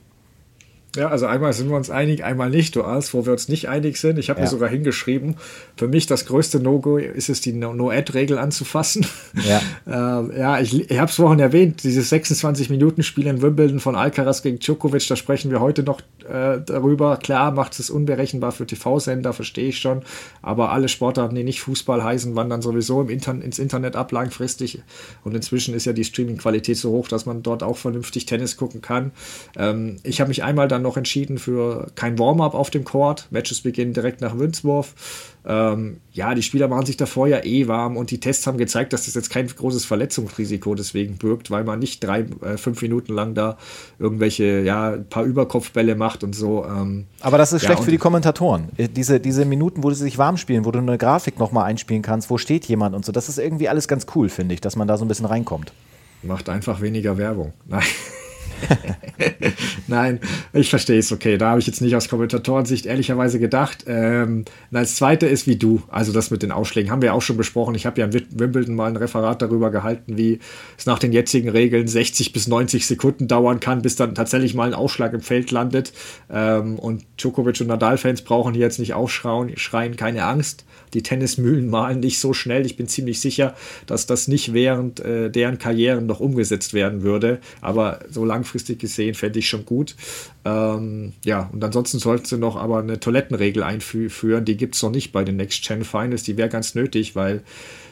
Ja, also einmal sind wir uns einig, einmal nicht. Du ahnst, wo wir uns nicht einig sind. Ich habe ja. mir sogar hingeschrieben, für mich das größte No-Go ist es, die No-Ad-Regel anzufassen. Ja, (laughs) ähm, ja ich, ich habe es vorhin erwähnt, dieses 26-Minuten-Spiel in Wimbledon von Alcaraz gegen Djokovic, da sprechen wir heute noch äh, darüber. Klar macht es unberechenbar für TV-Sender, verstehe ich schon. Aber alle Sportarten, die nicht Fußball heißen, wandern sowieso im Inter ins Internet ab langfristig. Und inzwischen ist ja die Streaming-Qualität so hoch, dass man dort auch vernünftig Tennis gucken kann. Ähm, ich habe mich einmal dann noch entschieden für kein Warm-up auf dem Court. Matches beginnen direkt nach Wünzwurf. Ähm, ja, die Spieler machen sich davor ja eh warm und die Tests haben gezeigt, dass das jetzt kein großes Verletzungsrisiko deswegen birgt, weil man nicht drei, äh, fünf Minuten lang da irgendwelche, ja, ein paar Überkopfbälle macht und so. Ähm, Aber das ist ja, schlecht für die Kommentatoren. Äh, diese, diese Minuten, wo sie sich warm spielen, wo du eine Grafik nochmal einspielen kannst, wo steht jemand und so, das ist irgendwie alles ganz cool, finde ich, dass man da so ein bisschen reinkommt. Macht einfach weniger Werbung. (laughs) Nein. (laughs) Nein, ich verstehe es, okay. Da habe ich jetzt nicht aus Kommentatorensicht ehrlicherweise gedacht. Ähm, das zweite ist wie du, also das mit den Ausschlägen, haben wir auch schon besprochen. Ich habe ja in Wimbledon mal ein Referat darüber gehalten, wie es nach den jetzigen Regeln 60 bis 90 Sekunden dauern kann, bis dann tatsächlich mal ein Ausschlag im Feld landet. Ähm, und Djokovic und Nadal-Fans brauchen hier jetzt nicht aufschreien, schreien, keine Angst die Tennismühlen malen nicht so schnell. Ich bin ziemlich sicher, dass das nicht während äh, deren Karrieren noch umgesetzt werden würde. Aber so langfristig gesehen fände ich schon gut. Ähm, ja, und ansonsten sollten sie noch aber eine Toilettenregel einführen. Die gibt es noch nicht bei den Next Gen Finals. Die wäre ganz nötig, weil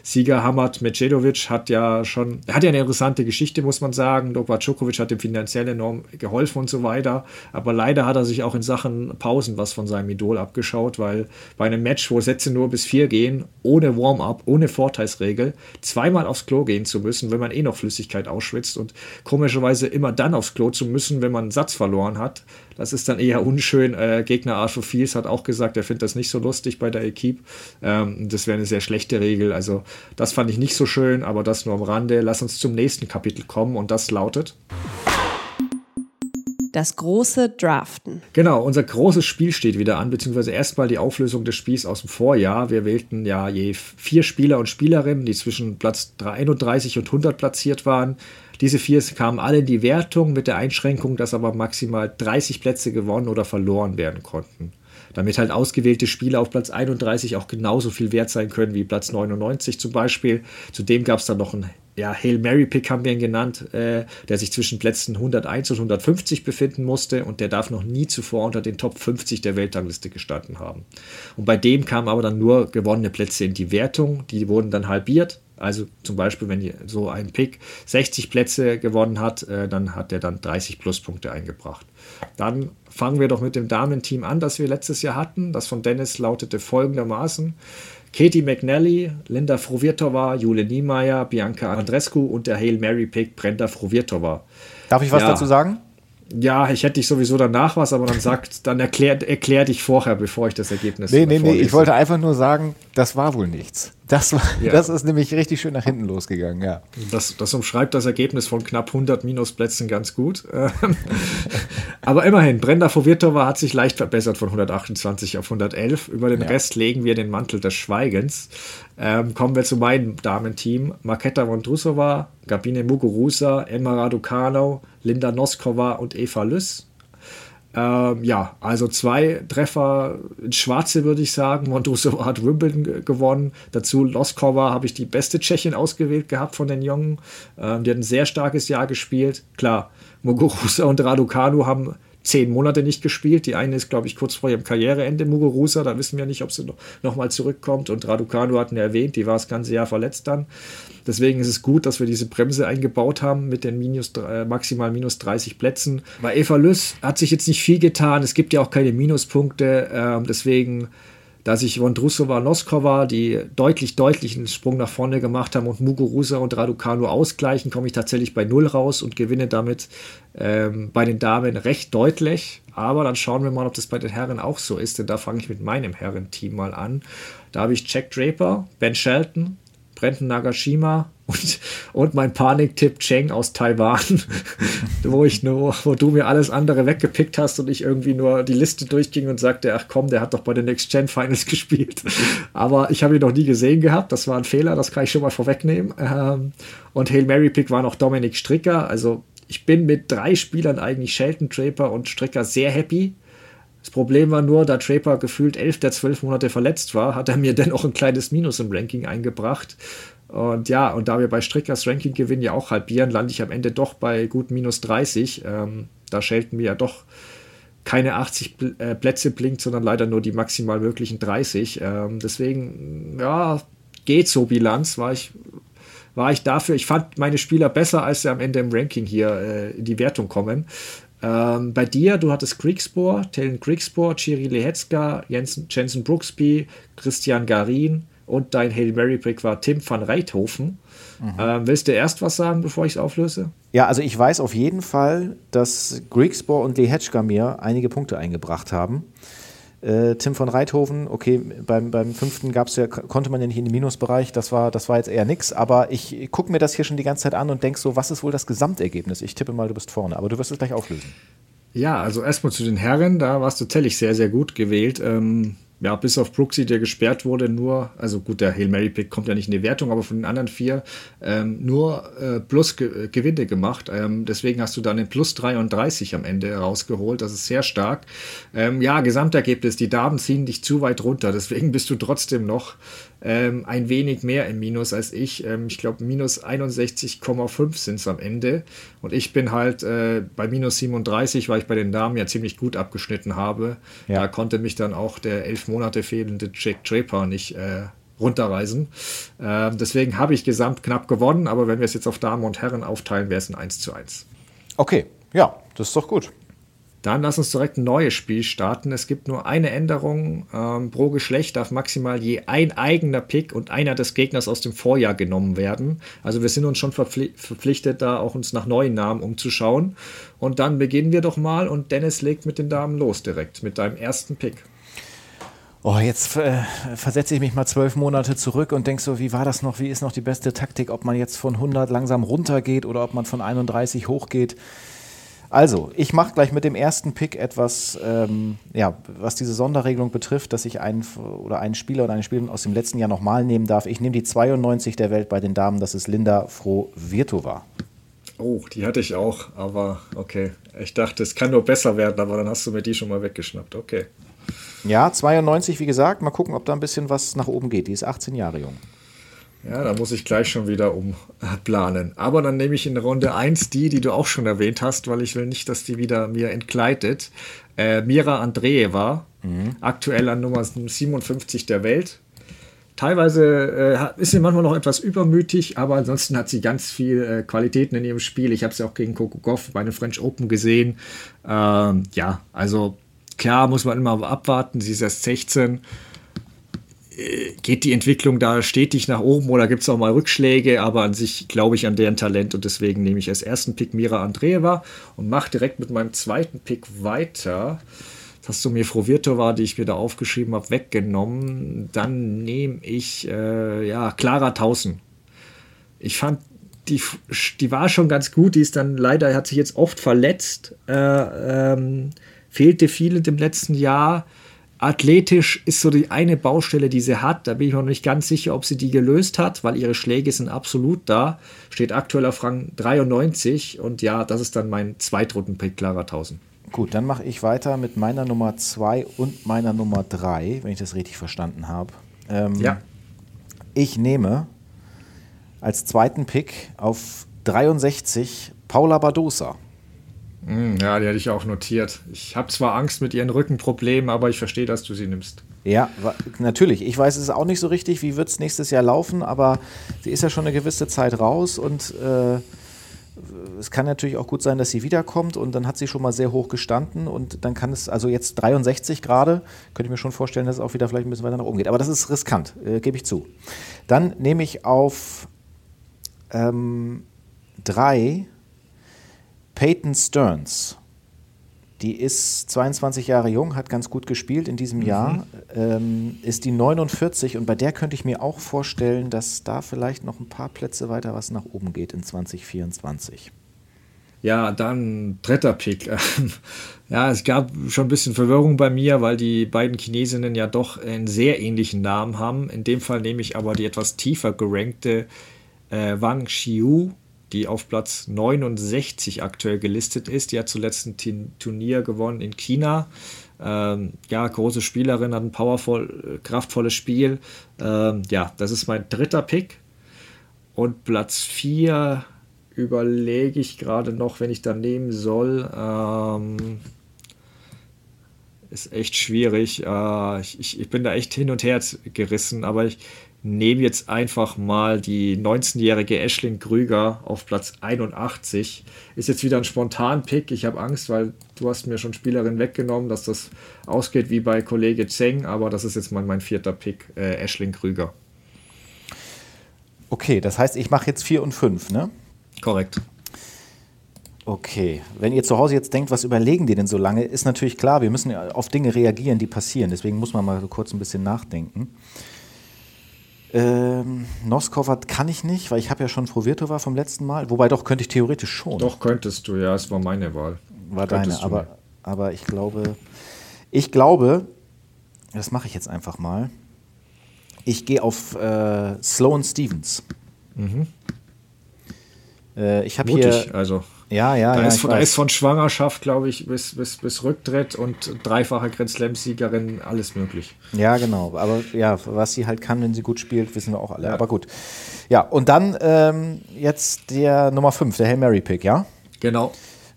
Sieger Hamad Medjedovic hat ja schon, hat ja eine interessante Geschichte, muss man sagen. Novak Djokovic hat ihm finanziell enorm geholfen und so weiter. Aber leider hat er sich auch in Sachen Pausen was von seinem Idol abgeschaut, weil bei einem Match, wo Sätze nur bis vier gehen, ohne Warm-up, ohne Vorteilsregel, zweimal aufs Klo gehen zu müssen, wenn man eh noch Flüssigkeit ausschwitzt und komischerweise immer dann aufs Klo zu müssen, wenn man einen Satz verloren hat, das ist dann eher unschön. Äh, Gegner Arthur Fields hat auch gesagt, er findet das nicht so lustig bei der Equipe. Ähm, das wäre eine sehr schlechte Regel. Also das fand ich nicht so schön, aber das nur am Rande. Lass uns zum nächsten Kapitel kommen und das lautet. Das große Draften. Genau, unser großes Spiel steht wieder an, beziehungsweise erstmal die Auflösung des Spiels aus dem Vorjahr. Wir wählten ja je vier Spieler und Spielerinnen, die zwischen Platz 31 und 100 platziert waren. Diese vier kamen alle in die Wertung mit der Einschränkung, dass aber maximal 30 Plätze gewonnen oder verloren werden konnten. Damit halt ausgewählte Spieler auf Platz 31 auch genauso viel wert sein können wie Platz 99 zum Beispiel. Zudem gab es dann noch einen ja, Hail Mary Pick haben wir ihn genannt, äh, der sich zwischen Plätzen 101 und 150 befinden musste und der darf noch nie zuvor unter den Top 50 der Weltrangliste gestanden haben. Und bei dem kamen aber dann nur gewonnene Plätze in die Wertung, die wurden dann halbiert also zum Beispiel, wenn so ein Pick 60 Plätze gewonnen hat, äh, dann hat er dann 30 Pluspunkte eingebracht. Dann fangen wir doch mit dem Damenteam an, das wir letztes Jahr hatten. Das von Dennis lautete folgendermaßen. Katie McNally, Linda Frovirtova, Jule Niemeyer, Bianca Andrescu und der Hail Mary Pick Brenda Frovirtova. Darf ich was ja. dazu sagen? Ja, ich hätte dich sowieso danach was, aber dann sagt, (laughs) dann erklär, erklär dich vorher, bevor ich das Ergebnis. Nee, nee, nee, ich wollte einfach nur sagen, das war wohl nichts. Das, war, ja. das ist nämlich richtig schön nach hinten losgegangen, ja. Das, das umschreibt das Ergebnis von knapp 100 Minusplätzen ganz gut. (laughs) aber immerhin, Brenda Fovirtova hat sich leicht verbessert von 128 auf 111. Über den ja. Rest legen wir den Mantel des Schweigens. Ähm, kommen wir zu meinem Damenteam. Marketa Vondrusova, Gabine Muguruza, Emma Raducano, Linda Noskova und Eva Lüss. Ähm, ja, also zwei Treffer in Schwarze, würde ich sagen. Montrusova (laughs) hat Wimbledon gewonnen. Dazu Loskova habe ich die beste Tschechin ausgewählt gehabt von den Jungen. Ähm, die hat ein sehr starkes Jahr gespielt. Klar, Muguruza und Raducanu haben zehn Monate nicht gespielt. Die eine ist, glaube ich, kurz vor ihrem Karriereende, Muguruza. Da wissen wir nicht, ob sie noch, mal zurückkommt. Und Raducanu hatten erwähnt, die war das ganze Jahr verletzt dann. Deswegen ist es gut, dass wir diese Bremse eingebaut haben mit den minus, äh, maximal minus 30 Plätzen. Bei Eva Lüss hat sich jetzt nicht viel getan. Es gibt ja auch keine Minuspunkte. Ähm, deswegen da sich Vondrusova Noskova, die deutlich, deutlich einen Sprung nach vorne gemacht haben und Muguruza und Raducanu ausgleichen, komme ich tatsächlich bei Null raus und gewinne damit ähm, bei den Damen recht deutlich. Aber dann schauen wir mal, ob das bei den Herren auch so ist, denn da fange ich mit meinem Herrenteam mal an. Da habe ich Jack Draper, Ben Shelton, Brenton Nagashima und, und mein Paniktipp Cheng aus Taiwan, (laughs) wo ich nur, wo du mir alles andere weggepickt hast und ich irgendwie nur die Liste durchging und sagte, ach komm, der hat doch bei den Next Gen Finals (laughs) gespielt. Aber ich habe ihn noch nie gesehen gehabt, das war ein Fehler, das kann ich schon mal vorwegnehmen. Ähm, und Hail Mary Pick war noch Dominik Stricker, also ich bin mit drei Spielern eigentlich Shelton, Draper und Stricker sehr happy. Das Problem war nur, da Draper gefühlt elf der zwölf Monate verletzt war, hat er mir (laughs) dennoch ein kleines Minus im Ranking eingebracht. Und ja, und da wir bei Strickers Ranking-Gewinn ja auch halbieren, lande ich am Ende doch bei gut minus 30. Ähm, da schelten wir ja doch keine 80 äh, Plätze blinkt, sondern leider nur die maximal möglichen 30. Ähm, deswegen, ja, geht so Bilanz, war ich, war ich dafür. Ich fand meine Spieler besser, als sie am Ende im Ranking hier äh, in die Wertung kommen. Ähm, bei dir, du hattest Kriegspor, Telen Kriegspor, Chiri Lehetzka, Jensen, Jensen Brooksby, Christian Garin und dein Hail Mary Pick war Tim van Reithofen. Mhm. Ähm, willst du erst was sagen, bevor ich es auflöse? Ja, also ich weiß auf jeden Fall, dass Griegspor und Lehetschka mir einige Punkte eingebracht haben. Äh, Tim von Reithofen, okay, beim, beim fünften gab's ja, konnte man ja nicht in den Minusbereich, das war, das war jetzt eher nix, aber ich gucke mir das hier schon die ganze Zeit an und denke so, was ist wohl das Gesamtergebnis? Ich tippe mal, du bist vorne, aber du wirst es gleich auflösen. Ja, also erstmal zu den Herren, da warst du tatsächlich sehr, sehr gut gewählt. Ähm, ja, bis auf Brooksy, der gesperrt wurde, nur, also gut, der Hail Mary Pick kommt ja nicht in die Wertung, aber von den anderen vier ähm, nur äh, Plus -Ge Gewinne gemacht. Ähm, deswegen hast du dann den Plus 33 am Ende rausgeholt. Das ist sehr stark. Ähm, ja, Gesamtergebnis, die Damen ziehen dich zu weit runter. Deswegen bist du trotzdem noch ähm, ein wenig mehr im Minus als ich. Ähm, ich glaube, minus 61,5 sind es am Ende. Und ich bin halt äh, bei minus 37, weil ich bei den Damen ja ziemlich gut abgeschnitten habe. Ja. Da konnte mich dann auch der elf Monate fehlende Jack Draper nicht äh, runterreisen. Äh, deswegen habe ich gesamt knapp gewonnen, aber wenn wir es jetzt auf Damen und Herren aufteilen, wäre es ein 1 zu 1. Okay, ja, das ist doch gut. Dann lass uns direkt ein neues Spiel starten. Es gibt nur eine Änderung. Ähm, pro Geschlecht darf maximal je ein eigener Pick und einer des Gegners aus dem Vorjahr genommen werden. Also wir sind uns schon verpfli verpflichtet, da auch uns nach neuen Namen umzuschauen. Und dann beginnen wir doch mal und Dennis legt mit den Damen los direkt, mit deinem ersten Pick. Oh, jetzt äh, versetze ich mich mal zwölf Monate zurück und denke so, wie war das noch? Wie ist noch die beste Taktik? Ob man jetzt von 100 langsam runtergeht oder ob man von 31 hochgeht? Also, ich mache gleich mit dem ersten Pick etwas, ähm, ja, was diese Sonderregelung betrifft, dass ich einen oder einen Spieler oder eine Spielerin aus dem letzten Jahr nochmal nehmen darf. Ich nehme die 92 der Welt bei den Damen, das ist Linda Froh-Virtova. Oh, die hatte ich auch, aber okay. Ich dachte, es kann nur besser werden, aber dann hast du mir die schon mal weggeschnappt. Okay. Ja, 92, wie gesagt. Mal gucken, ob da ein bisschen was nach oben geht. Die ist 18 Jahre jung. Ja, da muss ich gleich schon wieder umplanen. Aber dann nehme ich in Runde 1 die, die du auch schon erwähnt hast, weil ich will nicht, dass die wieder mir entgleitet. Äh, Mira Andreeva, mhm. aktuell an Nummer 57 der Welt. Teilweise äh, ist sie manchmal noch etwas übermütig, aber ansonsten hat sie ganz viel äh, Qualitäten in ihrem Spiel. Ich habe sie auch gegen Coco Goff bei den French Open gesehen. Ähm, ja, also klar muss man immer abwarten. Sie ist erst 16 geht die Entwicklung da stetig nach oben oder gibt es auch mal Rückschläge, aber an sich glaube ich an deren Talent und deswegen nehme ich als ersten Pick Mira Andreeva und mache direkt mit meinem zweiten Pick weiter. Das hast du mir Frovirtova, die ich mir da aufgeschrieben habe, weggenommen. Dann nehme ich, äh, ja, Clara Tausen. Ich fand, die, die war schon ganz gut, die ist dann leider, hat sich jetzt oft verletzt, äh, ähm, fehlte viel in dem letzten Jahr Athletisch ist so die eine Baustelle, die sie hat. Da bin ich mir noch nicht ganz sicher, ob sie die gelöst hat, weil ihre Schläge sind absolut da. Steht aktuell auf Rang 93 und ja, das ist dann mein Zweitrunden-Pick, Clara 1000. Gut, dann mache ich weiter mit meiner Nummer 2 und meiner Nummer 3, wenn ich das richtig verstanden habe. Ähm, ja. Ich nehme als zweiten Pick auf 63 Paula Badosa. Hm, ja, die hatte ich auch notiert. Ich habe zwar Angst mit ihren Rückenproblemen, aber ich verstehe, dass du sie nimmst. Ja, natürlich. Ich weiß es auch nicht so richtig, wie wird es nächstes Jahr laufen, aber sie ist ja schon eine gewisse Zeit raus und äh, es kann natürlich auch gut sein, dass sie wiederkommt und dann hat sie schon mal sehr hoch gestanden und dann kann es, also jetzt 63 gerade, könnte ich mir schon vorstellen, dass es auch wieder vielleicht ein bisschen weiter nach oben geht. Aber das ist riskant, äh, gebe ich zu. Dann nehme ich auf ähm, drei Peyton Stearns. Die ist 22 Jahre jung, hat ganz gut gespielt in diesem mhm. Jahr, ähm, ist die 49 und bei der könnte ich mir auch vorstellen, dass da vielleicht noch ein paar Plätze weiter was nach oben geht in 2024. Ja, dann dritter Pick. (laughs) ja, es gab schon ein bisschen Verwirrung bei mir, weil die beiden Chinesinnen ja doch einen sehr ähnlichen Namen haben. In dem Fall nehme ich aber die etwas tiefer gerankte äh, Wang Xiu die auf Platz 69 aktuell gelistet ist. Die hat zuletzt ein Turnier gewonnen in China. Ähm, ja, große Spielerin, hat ein powervoll, kraftvolles Spiel. Ähm, ja, das ist mein dritter Pick. Und Platz 4 überlege ich gerade noch, wenn ich da nehmen soll. Ähm, ist echt schwierig. Äh, ich, ich, bin da echt hin und her gerissen, aber ich nehme jetzt einfach mal die 19-jährige Ashlyn Krüger auf Platz 81. Ist jetzt wieder ein spontan Pick. Ich habe Angst, weil du hast mir schon Spielerin weggenommen, dass das ausgeht wie bei Kollege Zeng, aber das ist jetzt mal mein vierter Pick, äh, Ashlyn Krüger. Okay, das heißt, ich mache jetzt 4 und 5, ne? Korrekt. Okay, wenn ihr zu Hause jetzt denkt, was überlegen die denn so lange, ist natürlich klar, wir müssen auf Dinge reagieren, die passieren. Deswegen muss man mal so kurz ein bisschen nachdenken. Ähm, Noskovat kann ich nicht, weil ich habe ja schon Frovirtova vom letzten Mal. Wobei doch könnte ich theoretisch schon. Doch könntest du, ja, es war meine Wahl. War deine, aber, aber ich glaube, ich glaube, das mache ich jetzt einfach mal. Ich gehe auf äh, Sloan Stevens. Mhm. Äh, ich habe hier. also. Ja, ja, da ja. Ist von, da ist von Schwangerschaft, glaube ich, bis, bis, bis Rücktritt und dreifache Grand Slam-Siegerin alles möglich. Ja, genau. Aber ja, was sie halt kann, wenn sie gut spielt, wissen wir auch alle. Ja. Aber gut. Ja, und dann ähm, jetzt der Nummer 5, der Hail Mary Pick, ja? Genau.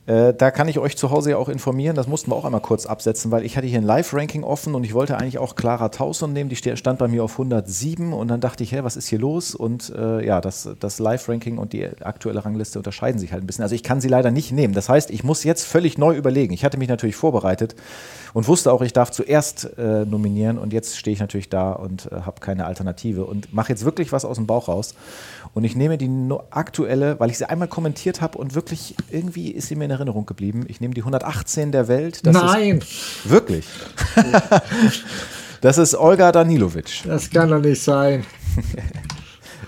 Äh, da kann ich euch zu Hause ja auch informieren. Das mussten wir auch einmal kurz absetzen, weil ich hatte hier ein Live-Ranking offen und ich wollte eigentlich auch Clara Tauson nehmen. Die stand bei mir auf 107 und dann dachte ich, hä, was ist hier los? Und äh, ja, das, das Live-Ranking und die aktuelle Rangliste unterscheiden sich halt ein bisschen. Also ich kann sie leider nicht nehmen. Das heißt, ich muss jetzt völlig neu überlegen. Ich hatte mich natürlich vorbereitet und wusste auch, ich darf zuerst äh, nominieren und jetzt stehe ich natürlich da und äh, habe keine Alternative und mache jetzt wirklich was aus dem Bauch raus. Und ich nehme die aktuelle, weil ich sie einmal kommentiert habe und wirklich irgendwie ist sie mir in Erinnerung geblieben. Ich nehme die 118 der Welt. Das Nein! Ist, wirklich. das ist Olga Danilovic. Das kann doch nicht sein.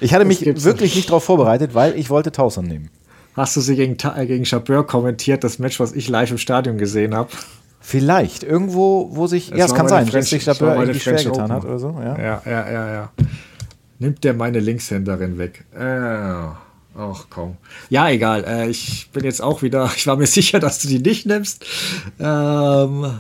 ich hatte mich wirklich nicht darauf vorbereitet, weil ich wollte Tauson nehmen. Hast du sie gegen, gegen Chabert kommentiert, das Match, was ich live im Stadion gesehen habe? Vielleicht. Irgendwo, wo sich. Es ja, es kann sein, dass sich Chabert irgendwie schwer getan Open. hat oder so. Ja, ja, ja, ja. ja. Nimmt der meine Linkshänderin weg? Äh. Ach komm. Ja, egal. Äh, ich bin jetzt auch wieder. (laughs) Ich war mir sicher, dass du die nicht nimmst. Ähm,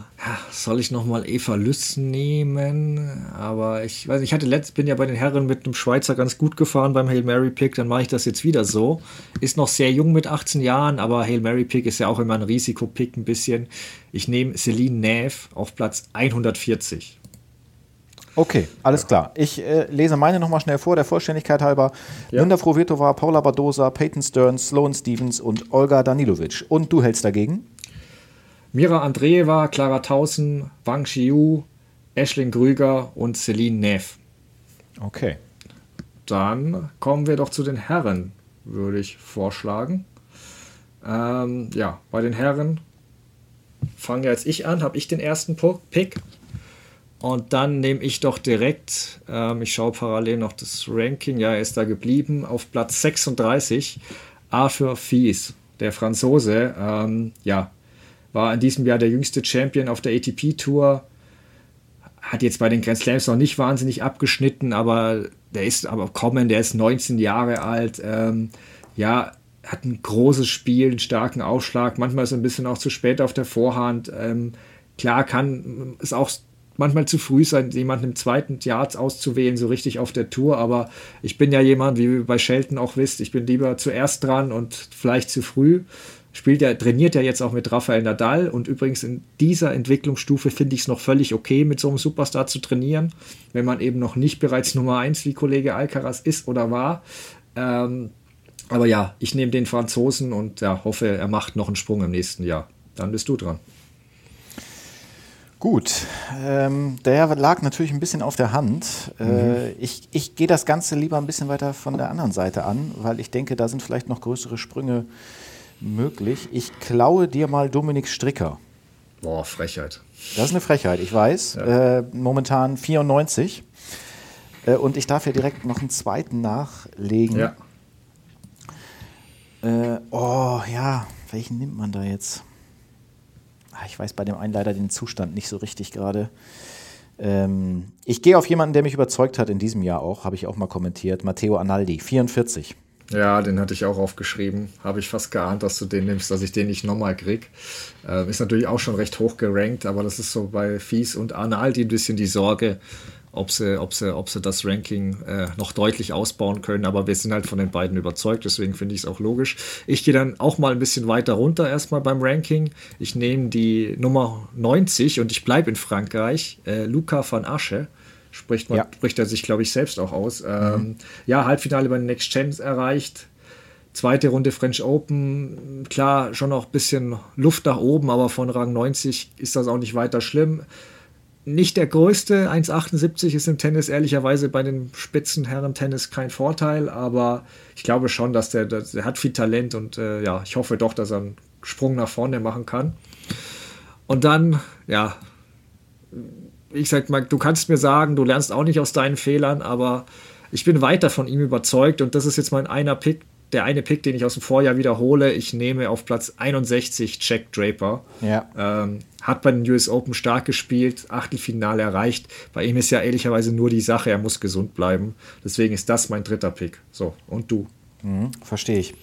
soll ich nochmal Eva Lüss nehmen? Aber ich weiß nicht, ich hatte letzt, bin ja bei den Herren mit einem Schweizer ganz gut gefahren beim Hail Mary Pick. Dann mache ich das jetzt wieder so. Ist noch sehr jung mit 18 Jahren, aber Hail Mary Pick ist ja auch immer ein Risikopick ein bisschen. Ich nehme Celine Neff auf Platz 140. Okay, alles klar. Ich äh, lese meine nochmal schnell vor, der Vollständigkeit halber. Ja. Linda Frovirtova, Paula Badosa, Peyton Stearns, Sloan Stevens und Olga Danilovic. Und du hältst dagegen? Mira Andreeva, Clara Tausen, Wang Xiu, Ashlyn Grüger und Celine Neff. Okay. Dann kommen wir doch zu den Herren, würde ich vorschlagen. Ähm, ja, bei den Herren fange jetzt ich an, habe ich den ersten Pick. Und dann nehme ich doch direkt, ähm, ich schaue parallel noch das Ranking, ja, er ist da geblieben, auf Platz 36, Arthur Fies, der Franzose. Ähm, ja, war in diesem Jahr der jüngste Champion auf der ATP-Tour. Hat jetzt bei den Grand Slams noch nicht wahnsinnig abgeschnitten, aber der ist aber kommen, der ist 19 Jahre alt. Ähm, ja, hat ein großes Spiel, einen starken Aufschlag, manchmal ist er ein bisschen auch zu spät auf der Vorhand. Ähm, klar kann es auch manchmal zu früh sein, jemanden im zweiten Jahr auszuwählen, so richtig auf der Tour. Aber ich bin ja jemand, wie ihr bei Shelton auch wisst, ich bin lieber zuerst dran und vielleicht zu früh. Spielt er, trainiert er jetzt auch mit Rafael Nadal und übrigens in dieser Entwicklungsstufe finde ich es noch völlig okay, mit so einem Superstar zu trainieren, wenn man eben noch nicht bereits Nummer 1 wie Kollege Alcaraz ist oder war. Ähm, aber ja, ich nehme den Franzosen und ja, hoffe, er macht noch einen Sprung im nächsten Jahr. Dann bist du dran. Gut, ähm, der lag natürlich ein bisschen auf der Hand. Äh, mhm. ich ich gehe das Ganze lieber ein bisschen weiter von der anderen Seite an, weil ich denke, da sind vielleicht noch größere Sprünge möglich. Ich klaue dir mal Dominik Stricker. Boah, Frechheit. Das ist eine Frechheit, ich weiß. Ja. Äh, momentan 94. Äh, und ich darf ja direkt noch einen zweiten nachlegen. Ja. Äh, oh, ja, welchen nimmt man da jetzt? Ah, ich weiß bei dem einen leider den Zustand nicht so richtig gerade. Ähm, ich gehe auf jemanden, der mich überzeugt hat in diesem Jahr auch, habe ich auch mal kommentiert. Matteo Analdi, 44. Ja, den hatte ich auch aufgeschrieben. Habe ich fast geahnt, dass du den nimmst, dass ich den nicht nochmal krieg. Ähm, ist natürlich auch schon recht hoch gerankt, aber das ist so bei Fies und Analdi ein bisschen die Sorge, ob sie, ob sie, ob sie das Ranking äh, noch deutlich ausbauen können. Aber wir sind halt von den beiden überzeugt, deswegen finde ich es auch logisch. Ich gehe dann auch mal ein bisschen weiter runter erstmal beim Ranking. Ich nehme die Nummer 90 und ich bleibe in Frankreich. Äh, Luca van Asche, spricht, man, ja. spricht er sich, glaube ich, selbst auch aus. Ähm, mhm. Ja, Halbfinale bei den Next Gens erreicht. Zweite Runde French Open, klar, schon noch ein bisschen Luft nach oben, aber von Rang 90 ist das auch nicht weiter schlimm. Nicht der größte, 1,78 ist im Tennis ehrlicherweise bei den Spitzenherren-Tennis kein Vorteil, aber ich glaube schon, dass der, der, der hat viel Talent und äh, ja, ich hoffe doch, dass er einen Sprung nach vorne machen kann. Und dann, ja, ich sag mal, du kannst mir sagen, du lernst auch nicht aus deinen Fehlern, aber ich bin weiter von ihm überzeugt und das ist jetzt mein einer Pick, der eine Pick, den ich aus dem Vorjahr wiederhole. Ich nehme auf Platz 61 Jack Draper. Ja. Ähm, hat bei den US Open stark gespielt, Achtelfinale erreicht. Bei ihm ist ja ehrlicherweise nur die Sache, er muss gesund bleiben. Deswegen ist das mein dritter Pick. So, und du? Mhm, verstehe ich.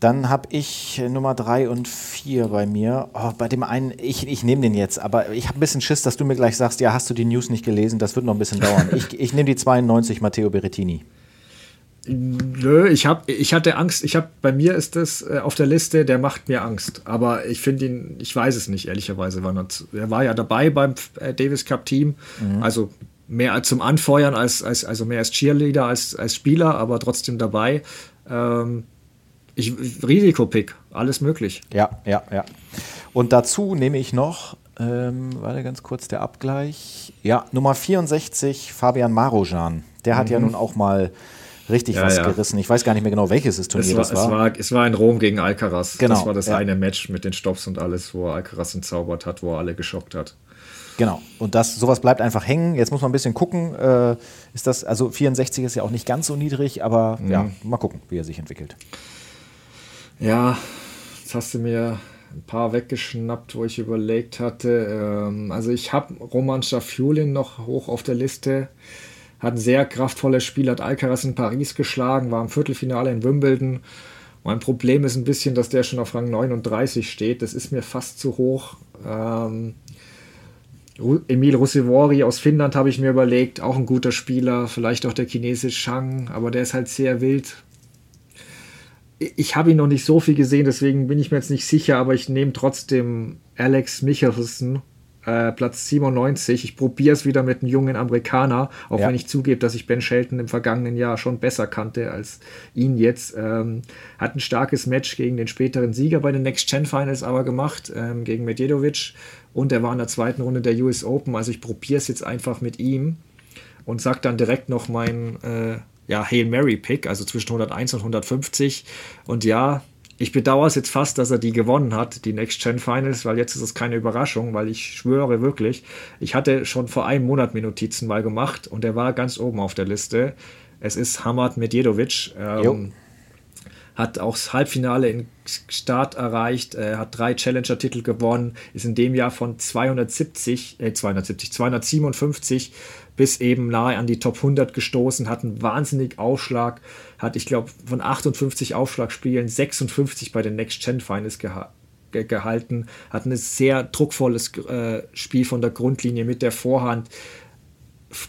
Dann habe ich äh, Nummer drei und vier bei mir. Oh, bei dem einen, ich, ich nehme den jetzt, aber ich habe ein bisschen Schiss, dass du mir gleich sagst, ja, hast du die News nicht gelesen? Das wird noch ein bisschen dauern. (laughs) ich ich nehme die 92, Matteo Berrettini. Nö, ich, hab, ich hatte Angst. Ich habe bei mir ist das äh, auf der Liste, der macht mir Angst. Aber ich finde ihn, ich weiß es nicht, ehrlicherweise. Wann er, er war ja dabei beim äh, Davis Cup Team. Mhm. Also mehr als zum Anfeuern, als, als, also mehr als Cheerleader, als, als Spieler, aber trotzdem dabei. Ähm, ich, Risikopick, alles möglich. Ja, ja, ja. Und dazu nehme ich noch, ähm, warte ganz kurz, der Abgleich. Ja, Nummer 64, Fabian Marojan. Der hat mhm. ja nun auch mal richtig ja, was ja. gerissen. Ich weiß gar nicht mehr genau, welches das Turnier es war, das war. Es war, es war in Rom gegen Alcaraz. Genau, das war das ja. eine Match mit den Stops und alles, wo Alcaraz entzaubert hat, wo er alle geschockt hat. Genau. Und das, sowas bleibt einfach hängen. Jetzt muss man ein bisschen gucken. Äh, ist das, also 64 ist ja auch nicht ganz so niedrig, aber mhm. ja, mal gucken, wie er sich entwickelt. Ja, jetzt hast du mir ein paar weggeschnappt, wo ich überlegt hatte. Ähm, also ich habe Roman Schafiulin noch hoch auf der Liste. Hat ein sehr kraftvolles Spiel, hat Alcaraz in Paris geschlagen, war im Viertelfinale in Wimbledon. Mein Problem ist ein bisschen, dass der schon auf Rang 39 steht. Das ist mir fast zu hoch. Ähm, Emil Russivori aus Finnland habe ich mir überlegt, auch ein guter Spieler, vielleicht auch der chinesische Shang, aber der ist halt sehr wild ich habe ihn noch nicht so viel gesehen, deswegen bin ich mir jetzt nicht sicher, aber ich nehme trotzdem Alex Michelsen, äh, Platz 97. Ich probiere es wieder mit einem jungen Amerikaner, auch ja. wenn ich zugebe, dass ich Ben Shelton im vergangenen Jahr schon besser kannte als ihn jetzt. Ähm, hat ein starkes Match gegen den späteren Sieger bei den Next Gen Finals aber gemacht, ähm, gegen Medjedovic. Und er war in der zweiten Runde der US Open. Also ich probiere es jetzt einfach mit ihm und sage dann direkt noch mein äh, ja, Hail Mary Pick, also zwischen 101 und 150. Und ja, ich bedauere es jetzt fast, dass er die gewonnen hat, die Next Gen Finals, weil jetzt ist es keine Überraschung, weil ich schwöre wirklich, ich hatte schon vor einem Monat mir Notizen mal gemacht und er war ganz oben auf der Liste. Es ist Hamad Medjedovic. Ähm, hat auch das Halbfinale in Start erreicht, äh, hat drei Challenger-Titel gewonnen, ist in dem Jahr von 270, äh, 270, 257 bis eben nahe an die Top 100 gestoßen, hat einen wahnsinnig Aufschlag, hat, ich glaube, von 58 Aufschlagspielen 56 bei den Next Gen Finals geha ge gehalten, hat ein sehr druckvolles äh, Spiel von der Grundlinie mit der Vorhand.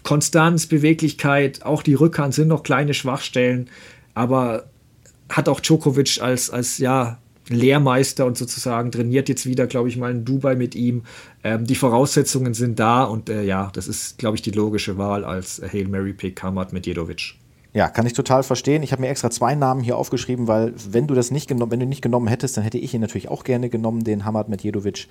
Konstanz, Beweglichkeit, auch die Rückhand sind noch kleine Schwachstellen, aber hat auch Djokovic als, als ja, Lehrmeister und sozusagen trainiert jetzt wieder, glaube ich, mal in Dubai mit ihm. Ähm, die Voraussetzungen sind da und äh, ja, das ist, glaube ich, die logische Wahl als Hail Mary Pick Kamat Medjedovic. Ja, kann ich total verstehen. Ich habe mir extra zwei Namen hier aufgeschrieben, weil wenn du das nicht genommen, wenn du nicht genommen hättest, dann hätte ich ihn natürlich auch gerne genommen, den Hamad Medjedovic.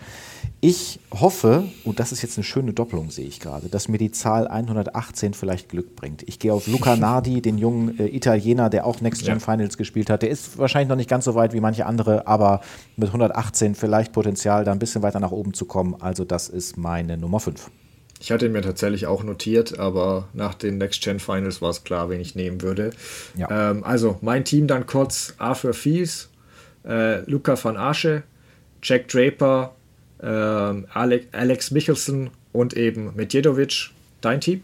Ich hoffe, und das ist jetzt eine schöne Doppelung, sehe ich gerade, dass mir die Zahl 118 vielleicht Glück bringt. Ich gehe auf Luca (laughs) Nardi, den jungen äh, Italiener, der auch Next Gen ja. Finals gespielt hat. Der ist wahrscheinlich noch nicht ganz so weit wie manche andere, aber mit 118 vielleicht Potenzial, da ein bisschen weiter nach oben zu kommen. Also das ist meine Nummer 5. Ich hatte mir tatsächlich auch notiert, aber nach den Next Gen Finals war es klar, wen ich nehmen würde. Ja. Ähm, also mein Team dann kurz Arthur Fies, äh, Luca van Asche, Jack Draper, äh, Alex, Alex Michelson und eben Medjedovic. Dein Team?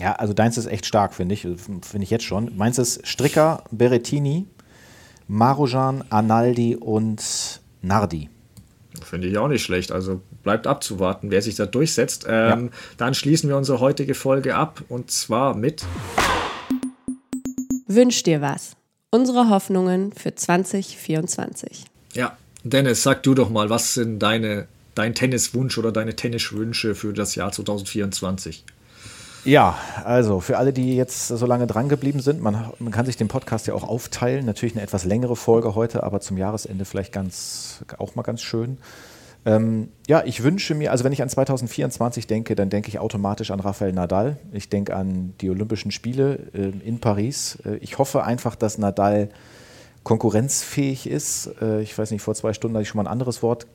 Ja, also deins ist echt stark, finde ich. Finde ich jetzt schon. Meins ist Stricker, Berettini, Marujan, Analdi und Nardi. Finde ich auch nicht schlecht. Also bleibt abzuwarten, wer sich da durchsetzt. Ähm, ja. Dann schließen wir unsere heutige Folge ab und zwar mit Wünsch dir was. Unsere Hoffnungen für 2024. Ja, Dennis, sag du doch mal, was sind deine, dein Tenniswunsch oder deine Tenniswünsche für das Jahr 2024? Ja, also für alle, die jetzt so lange dran geblieben sind, man, man, kann sich den Podcast ja auch aufteilen. Natürlich eine etwas längere Folge heute, aber zum Jahresende vielleicht ganz, auch mal ganz schön. Ähm, ja, ich wünsche mir, also wenn ich an 2024 denke, dann denke ich automatisch an Rafael Nadal. Ich denke an die Olympischen Spiele äh, in Paris. Äh, ich hoffe einfach, dass Nadal konkurrenzfähig ist. Äh, ich weiß nicht, vor zwei Stunden hatte ich schon mal ein anderes Wort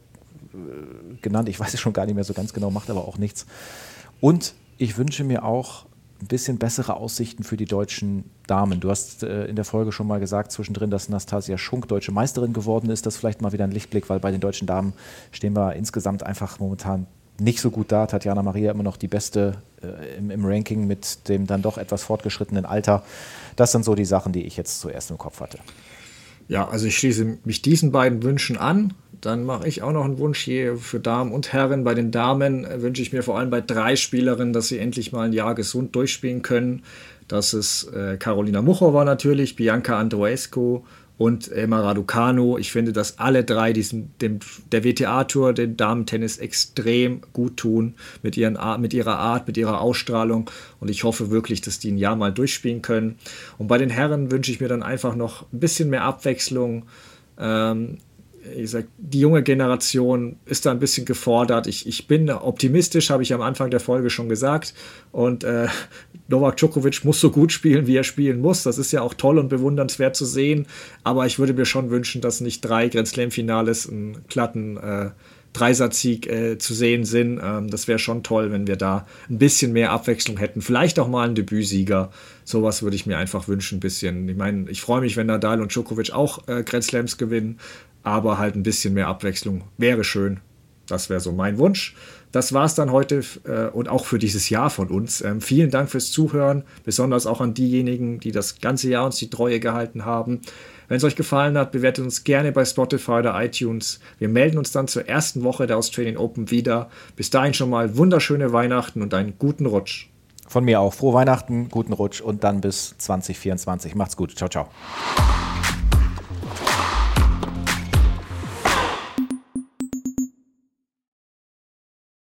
äh, genannt. Ich weiß es schon gar nicht mehr so ganz genau, macht aber auch nichts. Und ich wünsche mir auch ein bisschen bessere Aussichten für die deutschen Damen. Du hast äh, in der Folge schon mal gesagt zwischendrin, dass Nastasia Schunk deutsche Meisterin geworden ist. Das ist vielleicht mal wieder ein Lichtblick, weil bei den deutschen Damen stehen wir insgesamt einfach momentan nicht so gut da. Tatjana Maria immer noch die beste äh, im, im, Ranking mit dem dann doch etwas fortgeschrittenen Alter. Das sind so die Sachen, die ich jetzt zuerst im Kopf hatte. Ja, also ich schließe mich diesen beiden Wünschen an. Dann mache ich auch noch einen Wunsch hier für Damen und Herren. Bei den Damen äh, wünsche ich mir vor allem bei drei Spielerinnen, dass sie endlich mal ein Jahr gesund durchspielen können. Das ist äh, Carolina Muchova natürlich, Bianca Androescu und Emma Raducanu. Ich finde, dass alle drei diesem, dem, der WTA-Tour, dem Damen-Tennis extrem gut tun mit, ihren, mit ihrer Art, mit ihrer Ausstrahlung. Und ich hoffe wirklich, dass die ein Jahr mal durchspielen können. Und bei den Herren wünsche ich mir dann einfach noch ein bisschen mehr Abwechslung. Ähm, wie gesagt, die junge Generation ist da ein bisschen gefordert. Ich, ich bin optimistisch, habe ich am Anfang der Folge schon gesagt. Und äh, Novak Djokovic muss so gut spielen, wie er spielen muss. Das ist ja auch toll und bewundernswert zu sehen. Aber ich würde mir schon wünschen, dass nicht drei Grand Slam-Finales einen glatten äh, Dreisatzsieg äh, zu sehen sind. Ähm, das wäre schon toll, wenn wir da ein bisschen mehr Abwechslung hätten. Vielleicht auch mal einen Debütsieger. Sowas würde ich mir einfach wünschen, ein bisschen. Ich meine, ich freue mich, wenn Nadal und Djokovic auch äh, Grand Slams gewinnen aber halt ein bisschen mehr Abwechslung wäre schön. Das wäre so mein Wunsch. Das war es dann heute äh, und auch für dieses Jahr von uns. Ähm, vielen Dank fürs Zuhören, besonders auch an diejenigen, die das ganze Jahr uns die Treue gehalten haben. Wenn es euch gefallen hat, bewertet uns gerne bei Spotify oder iTunes. Wir melden uns dann zur ersten Woche der Australian Open wieder. Bis dahin schon mal wunderschöne Weihnachten und einen guten Rutsch. Von mir auch. Frohe Weihnachten, guten Rutsch und dann bis 2024. Macht's gut. Ciao, ciao.